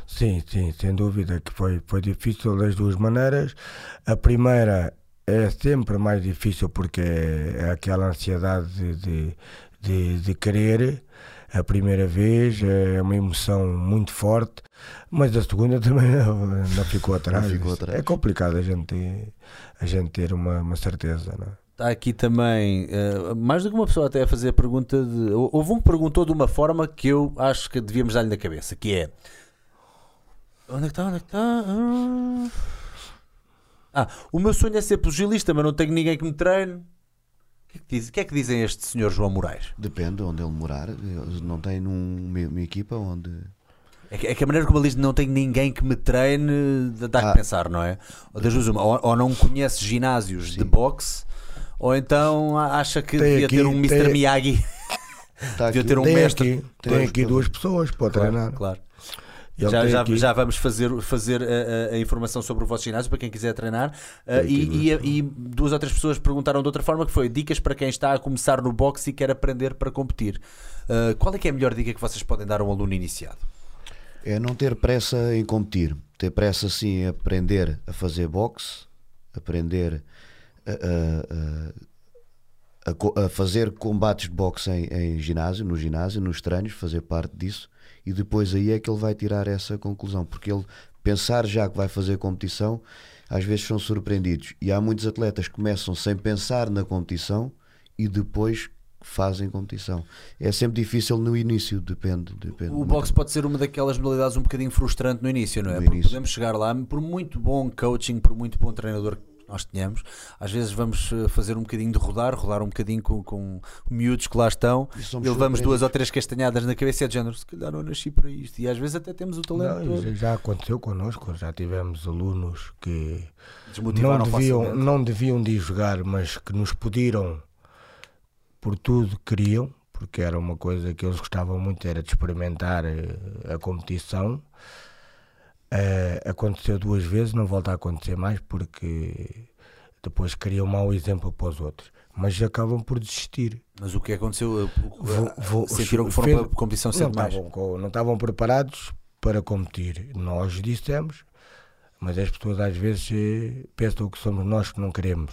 Sim, sim, sem dúvida que foi, foi difícil das duas maneiras. A primeira é sempre mais difícil porque é, aquela ansiedade de, de, de, de querer a primeira vez, é uma emoção muito forte, mas a segunda também não, não ficou atrás. ficou atrás. É complicado a gente, ter- a gente ter uma, uma certeza, não é? Está aqui também eh, mais do que uma pessoa até a fazer a pergunta de. Houve um que perguntou de uma forma que eu acho que devíamos dar-lhe na cabeça, que é. Onde é que está? Onde é que está? Ah. Ah, o meu sonho é ser pugilista, mas não tenho ninguém que me treine. O que é que, diz, o que, é que dizem este senhor João Moraes? Depende de onde ele morar. Não tem num- uma, uma equipa onde. É que, é que a maneira como ele diz não tenho ninguém que me treine dá Ah. que pensar, não é? Ou, das duas uma, ou, ou não conhece ginásios de boxe, ou então acha que Tem devia aqui- ter um Mr. tem- Miyagi. Está Devia aqui ter um Tem mestre. aqui, tem tem aqui duas pessoas para treinar. Claro. Já, já, aqui- já vamos fazer, fazer a, a- a informação sobre o vosso ginásio para quem quiser treinar. Aqui e, e- e duas ou três pessoas perguntaram de outra forma que foi dicas para quem está a começar no boxe e quer aprender para competir. Ah, qual é que é a melhor dica que vocês podem dar a um aluno iniciado? É não ter pressa em competir. Ter pressa sim em aprender a fazer boxe, aprender a, a- a fazer combates de boxe em, em ginásio, no ginásio, nos treinos, fazer parte disso e depois aí é que ele vai tirar essa conclusão, porque ele pensar já que vai fazer competição, às vezes são surpreendidos. E há muitos atletas que começam sem pensar na competição e depois fazem competição. É sempre difícil no início, depende. depende O boxe pode ser uma daquelas modalidades um bocadinho frustrante no início, não é? No Porque início. podemos chegar lá, por muito bom coaching, por muito bom treinador nós tenhamos, às vezes vamos eh, fazer um bocadinho de rodar, rodar um bocadinho com, com miúdos que lá estão. E levamos duas ou três castanhadas na cabeça e é de género, se calhar não nasci para isto. E às vezes até temos o talento Não, já- aconteceu connosco, já tivemos alunos que não deviam, não deviam de jogar, mas que nos pediram por tudo que queriam, porque era uma coisa que eles gostavam muito, era de experimentar eh, a competição. Eh, aconteceu duas vezes, não volta a acontecer mais, porque depois criam um mau exemplo para os outros, mas acabam por desistir. Mas o que aconteceu? Vou- vou- Sentiram que fez- foram para a competição não cedo mais? estavam, não estavam preparados para competir. Nós dissemos, mas as pessoas às vezes eh, pensam que somos nós que não queremos.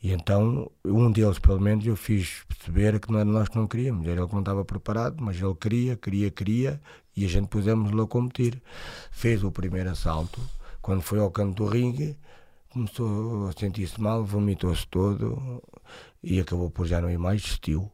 E então, um deles, pelo menos, eu fiz perceber que não era nós que não queríamos. Era ele que não estava preparado, mas ele queria, queria, queria, e a gente pusemos-lo a competir. Fez o primeiro assalto. Quando foi ao canto do ringue, começou a sentir-se mal, vomitou-se todo e acabou por já não ir mais, desistiu.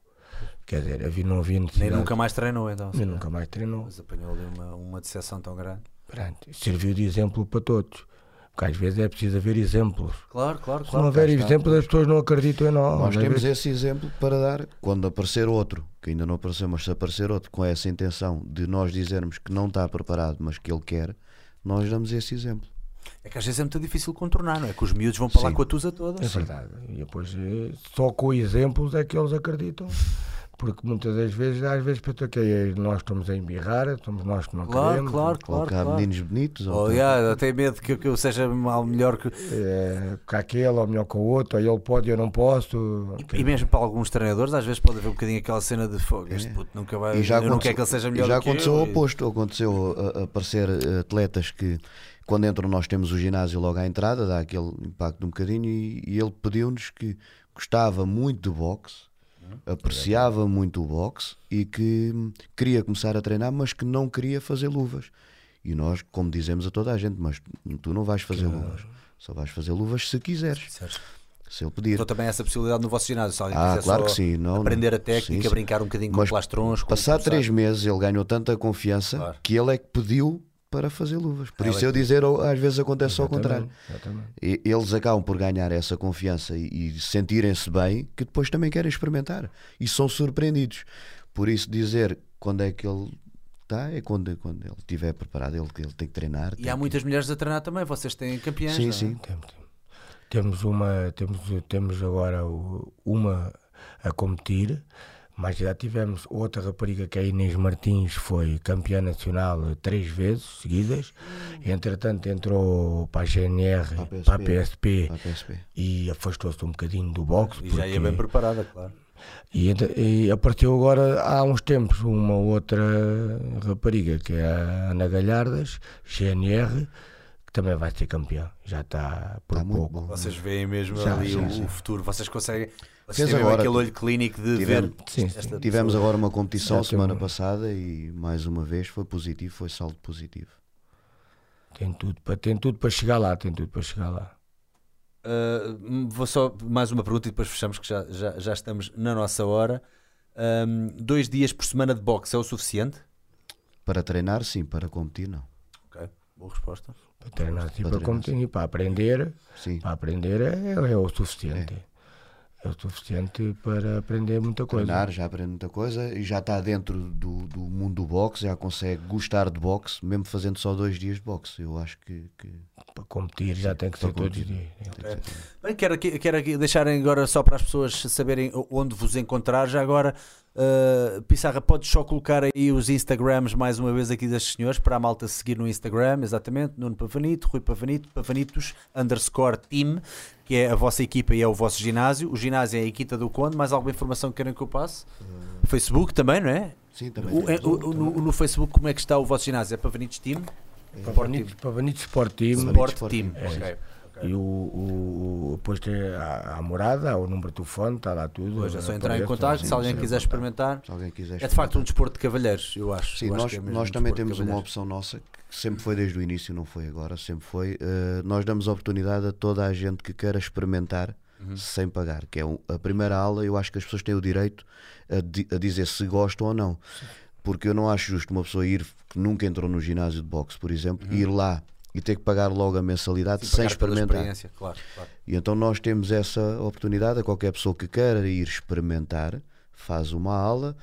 Quer dizer, havia, não havia Nem necessidade. nunca mais treinou então. Nem nunca mais treinou. Mas apanhou ali uma, uma decepção tão grande. Pronto, serviu de exemplo para todos. Porque às vezes é preciso haver exemplos. Claro, claro, Se não houver exemplos, as pessoas não acreditam em nós. Nós temos vezes- esse exemplo para dar quando aparecer outro, que ainda não apareceu, mas se aparecer outro com essa intenção de nós dizermos que não está preparado, mas que ele quer, nós damos esse exemplo. É que às vezes é muito difícil contornar, não é? Que os miúdos vão para lá Sim. com a tusa toda. É verdade. E depois, eh, só com exemplos é que eles acreditam. Porque muitas das vezes, às vezes, pensa que é, nós estamos a embirrar, somos nós que não Claro, queremos. claro, ou claro. que há claro. meninos bonitos, ou Oh, que- yeah, eu tenho medo que, que eu seja mal melhor que. É, que aquele ou melhor que o outro, ou ele pode e eu não posso. E mesmo para alguns treinadores, às vezes pode haver um bocadinho aquela cena de fogo. Este puto nunca vai. É. E já eu não aconteceu- quero que ele seja e melhor já do que aconteceu eu, o oposto. Aconteceu aparecer eh, atletas que, quando entram, nós temos o ginásio logo à entrada, dá aquele impacto um bocadinho. E, e ele pediu-nos que gostava muito de boxe, apreciava muito o boxe e que queria começar a treinar, mas que não queria fazer luvas. E nós, como dizemos a toda a gente, mas tu não vais fazer luvas, só vais fazer luvas se quiseres, Certo. se ele pedir. Então também essa possibilidade no vosso ginásio. Se alguém Ah, quiser claro que sim. Não, aprender não. a técnica, Sim, sim. brincar um bocadinho com Mas plastrons. Passar três meses ele ganhou tanta confiança Claro. que ele é que pediu para fazer luvas. Por isso é eu dizer, ou às vezes acontece ao contrário. Exatamente. E- Eles acabam por ganhar essa confiança e, e sentirem-se bem, que depois também querem experimentar e são surpreendidos. Por isso dizer quando é que ele está é quando, quando ele estiver preparado, ele, ele tem que treinar. E tem há que- muitas mulheres a treinar também. Vocês têm campeãs. Sim, não é? sim. Temos, temos uma temos, temos agora uma a competir mas já tivemos outra rapariga que é a Inês Martins foi campeã nacional três vezes seguidas entretanto entrou para a GNR Para a para a PSP. PSP Para a PSP. e afastou-se um bocadinho do boxe E já ia porque- bem preparada, claro. e, e apareceu agora há uns tempos uma outra rapariga que é a Ana Galhardas, GNR, que também vai ser campeã. Já está por Está muito pouco. bom. Vocês veem mesmo Já, ali já, o, já. o futuro. Vocês conseguem. Vocês Fez agora. aquele olho clínico de Tivemos- ver. Sim, sim. esta Tivemos pessoa. agora uma competição Já semana temos- passada e mais uma vez foi positivo, foi saldo positivo. Tem tudo, para, tem tudo para chegar lá, tem tudo para chegar lá. Uh, vou só mais uma pergunta e depois fechamos que já, já, já estamos na nossa hora. Um, dois dias por semana de boxe é o suficiente? Para treinar, sim, para competir, não. Ok, boa resposta. Para treinar assim, Para para, treinar, competir, e para aprender, Sim. para aprender é, é o suficiente. É. o suficiente para aprender muita coisa. Treinar, já aprende muita coisa e já está dentro do, do mundo do boxe, já consegue gostar de boxe, mesmo fazendo só dois dias de boxe. Eu acho que, que Para competir já tem que ser para todos os dias. Bem, quero quero aqui deixarem agora só para as pessoas saberem onde vos encontrar. Já agora, uh, Pissarra, podes só colocar aí os Instagrams mais uma vez aqui destes senhores para a malta seguir no Instagram, exatamente. Nuno Pavanito, Rui Pavanito, Pavanitos underscore team, que é a vossa equipa e é o vosso ginásio. O ginásio é a Equita do Conde. Mais alguma informação que querem que eu passe? Facebook também, não é? sim, também. O- é- o- o- no, no Facebook, como é que está o vosso ginásio? É Pavanitos Team? Pavanitos, Pavanitos Sport Team. Sport Sport Team. Team, ok. E o, o, o- depois tem a, a morada, o número de telefone, está lá tudo. Pois é só entrar em contato. sim, Se alguém sim, quiser sim. experimentar. Se alguém quiser É de facto um desporto de cavalheiros, eu acho. Sim, Eu acho nós, que é nós um também temos uma opção nossa que sempre foi desde o início, não foi agora, sempre foi. eh, nós damos oportunidade a toda a gente que queira experimentar Uhum. sem pagar, que é um- a primeira aula. Eu acho que as pessoas têm o direito a, di- a dizer se gostam ou não, porque eu não acho justo uma pessoa ir que nunca entrou no ginásio de boxe, por exemplo, ir lá e ter que pagar logo a mensalidade. Sim, sem experimentar. claro, claro. E então nós temos essa oportunidade a qualquer pessoa que queira ir experimentar, faz uma aula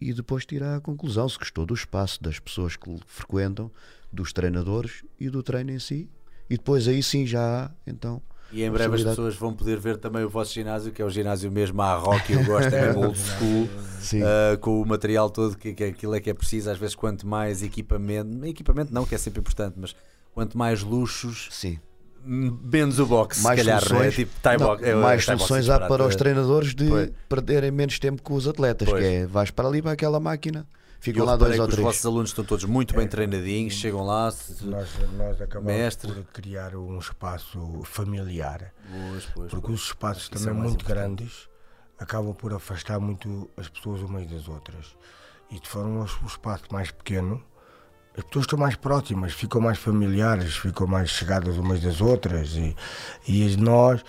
e depois tira a conclusão se gostou do espaço, das pessoas que frequentam, dos treinadores e do treino em si. E depois aí sim já há, então, E em breve as pessoas vão poder ver também o vosso ginásio, que é o ginásio mesmo à rock, eu gosto, é old school, ah, com o material todo, que, que aquilo é que é preciso. Às vezes, quanto mais equipamento, equipamento não, que é sempre importante, mas quanto mais luxos, sim. Menos o boxe, mais se calhar, não é? soluções, tipo Thai não, box- é, mais soluções há para os prata. treinadores de Pois. perderem menos tempo com os atletas, Pois. que é vais para ali para aquela máquina, ficam lá dois ou que os três. vossos alunos estão todos muito bem treinadinhos, chegam lá. se- Nós, nós acabamos Mestre. por criar um espaço familiar, Pois, pois, porque pois. os espaços também é muito importante. grandes acabam por afastar muito as pessoas umas das outras. E de forma o espaço mais pequeno, as pessoas estão mais próximas, ficam mais familiares, ficam mais chegadas umas das outras. E, e nós,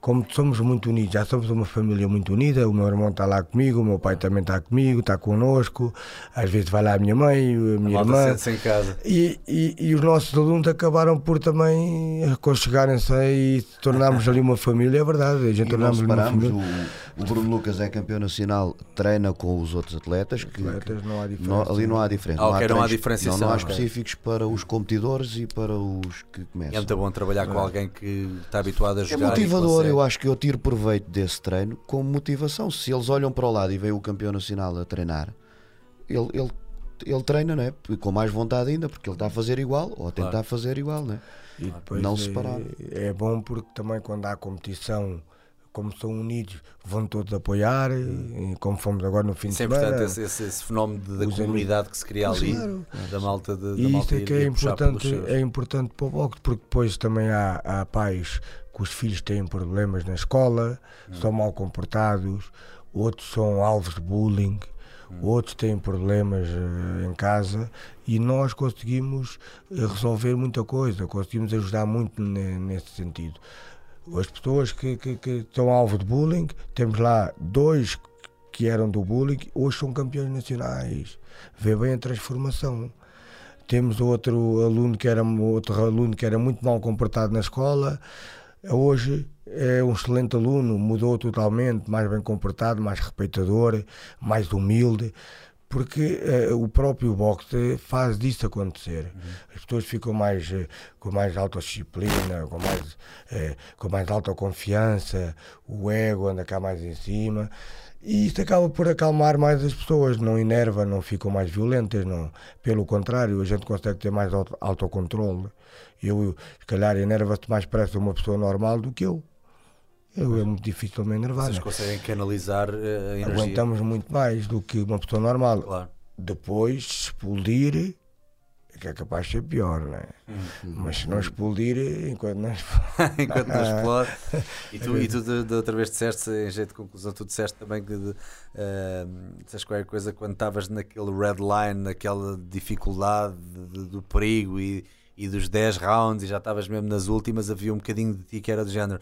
como somos muito unidos, já somos uma família muito unida, o meu irmão está lá comigo, o meu pai também está comigo, está connosco, às vezes vai lá a minha mãe, a minha Malta irmã. sente-se em casa. E, e, e os nossos alunos acabaram por também aconchegarem-se e tornarmos ali uma família, é verdade. A gente E não tornámos ali uma família. o, o Bruno Lucas é campeão nacional, treina com os outros atletas, que, Atletas, não há diferença. não- ali não há diferença. Ah, não há treinos- diferenciação, Não, não há específicos para os competidores e para os que É começam. muito bom trabalhar com alguém que está habituado a É jogar. e motivador. Eu acho que eu tiro proveito desse treino como motivação. Se eles olham para o lado e veem o campeão nacional a treinar, ele, ele, ele treina, não é? Com mais vontade ainda, porque ele está a fazer igual ou a tentar Claro. fazer igual, não é? E depois Não é- separar. É, bom porque também quando há competição, como são unidos, vão todos apoiar, e como fomos agora no fim Isso é de semana. importante, esse, esse- esse fenómeno de- da comunidade que se cria ali, da malta de, da E malta isso é que é importante, é importante para o boxe, porque depois também há, há pais que os filhos têm problemas na escola, Hum. são mal comportados, outros são alvos de bullying, Hum. outros têm problemas eh, em casa e nós conseguimos eh, resolver muita coisa, conseguimos ajudar muito ne- nesse sentido. As pessoas que, que, que são alvo de bullying, temos lá dois que eram do bullying, hoje são campeões nacionais. Vê bem a transformação. Temos outro aluno que era outro aluno que era muito mal comportado na escola. Hoje é um excelente aluno, mudou totalmente, mais bem comportado, mais respeitador, mais humilde, porque eh, o próprio boxe faz disso acontecer. As pessoas ficam mais eh, com mais autodisciplina, com mais eh, com mais autoconfiança, o ego anda cá mais em cima. E isso acaba por acalmar mais as pessoas, não enerva, não ficam mais violentas, não. Pelo contrário, a gente consegue ter mais auto- autocontrole. Eu, se calhar, enerva-se mais depressa uma pessoa normal do que eu. Eu é muito difícil me enervar. Vocês né? conseguem canalizar eh, a energia. Aguentamos muito mais do que uma pessoa normal. Claro. Depois, se explodir, é que é capaz de ser pior, não é? Mas se não explodir, enquanto não Enquanto não explode. E tu, e tu de, de outra vez disseste, em jeito de conclusão, tu disseste também que de, eh, disseste qualquer coisa quando estavas naquele red line, naquela dificuldade de- de- do perigo e, e dos 10 rounds e já estavas mesmo nas últimas, havia um bocadinho de ti que era do género.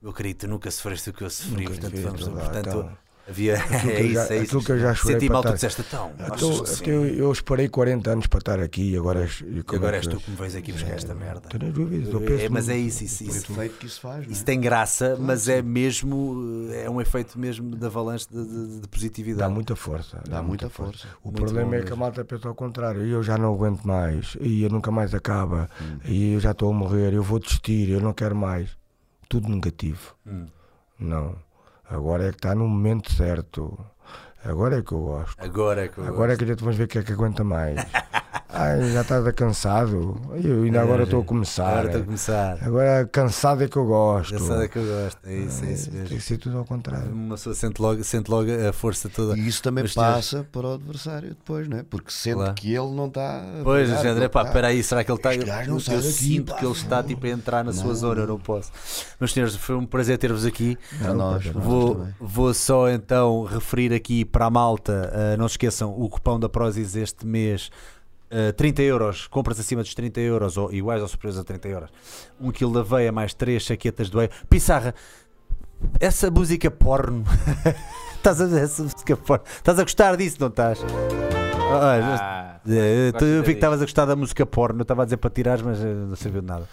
Meu querido, tu nunca sofreste o que eu sofri, Nunca portanto, tiveste, vamos, portanto. Havia. Aquilo É que eu isso, já- é isso. aquilo que eu já chorei Senti mal, tu disseste então. Então, eu, eu esperei 40 anos para estar aqui e agora, és- e E como agora é és tu que me vens aqui buscar esta merda. Tenho dúvidas, eu É, penso mas no- é isso, isso, O isso. efeito que isso faz, é? Isso tem graça, mas é mesmo é um efeito mesmo de avalanche de, de- de positividade. Dá muita força. Dá muita força. O Muito problema bom é que a malta pensa ao contrário. E eu já não aguento mais. E eu nunca mais acaba. Hum. E eu já estou a morrer. Eu vou desistir. Eu não quero mais. Tudo negativo. Hum. Não. Agora é que está no momento certo. Agora é que eu gosto. Agora é que eu Agora é que a gente vamos ver quem é que aguenta mais. Ai, já estás cansado. Eu ainda agora estou a começar. Agora estou a começar. Agora cansado é que eu gosto. Engraçado é que eu gosto. É isso, é isso Tem mesmo. que ser tudo ao contrário. Uma pessoa sente logo, sente logo a força toda. E isso também Mas tens- passa para o adversário depois, não é? Porque sente Claro. que ele não está. a Pois, Alexandre, ele pá, está- espera aí, será que ele está. Gajo não Eu, eu sinto pá. que ele está tipo, a entrar na sua Não. zona, eu não posso. Meus senhores, foi um prazer ter-vos aqui. Para nós, nós Vou, também. vou só então referir aqui para a malta, uh, não se esqueçam, o cupão da Prozis este mês, uh, 30 euros, compras acima dos 30 euros, ou iguais ou superiores a 30 euros, 1 kg de aveia mais 3 chaquetas de whey. Pissarra, essa música porno, estás a essa música porno? Estás a gostar disso, não estás? Olha, Ah, eh, eu vi que estavas a gostar da música porno, eu estava a dizer para tirares, mas eh, não sabia de nada.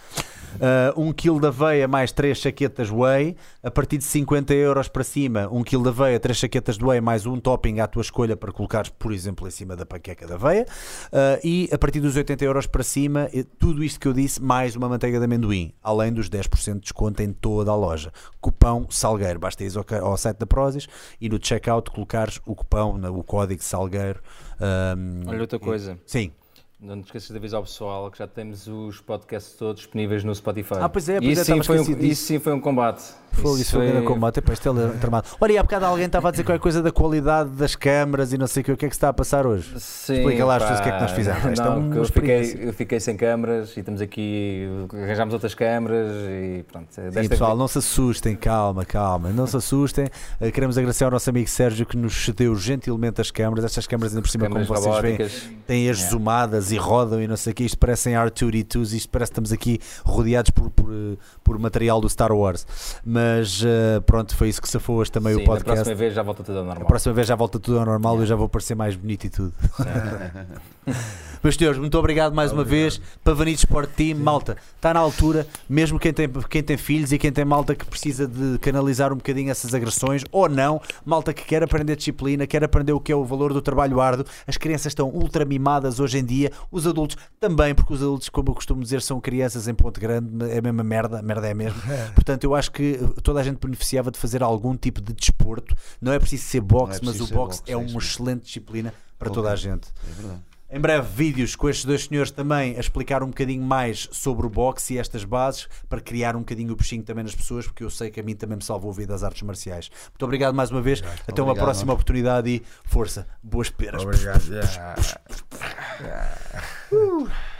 Uh, 1 kg de aveia mais 3 chaquetas whey. A partir de 50 euros para cima 1 kg de aveia, 3 chaquetas de whey mais um topping à tua escolha para colocares por exemplo em cima da panqueca da aveia. Uh, e a partir dos 80 euros para cima eh, tudo isto que eu disse mais uma manteiga de amendoim além dos 10% de desconto em toda a loja. Cupão Salgueiro, basta ir ao, ao site da Prozis e no checkout colocares o cupão, o código Salgueiro um, Olha outra e- coisa. sim, Não te esqueças de avisar ao pessoal que já temos os podcasts todos disponíveis no Spotify. Ah, pois é, pois isso, é, sim foi um, isso sim foi um combate. Fogo, isso foi um grande combate. Epá, isto é tramado. Olha, e há bocado alguém estava a dizer qualquer coisa da qualidade das câmaras e não sei o que. O que é que se está a passar hoje? Sim, Explica lá às pá, pessoas o que é que nós fizemos. Esta é não, uma que eu, fiquei, eu fiquei sem câmaras e estamos aqui, arranjámos outras câmaras e pronto. Sim, desta pessoal, vez- não se assustem, calma, calma, não se assustem. Eh, Queremos agradecer ao nosso amigo Sérgio que nos cedeu gentilmente as câmaras. Estas câmaras, ainda por cima, câmaras como vocês veem, robóticas. têm as zoomadas e rodam e não sei o que. Isto parecem R2D2s, isto parece que estamos aqui rodeados por, por, eh, por material do Star Wars. Mas eh, pronto, foi isso que safou hoje também Sim, o podcast. próxima vez já volta tudo ao normal. A próxima vez já volta tudo ao normal e eu já vou parecer mais bonito e tudo. Meus senhores, muito obrigado mais uma vez. Pavanito Sport Team, malta, está na altura, mesmo quem tem, quem tem filhos e quem tem malta que precisa de canalizar um bocadinho essas agressões, ou não, malta que quer aprender disciplina, quer aprender o que é o valor do trabalho árduo. As crianças estão ultra mimadas hoje em dia, os adultos também, porque os adultos, como eu costumo dizer, são crianças em ponto grande, é a mesma merda, merda é mesmo. Portanto, eu acho que toda a gente beneficiava de fazer algum tipo de desporto. Não é preciso ser boxe, é mas preciso o ser boxe boxe, é é uma excelente disciplina para Ok. toda a gente. É verdade. Em breve, vídeos com estes dois senhores também a explicar um bocadinho mais sobre o boxe e estas bases para criar um bocadinho o bichinho também nas pessoas, porque eu sei que a mim também me salvou a vida as artes marciais. Muito obrigado mais uma vez. Até uma Obrigado, próxima oportunidade e força. Boas peras. Obrigado. Yeah.